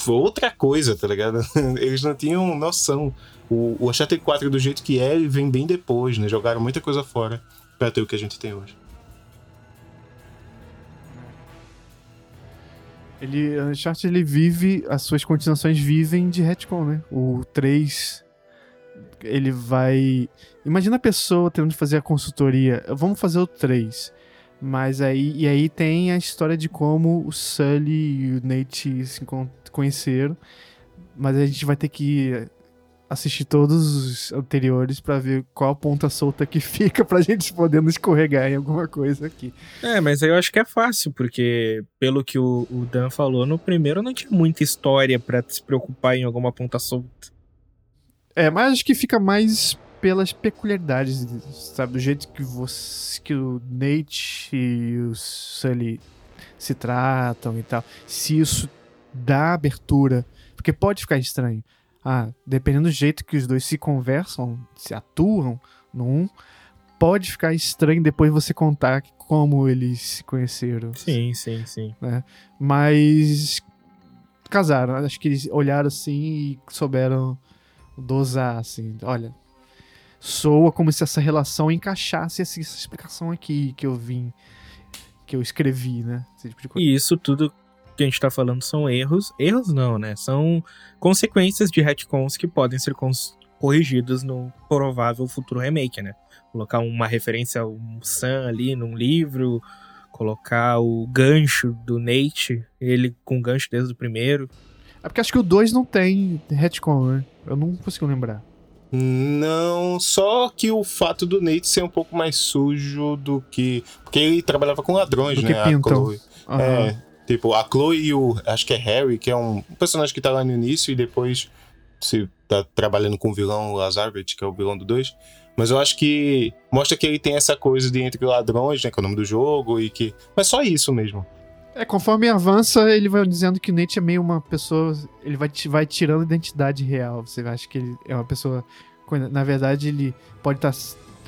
outra coisa, tá ligado? Eles não tinham noção. O, o Uncharted 4 do jeito que é, ele vem bem depois, né? Jogaram muita coisa fora pra ter o que a gente tem hoje. Ele, Uncharted, ele vive, as suas continuações vivem de retcon, né? O 3, ele vai... Imagina a pessoa tendo de fazer a consultoria, vamos fazer o 3. Mas aí, e aí tem a história de como o Sully e o Nate se encon- conheceram. Mas a gente vai ter que assistir todos os anteriores pra ver qual ponta solta que fica pra gente poder escorregar em alguma coisa aqui. É, mas aí eu acho que é fácil, porque pelo que o, o Dan falou, no primeiro não tinha muita história pra se preocupar em alguma ponta solta. É, mas acho que fica mais pelas peculiaridades, sabe? Do jeito que você, que o Nate e o Sully se tratam e tal. Se isso dá abertura, porque pode ficar estranho. Ah, dependendo do jeito que os dois se conversam, se atuam no um, pode ficar estranho depois você contar como eles se conheceram. Sim, sim, sim. né? Mas casaram, acho que eles olharam assim e souberam dosar assim, olha, soa como se essa relação encaixasse essa, essa explicação aqui que eu vim, que eu escrevi, né? Esse tipo de coisa. E isso tudo que a gente tá falando são erros. Erros não, né? São consequências de retcons que podem ser corrigidos no provável futuro remake, né? Colocar uma referência ao Sam ali num livro, colocar o gancho do Nate, ele com gancho desde o primeiro. É porque acho que o 2 não tem retcon, né? Eu não consigo lembrar. Não, só que o fato do Nate ser um pouco mais sujo do que. Porque ele trabalhava com ladrões, Do né? que a pintam. Chloe. Aham. É, tipo, a Chloe e o. Acho que é Harry, que é um personagem que tá lá no início e depois se tá trabalhando com o vilão Lazarvich, que é o vilão do 2. Mas eu acho que mostra que ele tem essa coisa de entre ladrões, né? Que é o nome do jogo, e que. Mas só isso mesmo. É, conforme avança, ele vai dizendo que o Nate é meio uma pessoa. Ele vai, vai tirando identidade real. Você acha que ele é uma pessoa. Na verdade, ele pode tá,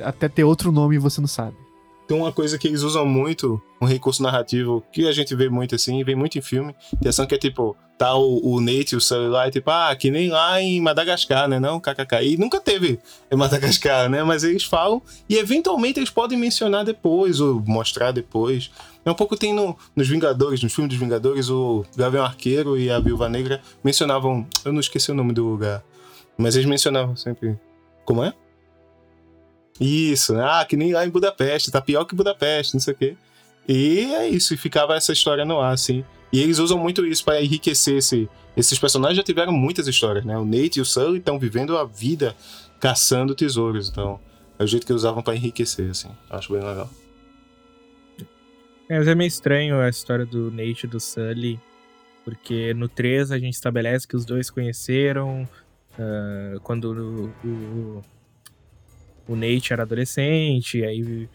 até ter outro nome e você não sabe. Tem uma coisa que eles usam muito, um recurso narrativo, que a gente vê muito assim, vem muito em filme, de ação que é tipo, tá o, o Nate o Sully lá, e tipo, ah, que nem lá em Madagascar, né, não? KKK. E nunca teve em Madagascar, né? Mas eles falam, e eventualmente eles podem mencionar depois, ou mostrar depois. É um pouco tem no, nos Vingadores, nos filmes dos Vingadores, o Gavião Arqueiro e a Viúva Negra mencionavam, eu não esqueci o nome do lugar, mas eles mencionavam sempre, como é? Isso, né? Ah, que nem lá em Budapeste, tá pior que Budapeste, não sei o quê. E é isso, e ficava essa história no ar, assim. E eles usam muito isso para enriquecer esse. Esses personagens já tiveram muitas histórias, né? O Nate e o Sully estão vivendo a vida caçando tesouros, então é o jeito que eles usavam para enriquecer, assim. Acho bem legal. É, mas é meio estranho a história do Nate e do Sully, porque no 3 a gente estabelece que os dois conheceram ah, quando o, o, o Nate era adolescente, aí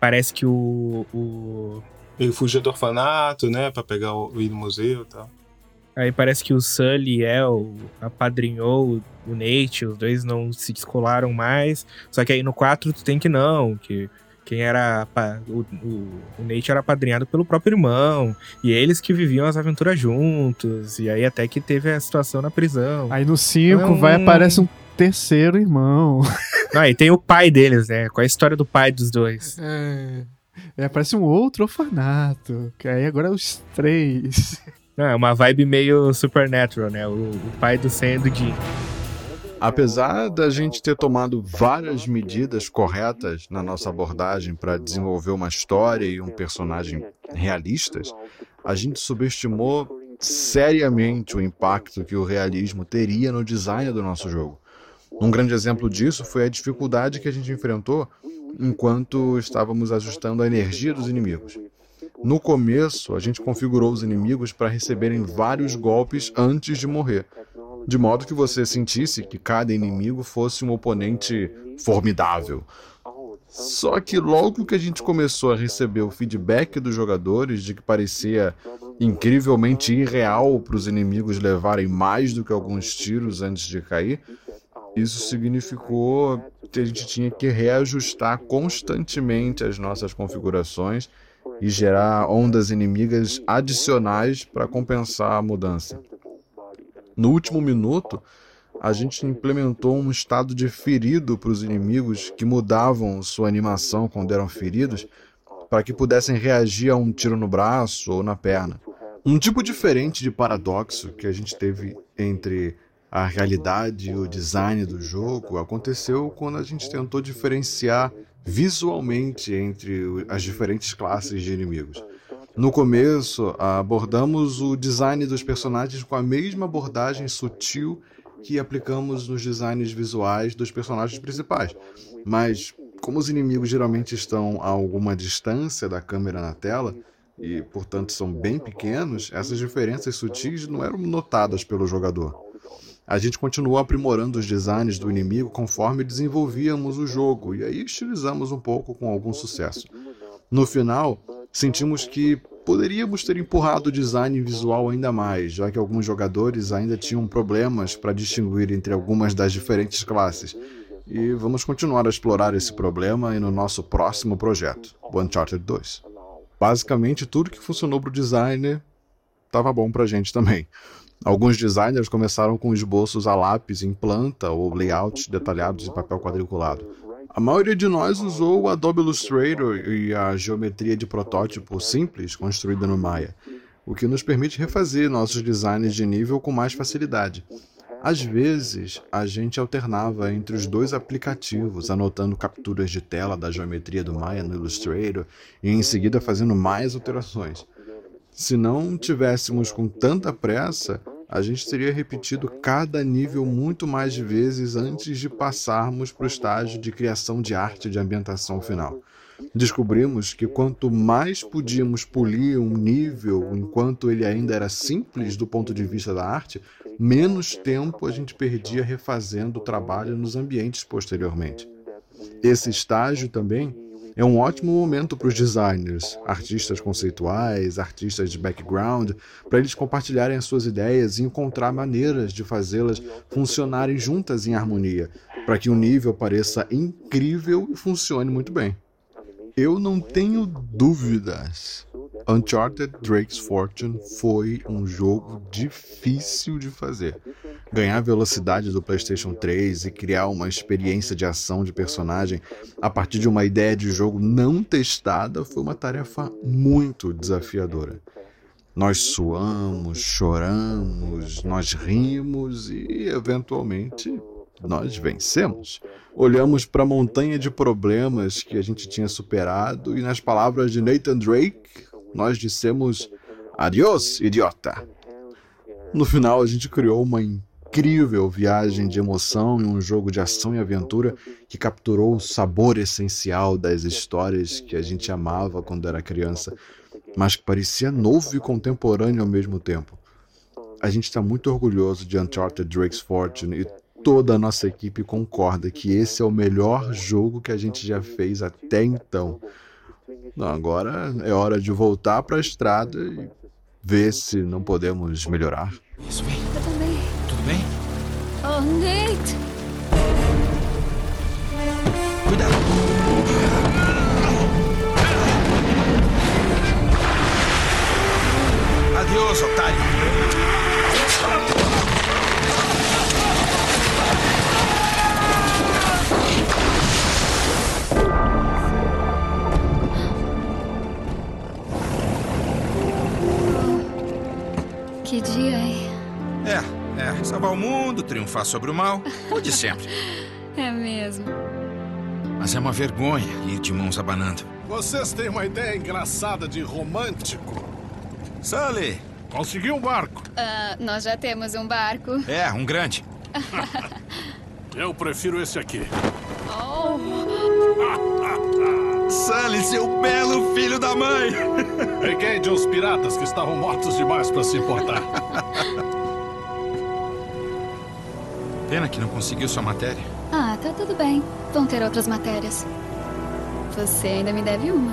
parece que o, o Ele fugia do orfanato, né? Pra pegar o, o ir no museu e tal. Aí parece que o Sully é o apadrinhou o Nate, os dois não se descolaram mais. Só que aí no 4 tu tem que não, que quem era o, o, o Nate era apadrinhado pelo próprio irmão, e eles que viviam as aventuras juntos, e aí até que teve a situação na prisão. Aí no 5 Então- vai aparece um terceiro irmão. Ah, e tem o pai deles, né? Qual é a história do pai dos dois? É, é, aparece um outro orfanato. Que aí agora é os três. Não, é uma vibe meio supernatural, né? O, o pai do Sam e do Jim. Apesar da gente ter tomado várias medidas corretas na nossa abordagem para desenvolver uma história e um personagem realistas, a gente subestimou seriamente o impacto que o realismo teria no design do nosso jogo. Um grande exemplo disso foi a dificuldade que a gente enfrentou enquanto estávamos ajustando a energia dos inimigos. No começo, a gente configurou os inimigos para receberem vários golpes antes de morrer, de modo que você sentisse que cada inimigo fosse um oponente formidável. Só que logo que a gente começou a receber o feedback dos jogadores de que parecia incrivelmente irreal para os inimigos levarem mais do que alguns tiros antes de cair, isso significou que a gente tinha que reajustar constantemente as nossas configurações e gerar ondas inimigas adicionais para compensar a mudança. No último minuto, a gente implementou um estado de ferido para os inimigos que mudavam sua animação quando eram feridos, para que pudessem reagir a um tiro no braço ou na perna. Um tipo diferente de paradoxo que a gente teve entre a realidade e o design do jogo aconteceu quando a gente tentou diferenciar visualmente entre as diferentes classes de inimigos. No começo, abordamos o design dos personagens com a mesma abordagem sutil que aplicamos nos designs visuais dos personagens principais. Mas, como os inimigos geralmente estão a alguma distância da câmera na tela, e portanto são bem pequenos, essas diferenças sutis não eram notadas pelo jogador. A gente continuou aprimorando os designs do inimigo conforme desenvolvíamos o jogo, e aí estilizamos um pouco com algum sucesso. No final, sentimos que poderíamos ter empurrado o design visual ainda mais, já que alguns jogadores ainda tinham problemas para distinguir entre algumas das diferentes classes. E vamos continuar a explorar esse problema no nosso próximo projeto, o Uncharted 2. Basicamente, tudo que funcionou para o designer estava bom para a gente também. Alguns designers começaram com esboços a lápis em planta ou layouts detalhados em papel quadriculado. A maioria de nós usou o Adobe Illustrator e a geometria de protótipo simples construída no Maya, o que nos permite refazer nossos designs de nível com mais facilidade. Às vezes, a gente alternava entre os dois aplicativos, anotando capturas de tela da geometria do Maya no Illustrator e em seguida fazendo mais alterações. Se não tivéssemos com tanta pressa, a gente teria repetido cada nível muito mais vezes antes de passarmos para o estágio de criação de arte de ambientação final. Descobrimos que quanto mais podíamos polir um nível enquanto ele ainda era simples do ponto de vista da arte, menos tempo a gente perdia refazendo o trabalho nos ambientes posteriormente. Esse estágio também é um ótimo momento para os designers, artistas conceituais, artistas de background, para eles compartilharem as suas ideias e encontrar maneiras de fazê-las funcionarem juntas em harmonia, para que o nível pareça incrível e funcione muito bem. Eu não tenho dúvidas. Uncharted Drake's Fortune foi um jogo difícil de fazer. Ganhar velocidade do PlayStation 3 e criar uma experiência de ação de personagem a partir de uma ideia de jogo não testada foi uma tarefa muito desafiadora. Nós suamos, choramos, nós rimos e, eventualmente, nós vencemos. Olhamos para a montanha de problemas que a gente tinha superado e, nas palavras de Nathan Drake, nós dissemos: Adiós, idiota! No final, a gente criou uma incrível viagem de emoção e um jogo de ação e aventura que capturou o sabor essencial das histórias que a gente amava quando era criança, mas que parecia novo e contemporâneo ao mesmo tempo. A gente está muito orgulhoso de Uncharted Drake's Fortune e toda a nossa equipe concorda que esse é o melhor jogo que a gente já fez até então. Não, agora é hora de voltar para a estrada e ver se não podemos melhorar. Isso. Tudo bem? Tudo bem? Oh, Nate! Cuidado. Adiós, otário. Que dia, hein? É, é. Salvar o mundo, triunfar sobre o mal. O de sempre. É mesmo. Mas é uma vergonha ir de mãos abanando. Vocês têm uma ideia engraçada de romântico? Sully! Consegui um barco. Ah, nós já temos um barco. É, um grande. Eu prefiro esse aqui. Oh, Sully, seu belo filho da mãe! Peguei de uns piratas que estavam mortos demais para se importar. Pena que não conseguiu sua matéria. ah, tá tudo bem. Vão ter outras matérias. Você ainda me deve uma.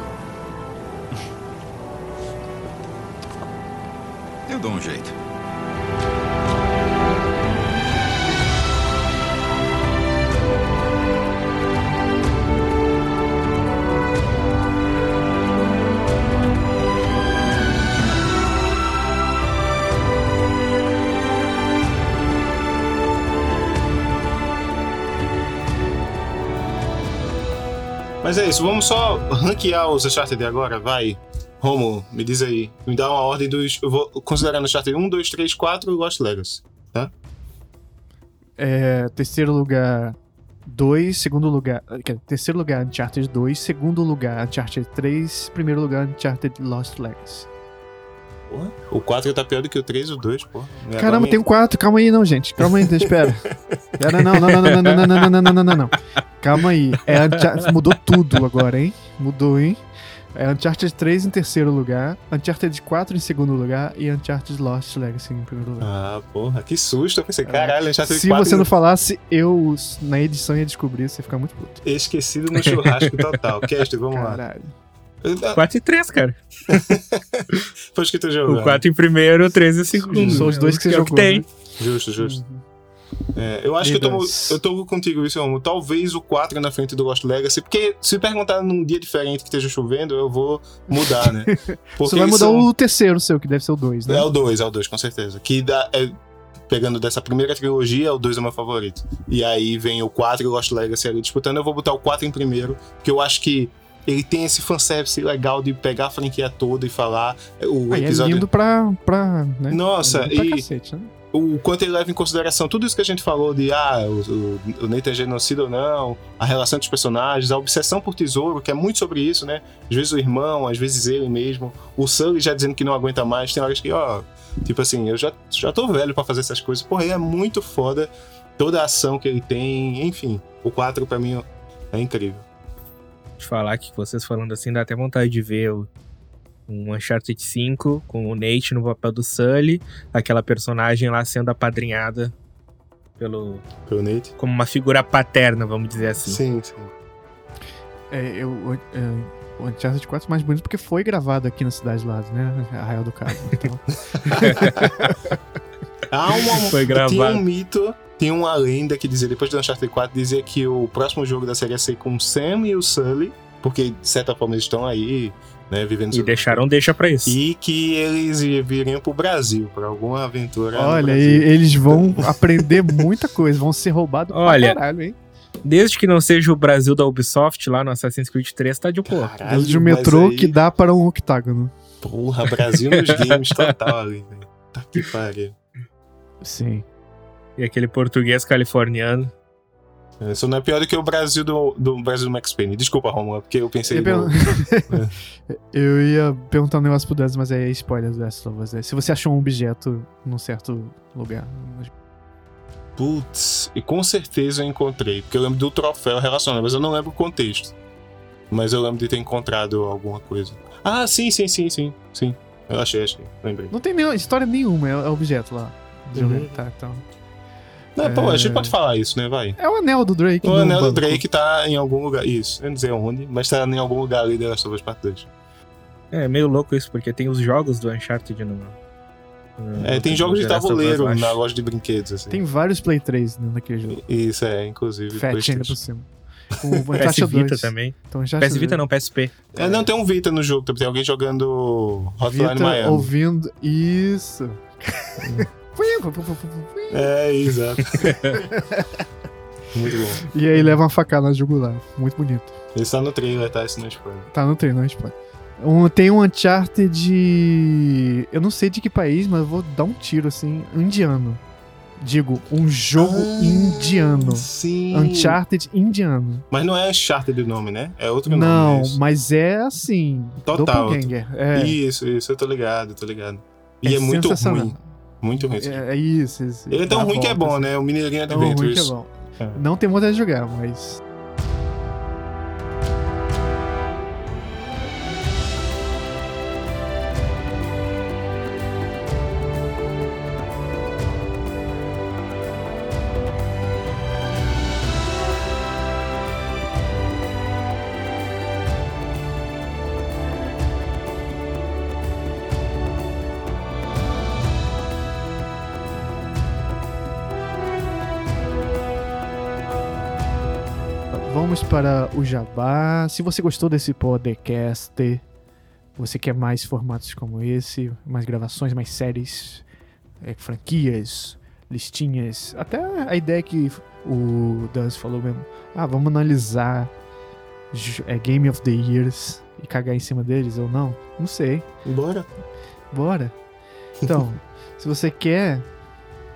Eu dou um jeito. Mas é isso, vamos só ranquear os Uncharted agora, vai. Romo, me diz aí. Me dá uma ordem dos. Eu vou considerando Uncharted 1, 2, 3, 4 e Lost Legacy, tá? É, terceiro lugar, 2. Segundo lugar. quer Terceiro lugar, Uncharted 2. Segundo lugar, Uncharted 3. Primeiro lugar, Uncharted Lost Legacy. Porra. O 4 tá pior do que o 3 e o 2, pô. E Caramba, tem um 4. Calma aí, não, gente. Calma aí, espera. Espera, não, não, não, não, não, não, não, não, não, não, não, não, não. Calma aí. É Mudou tudo agora, hein? Mudou, hein? É Uncharted 3 em terceiro lugar, Uncharted 4 em segundo lugar e Uncharted Lost Legacy em primeiro lugar. Ah, porra, que susto. Eu pensei, caralho, Uncharted Se 4 você não falasse, eu na edição ia descobrir, você ia ficar muito puto. Esquecido no churrasco total. Cast, vamos lá. Caralho. 4 e 3, cara. Foi que tu jogou. O 4 em primeiro, o 3 em segundo. São os dois que você é jogou, tem. né? Justo, justo. É, eu acho que eu tô, eu tô contigo, isso, Romo. Talvez o 4 na frente do Lost Legacy, porque se perguntar num dia diferente que esteja chovendo, eu vou mudar, né? Porque Você vai mudar são- o terceiro seu, que deve ser o 2, né? É o 2, é o 2, com certeza. Que dá, é, pegando dessa primeira trilogia, o 2 é o meu favorito. E aí vem o 4 e o Lost Legacy ali disputando. Eu vou botar o 4 em primeiro, porque eu acho que ele tem esse fanservice legal de pegar a franquia toda e falar. O Aí é episódio. lindo pra. pra né? Nossa, é e- cacete, né? o quanto ele leva em consideração tudo isso que a gente falou de ah, o, o, o Nathan é genocida ou não, a relação entre os personagens, a obsessão por tesouro, que é muito sobre isso, né? Às vezes o irmão, às vezes ele mesmo. O Sully já dizendo que não aguenta mais. Tem horas que, ó, tipo assim, eu já, já tô velho para fazer essas coisas. Porra, ele é muito foda. Toda a ação que ele tem, enfim. O 4 para mim é incrível. De falar que vocês falando assim, dá até vontade de ver o um Uncharted 5 com o Nate no papel do Sully, aquela personagem lá sendo apadrinhada pelo, pelo Nate, como uma figura paterna, vamos dizer assim. Sim, sim. É, eu, é, o Uncharted 4 é mais bonito porque foi gravado aqui na cidade lá, né? Arraial do Cabo. Então. Há uma, foi gravado. Tinha um mito, tinha uma lenda que dizia, depois do Uncharted 4, dizia que o próximo jogo da série ia ser com o Sam e o Sully, porque de certa forma eles estão aí né, vivendo e deixaram deixa para isso. E que eles viriam pro Brasil, para alguma aventura. Olha, eles vão aprender muita coisa, vão ser roubados Olha, pra caralho, hein? Desde que não seja o Brasil da Ubisoft lá no Assassin's Creed 3, tá de boa. Desde o metrô aí... que dá para um octágono. Porra, Brasil nos games total ali, velho. Tá que pariu. Sim. E aquele português californiano. Isso não é pior do que o Brasil do, do Brasil do Max Payne. Desculpa, Romulo, porque eu pensei. Eu, no... eu ia perguntar um negócio pro Dez, mas é spoiler do Last of Us. Se você achou um objeto num certo lugar. Putz, e com certeza eu encontrei, porque eu lembro do troféu relacionado, mas eu não lembro o contexto. Mas eu lembro de ter encontrado alguma coisa. Ah, sim, sim, sim, sim. Sim. Eu achei, achei. Lembrei. Não tem nenhuma, história nenhuma, é, objeto lá. Uhum. Tá, então. Não, é... pô, a gente pode falar isso, né? Vai. É o anel do Drake. O anel banco. do Drake tá em algum lugar. Isso, eu não sei onde, mas tá em algum lugar ali da Last of Us Part 2. É meio louco isso, porque tem os jogos do Uncharted no. no é, tem jogos de tabuleiro na loja de brinquedos, assim. Tem vários Play 3 naquele jogo. Isso, é, inclusive. Fat ainda por cima. O PS Vita 2. também. Então, PS Vita não, PSP. É, não, tem um Vita no jogo. Tem alguém jogando Hotline Vita Miami. ouvindo... Isso. É, exato. Muito bom. E aí leva uma facada na jugular. Muito bonito. Ele está no trailer, tá? Esse não é spoiler. Tá no trailer, não é spoiler. Um, tem um Uncharted de. Eu não sei de que país, mas eu vou dar um tiro assim. Indiano. Digo, um jogo ah, indiano. Sim. Uncharted indiano. Mas não é Uncharted o nome, né? É outro nome. Não, é mas é assim. Total. É. Isso, isso, eu tô ligado, tô ligado. E é, é muito ruim. Muito ruim. É, é isso, isso. Ele é tão ruim que é bom, assim. né? O Mineirinho Adventures. Tão ruim que é bom. É. Não tem vontade de jogar, mas para o Jabá. Se você gostou desse podcast, você quer mais formatos como esse, mais gravações, mais séries, é, franquias, listinhas, até a ideia que o Dance falou mesmo. Ah, vamos analisar é, Game of the Years e cagar em cima deles ou não? Não sei. Bora. Bora. Então, se você quer,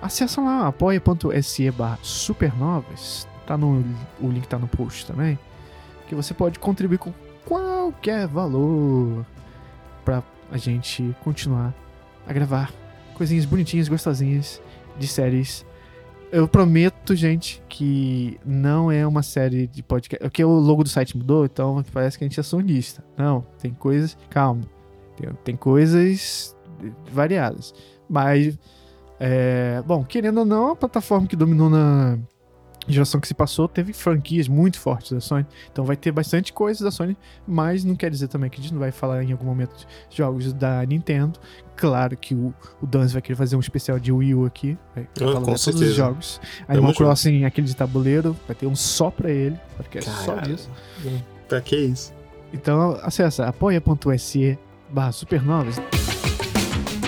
acessa lá apoia.se barra supernovas Tá no, o link tá no post também. Que você pode contribuir com qualquer valor para a gente continuar a gravar coisinhas bonitinhas, gostosinhas de séries. Eu prometo, gente, que não é uma série de podcast. Porque o logo do site mudou, então parece que a gente é sonista. Não, tem coisas. Calma. Tem, tem coisas variadas. Mas, é, bom, querendo ou não, a plataforma que dominou na geração que se passou teve franquias muito fortes da Sony. Então vai ter bastante coisa da Sony, mas não quer dizer também que a gente não vai falar em algum momento de jogos da Nintendo. Claro que o, o Danz vai querer fazer um especial de Wii U aqui. Vai oh, falar de todos os jogos. Animal Crossing, aquele de tabuleiro, vai ter um só pra ele, porque é só disso. Pra que isso? Então acessa apoia.se barra supernovas.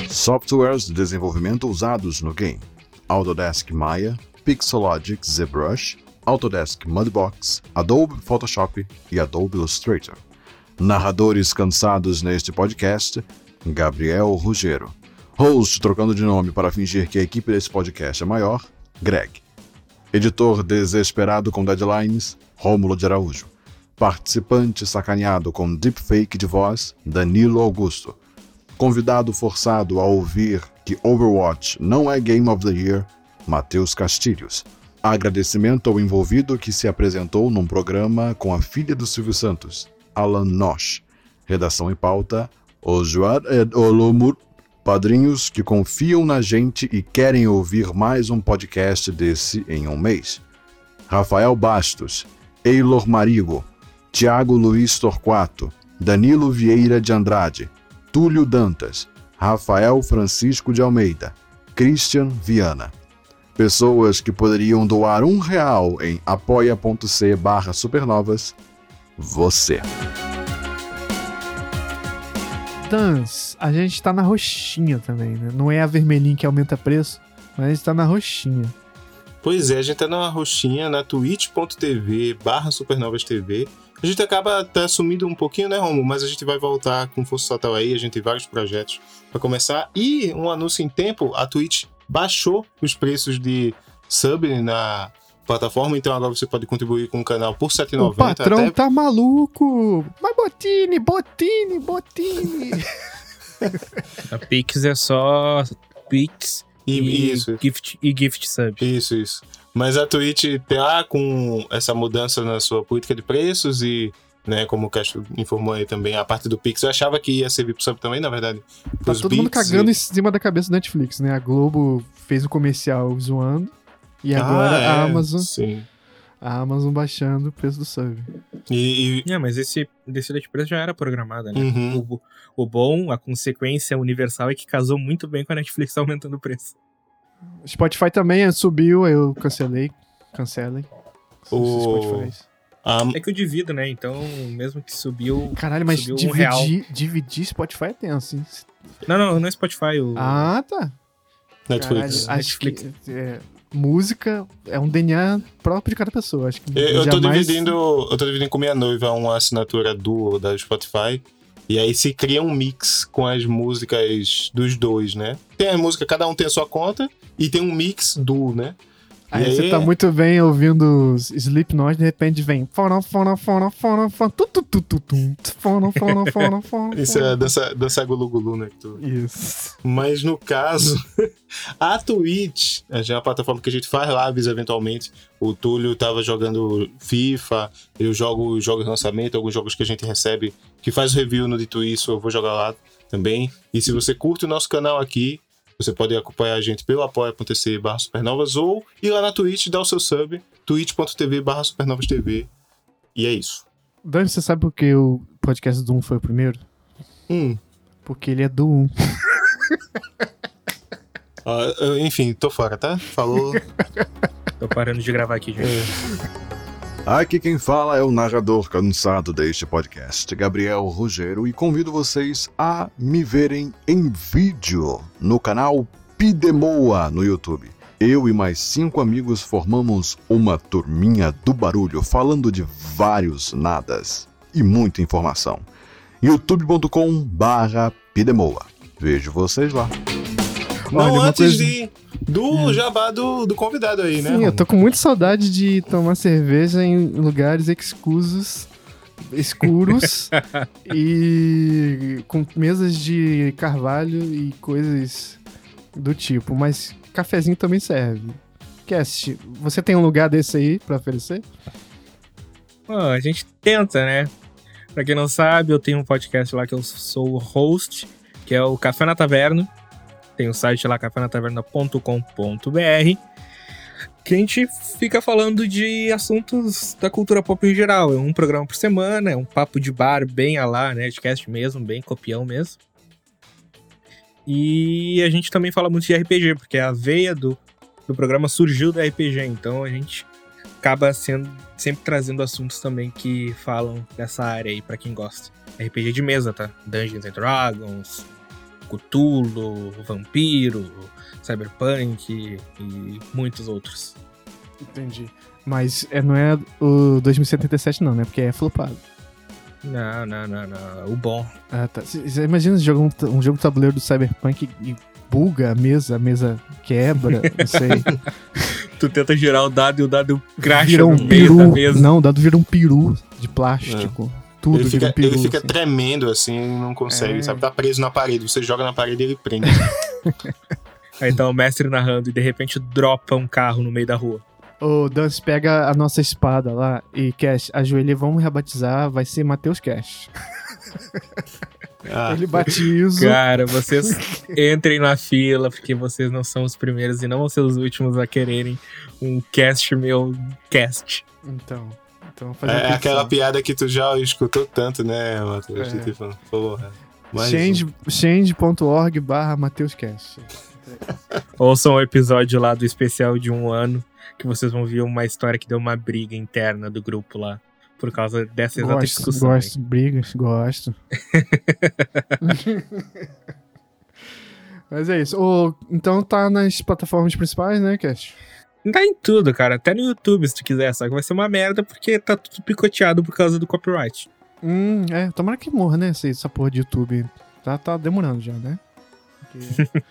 Softwares de desenvolvimento usados no game. Autodesk Maya, Pixologic ZBrush, Autodesk Mudbox, Adobe Photoshop e Adobe Illustrator. Narradores cansados neste podcast: Gabriel Rugero. Host trocando de nome para fingir que a equipe desse podcast é maior, Greg. Editor desesperado com deadlines, Rômulo de Araújo. Participante sacaneado com deepfake de voz, Danilo Augusto. Convidado forçado a ouvir que Overwatch não é Game of the Year, Matheus Castilhos. Agradecimento ao envolvido que se apresentou num programa com a filha do Silvio Santos, Alan Nosh. Redação e pauta, Ojuar Ed Olomur. Padrinhos que confiam na gente e querem ouvir mais um podcast desse em um mês. Rafael Bastos, Eilor Marigo, Tiago Luiz Torquato, Danilo Vieira de Andrade, Túlio Dantas, Rafael Francisco de Almeida, Christian Viana. Pessoas que poderiam doar um real em apoia.c barra supernovas, você. Dans, a gente tá na roxinha também, né? Não é a vermelhinha que aumenta preço, mas a gente tá na roxinha. Pois é, a gente tá na roxinha, na twitch.tv barra supernovas TV. A gente acaba tá sumindo um pouquinho, né, Romo? Mas a gente vai voltar com força total aí, a gente tem vários projetos para começar. E um anúncio em tempo, a Twitch baixou os preços de sub na plataforma, então agora você pode contribuir com o canal por R$ 7,90. O patrão até... tá maluco! Mas Botini, Botini, Botini! A Pix é só Pix E- e, isso. gift, e gift sub. Isso, isso. Mas a Twitch tá com essa mudança na sua política de preços e, né, como o Castro informou aí também, a parte do Pix, eu achava que ia servir pro sub também, na verdade. Tá todo mundo cagando e- em cima da cabeça do Netflix, né? A Globo fez um comercial zoando. E agora Ah, é, a Amazon. Sim. A Amazon baixando o preço do sub. E, É, mas esse descida de preço já era programada, né? Uhum. O, o bom, a consequência universal é que casou muito bem com a Netflix aumentando o preço. Spotify também subiu, eu cancelei. Cancelem. O- A- É que eu divido, né? Então, mesmo que subiu. Caralho, mas subiu um real. dividir, dividir Spotify é tenso, hein? Não, não, não é Spotify. O... Ah, tá. Netflix. Caralho, acho que é, música é um DNA próprio de cada pessoa. Acho que Eu, eu tô jamais- dividindo. Eu tô dividindo com minha noiva uma assinatura duo da Spotify. E aí se cria um mix com as músicas dos dois, né? Tem a música, cada um tem a sua conta, e tem um mix duo, né? Aí, E você tá muito bem ouvindo os Slipknot, de repente vem. Isso é dança, dança gulu-gulu, né? que tu- Isso. Mas no caso, a Twitch, já é uma plataforma que a gente faz lives eventualmente. O Túlio tava jogando FIFA, eu jogo os jogos de lançamento, alguns jogos que a gente recebe, que faz review no Dito Isso, eu vou jogar lá também. E se você curte o nosso canal aqui, você pode acompanhar a gente pelo apoia.se barra supernovas ou ir lá na Twitch e dar o seu sub, twitch.tv barra supernovas TV. E é isso. Dani, você sabe por que o podcast do 1 foi o primeiro? Hum. Porque ele é do 1. Ah, enfim, tô fora, tá? Falou. Tô parando de gravar aqui, gente. Aqui quem fala é o narrador cansado deste podcast, Gabriel Rogero, e convido vocês a me verem em vídeo no canal Pidemoa no YouTube. Eu e mais cinco amigos formamos uma turminha do barulho falando de vários nadas e muita informação. youtube.com barra Pidemoa. Vejo vocês lá. Não Olha, antes coisa- de, do jabá do, do convidado aí, né? Sim, eu tô com muita saudade de tomar cerveja em lugares exclusos, escuros e com mesas de carvalho e coisas do tipo. Mas cafezinho também serve. Cast, você tem um lugar desse aí pra oferecer? Pô, a gente tenta, né? Pra quem não sabe, eu tenho um podcast lá que eu sou o host, que é o Café na Taverna. Tem o site lá, cafenataverna.com.br. Que a gente fica falando de assuntos da cultura pop em geral. É um programa por semana, é um papo de bar bem a lá, Nerdcast mesmo, bem copião mesmo. E a gente também fala muito de RPG, porque a veia do, do programa surgiu da RPG, então a gente acaba sendo sempre trazendo assuntos também que falam dessa área aí pra quem gosta. RPG de mesa, tá? Dungeons and Dragons, Cthulhu, Vampiro, Cyberpunk e muitos outros. Entendi. Mas é, não é o 2077 não, né? Porque é flopado. Não, não, não, não. O bom. Ah, tá. Você imagina jogar um, um jogo de tabuleiro do Cyberpunk e buga a mesa, a mesa quebra, não sei. Tu tenta girar o dado e o dado cracha um no meio da peru. mesa. Não, o dado vira um peru de plástico. Tudo ele fica, um peru. ele fica assim. tremendo assim, ele não consegue, É. sabe? Tá preso na parede. Você joga na parede e ele prende. Aí tá o mestre narrando e de repente dropa um carro no meio da rua. O Dance pega a nossa espada lá e Cash, ajoelha, vamos rebatizar, vai ser Matheus Cash. Ah, Ele batiza. Cara, vocês entrem na fila, porque vocês não são os primeiros e não vão ser os últimos a quererem um cast meu cast. Então, então fazer é uma aquela piada que tu já escutou tanto, né, Matheus? É. Tipo, porra. mais Change- um. Change.org barra Matheus Cash. Ouçam o episódio lá do especial de um ano, que vocês vão ver uma história que deu uma briga interna do grupo lá. Por causa dessa exata Gosto, discussão. gosto, brigas, gosto. Mas é isso. Ô, então tá nas plataformas principais, né, Cash? Tá em tudo, cara. Até no YouTube, se tu quiser. Só que vai ser uma merda porque tá tudo picoteado por causa do copyright. Hum, é, tomara que morra, né, essa, porra de YouTube. Tá, tá demorando já, né? Porque-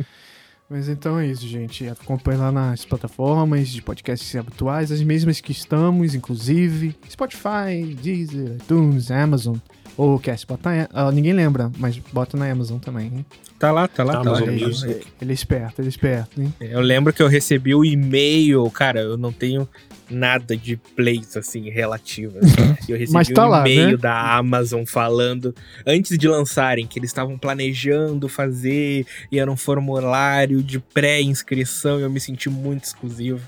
Mas então é isso, gente. Acompanhe lá nas plataformas de podcasts habituais, as mesmas que estamos, inclusive Spotify, Deezer, iTunes, Amazon. Ou Cast, bota na, ah, ninguém lembra, mas bota na Amazon também, hein? Tá lá, tá lá, tá lá. Amazon Olha aí, Music. Ele é esperto, ele é esperto, hein? Eu lembro que eu recebi o e-mail, cara, eu não tenho nada de plays assim relativas. Eu recebi tá um lá, e-mail né? da Amazon falando antes de lançarem que eles estavam planejando fazer e era um formulário de pré-inscrição e eu me senti muito exclusivo.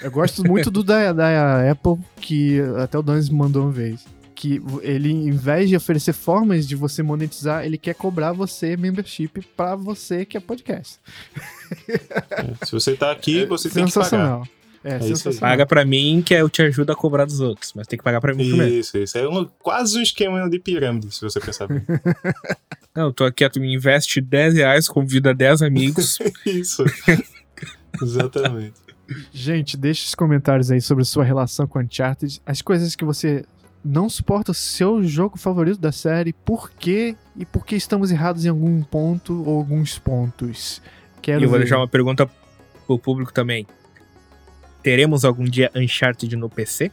Eu gosto muito do da, da Apple, que até o Danz mandou uma vez. Que ele, em vez de oferecer formas de você monetizar, ele quer cobrar você membership pra você que é podcast. Se você tá aqui, você tem que pagar. É, isso sensacional. Paga pra mim que eu te ajudo a cobrar dos outros, mas tem que pagar pra mim primeiro. Isso, isso. É um, quase um esquema de pirâmide, se você pensar bem. Não, eu tô aqui, tu me investe 10 reais, convida 10 amigos. isso. Exatamente. Gente, deixe os comentários aí sobre a sua relação com Uncharted, as coisas que você não suporta, o seu jogo favorito da série, por quê e por que estamos errados em algum ponto ou alguns pontos. Quero E eu vou ver. deixar uma pergunta pro público também. Teremos algum dia Uncharted no PC?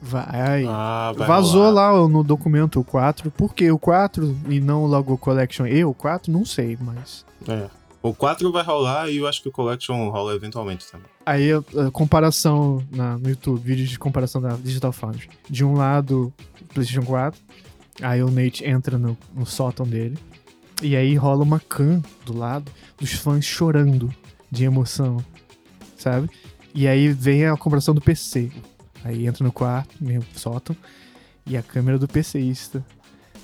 Vai. Ah, vai Vazou rolar. lá no documento o 4. Por que o 4 e não logo o Collection e o 4? Não sei, mas. É. O 4 vai rolar e eu acho que o Collection rola eventualmente também. Aí a, a comparação na- no YouTube, vídeos de comparação da Digital Foundry. De um lado, PlayStation 4. Aí o Nate entra no, no sótão dele. E aí rola uma can do lado dos fãs chorando de emoção. Sabe? E aí vem a comparação do PC. Aí entra no quarto, meio sótão. E a câmera do PCista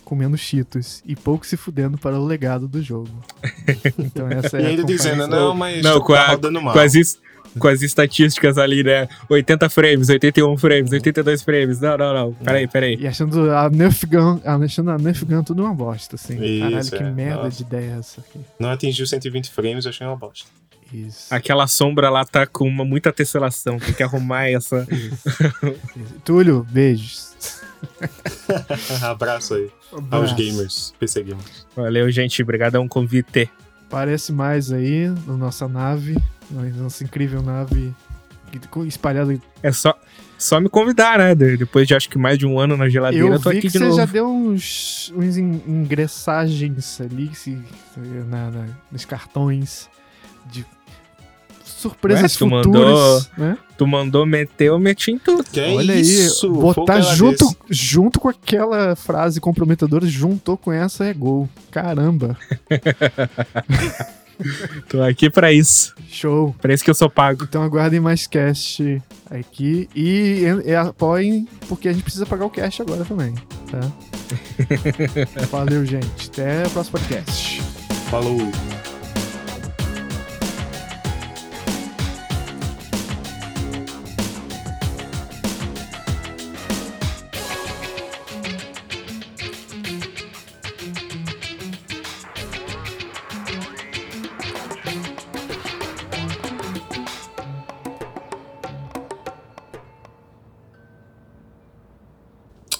comendo cheetos e pouco se fudendo para o legado do jogo. Então essa é e ainda dizendo, não, mas Não, tá com, a- rodando mal. com as, is- com as estatísticas ali, né? 80 frames, 81 frames, 82 frames. Não, não, não. Peraí, peraí. E achando a Nerf Gun, achando a Nerf Gun tudo uma bosta, assim. Caralho, Isso, que é. merda Nossa. de ideia é essa aqui. Não atingiu 120 frames, eu achei uma bosta. Isso. Aquela sombra lá tá com uma, muita tesselação. Tem que arrumar essa. Túlio, beijos. Abraço aí aos Abraço. gamers, PC gamers. Valeu, gente. Obrigadão convite. Parece mais aí na nossa nave, na nossa incrível nave espalhada. É só, só me convidar, né? De- Depois de acho que mais de um ano na geladeira, Eu eu tô vi aqui que de você novo. já deu uns, uns in- ingressagens ali se, na, na- nos cartões de surpresas Ué, tu futuras. mandou- né? Tu mandou meter, eu meti em tudo. Que Olha isso? aí, botar junto, desse. junto com aquela frase comprometedora, juntou com essa é gol. Caramba, Tô aqui pra isso. show. Pra isso que eu sou pago. Então aguardem mais cast aqui e, e apoiem, porque a gente precisa pagar o cast agora também, tá? Valeu, gente. Até o próximo podcast. Falou.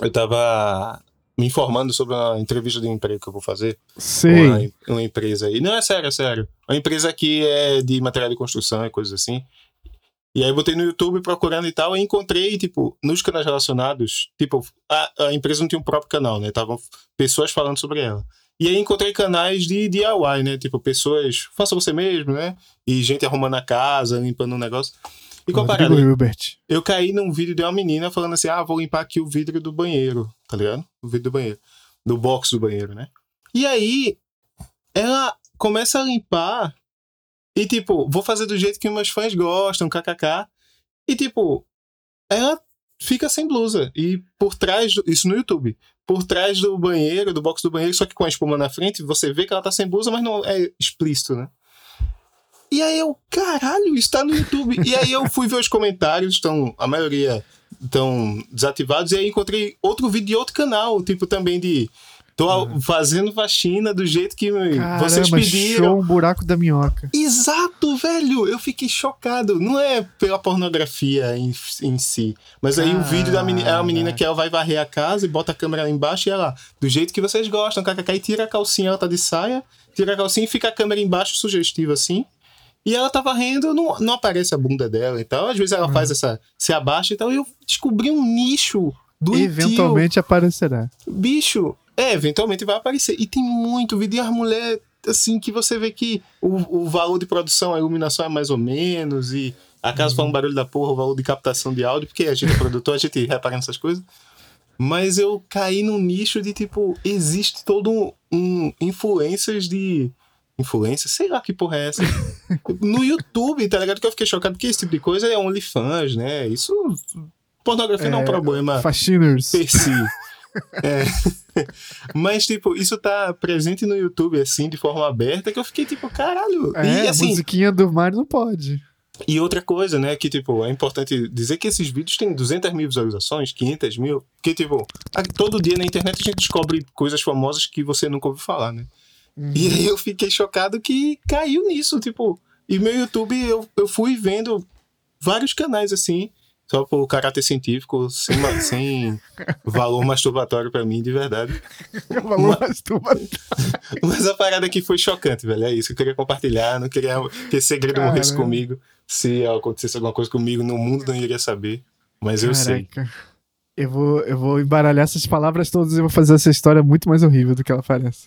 Eu tava me informando sobre uma entrevista de emprego que eu vou fazer. Sei. Uma, uma empresa aí. Não, é sério, é sério. Uma empresa que é de material de construção e coisas assim. E aí eu botei no YouTube procurando e tal, e encontrei, tipo, nos canais relacionados, tipo, a, a empresa não tinha um próprio canal, né? Estavam pessoas falando sobre ela. E aí encontrei canais de DIY, né? Tipo, pessoas, faça você mesmo, né? E gente arrumando a casa, limpando um negócio. E qual parada? Hilbert. Eu caí num vídeo de uma menina falando assim: ah, vou limpar aqui o vidro do banheiro, tá ligado? O vidro do banheiro. Do box do banheiro, né? E aí, ela começa a limpar e, tipo, vou fazer do jeito que meus fãs gostam, kkk. E, tipo, ela fica sem blusa. E por trás, do, isso no YouTube, por trás do banheiro, do box do banheiro, só que com a espuma na frente, você vê que ela tá sem blusa, mas não é explícito, né? E aí eu, caralho, isso tá no YouTube. e aí eu fui ver os comentários, estão, a maioria estão desativados, e aí encontrei outro vídeo de outro canal, tipo também de. Tô fazendo faxina do jeito que vocês Caramba, pediram. show um buraco da minhoca. Exato, velho! Eu fiquei chocado. Não é pela pornografia em, em si. Mas aí o vídeo da menina, é a menina que ela vai varrer a casa e bota a câmera lá embaixo e ela, do jeito que vocês gostam, kkk, e tira a calcinha, ela tá de saia, tira a calcinha e fica a câmera embaixo, sugestiva assim. E ela tá varrendo, não, não aparece a bunda dela e tal. Às vezes ela faz essa. se abaixa e tal. E eu descobri um nicho do Eventualmente aparecerá. Bicho, é, eventualmente vai aparecer. E tem muito vídeo. E as mulheres, assim, que você vê que o, o valor de produção, a iluminação é mais ou menos. E acaso fala um barulho da porra, o valor de captação de áudio, porque a gente é produtor, a gente repara nessas coisas. Mas eu caí num nicho de tipo, existe todo um, um influências de. Influência? Sei lá que porra é essa. no YouTube, tá ligado? Que eu fiquei chocado, porque esse tipo de coisa é OnlyFans, né? Isso. Pornografia não é um problema. Faxiners. Per si. É. Mas, tipo, isso tá presente no YouTube, assim, de forma aberta, que eu fiquei tipo, caralho. É, e assim. a musiquinha do Mario não pode. E outra coisa, né, que, tipo, é importante dizer que esses vídeos têm 200 mil visualizações, 500 mil, que, tipo, todo dia na internet a gente descobre coisas famosas que você nunca ouviu falar, né? E aí eu fiquei chocado que caiu nisso, tipo, e meu YouTube eu, eu fui vendo vários canais, assim, só por caráter científico, sem, sem valor masturbatório pra mim, de verdade. Valor masturbatório. Mas a parada aqui foi chocante, velho. É isso. Eu queria compartilhar, não queria que esse segredo morresse Caramba. comigo. Se acontecesse alguma coisa comigo, no mundo não iria saber. Mas eu sei. Caraca. Eu vou, eu vou embaralhar essas palavras todas e vou fazer essa história muito mais horrível do que ela parece.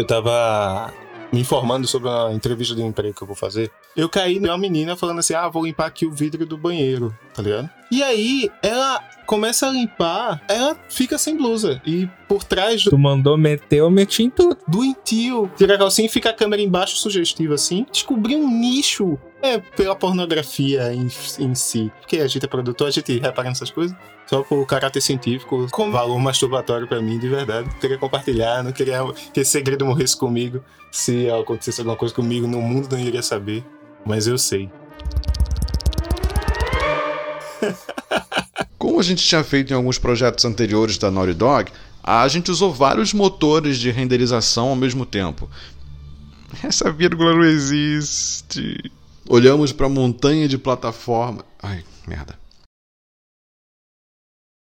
Eu tava me informando sobre uma entrevista de emprego que eu vou fazer. Eu caí numa menina falando assim: ah, vou limpar aqui o vidro do banheiro, tá ligado? E aí ela começa a limpar, ela fica sem blusa. E por trás do. Tu mandou meter, eu meti em tudo. Doentio. Tira a calcinha e fica a câmera embaixo sugestiva assim. Descobri um nicho. É pela pornografia em, em si. Porque a gente é produtor, a gente repara nessas coisas. Só por caráter científico, com valor masturbatório pra mim, de verdade. Eu queria compartilhar, não queria que esse segredo morresse comigo. Se acontecesse alguma coisa comigo, no mundo não iria saber. Mas eu sei. Como a gente tinha feito em alguns projetos anteriores da Naughty Dog, a gente usou vários motores de renderização ao mesmo tempo. Essa vírgula não existe. Olhamos para a montanha de plataforma. Ai, merda.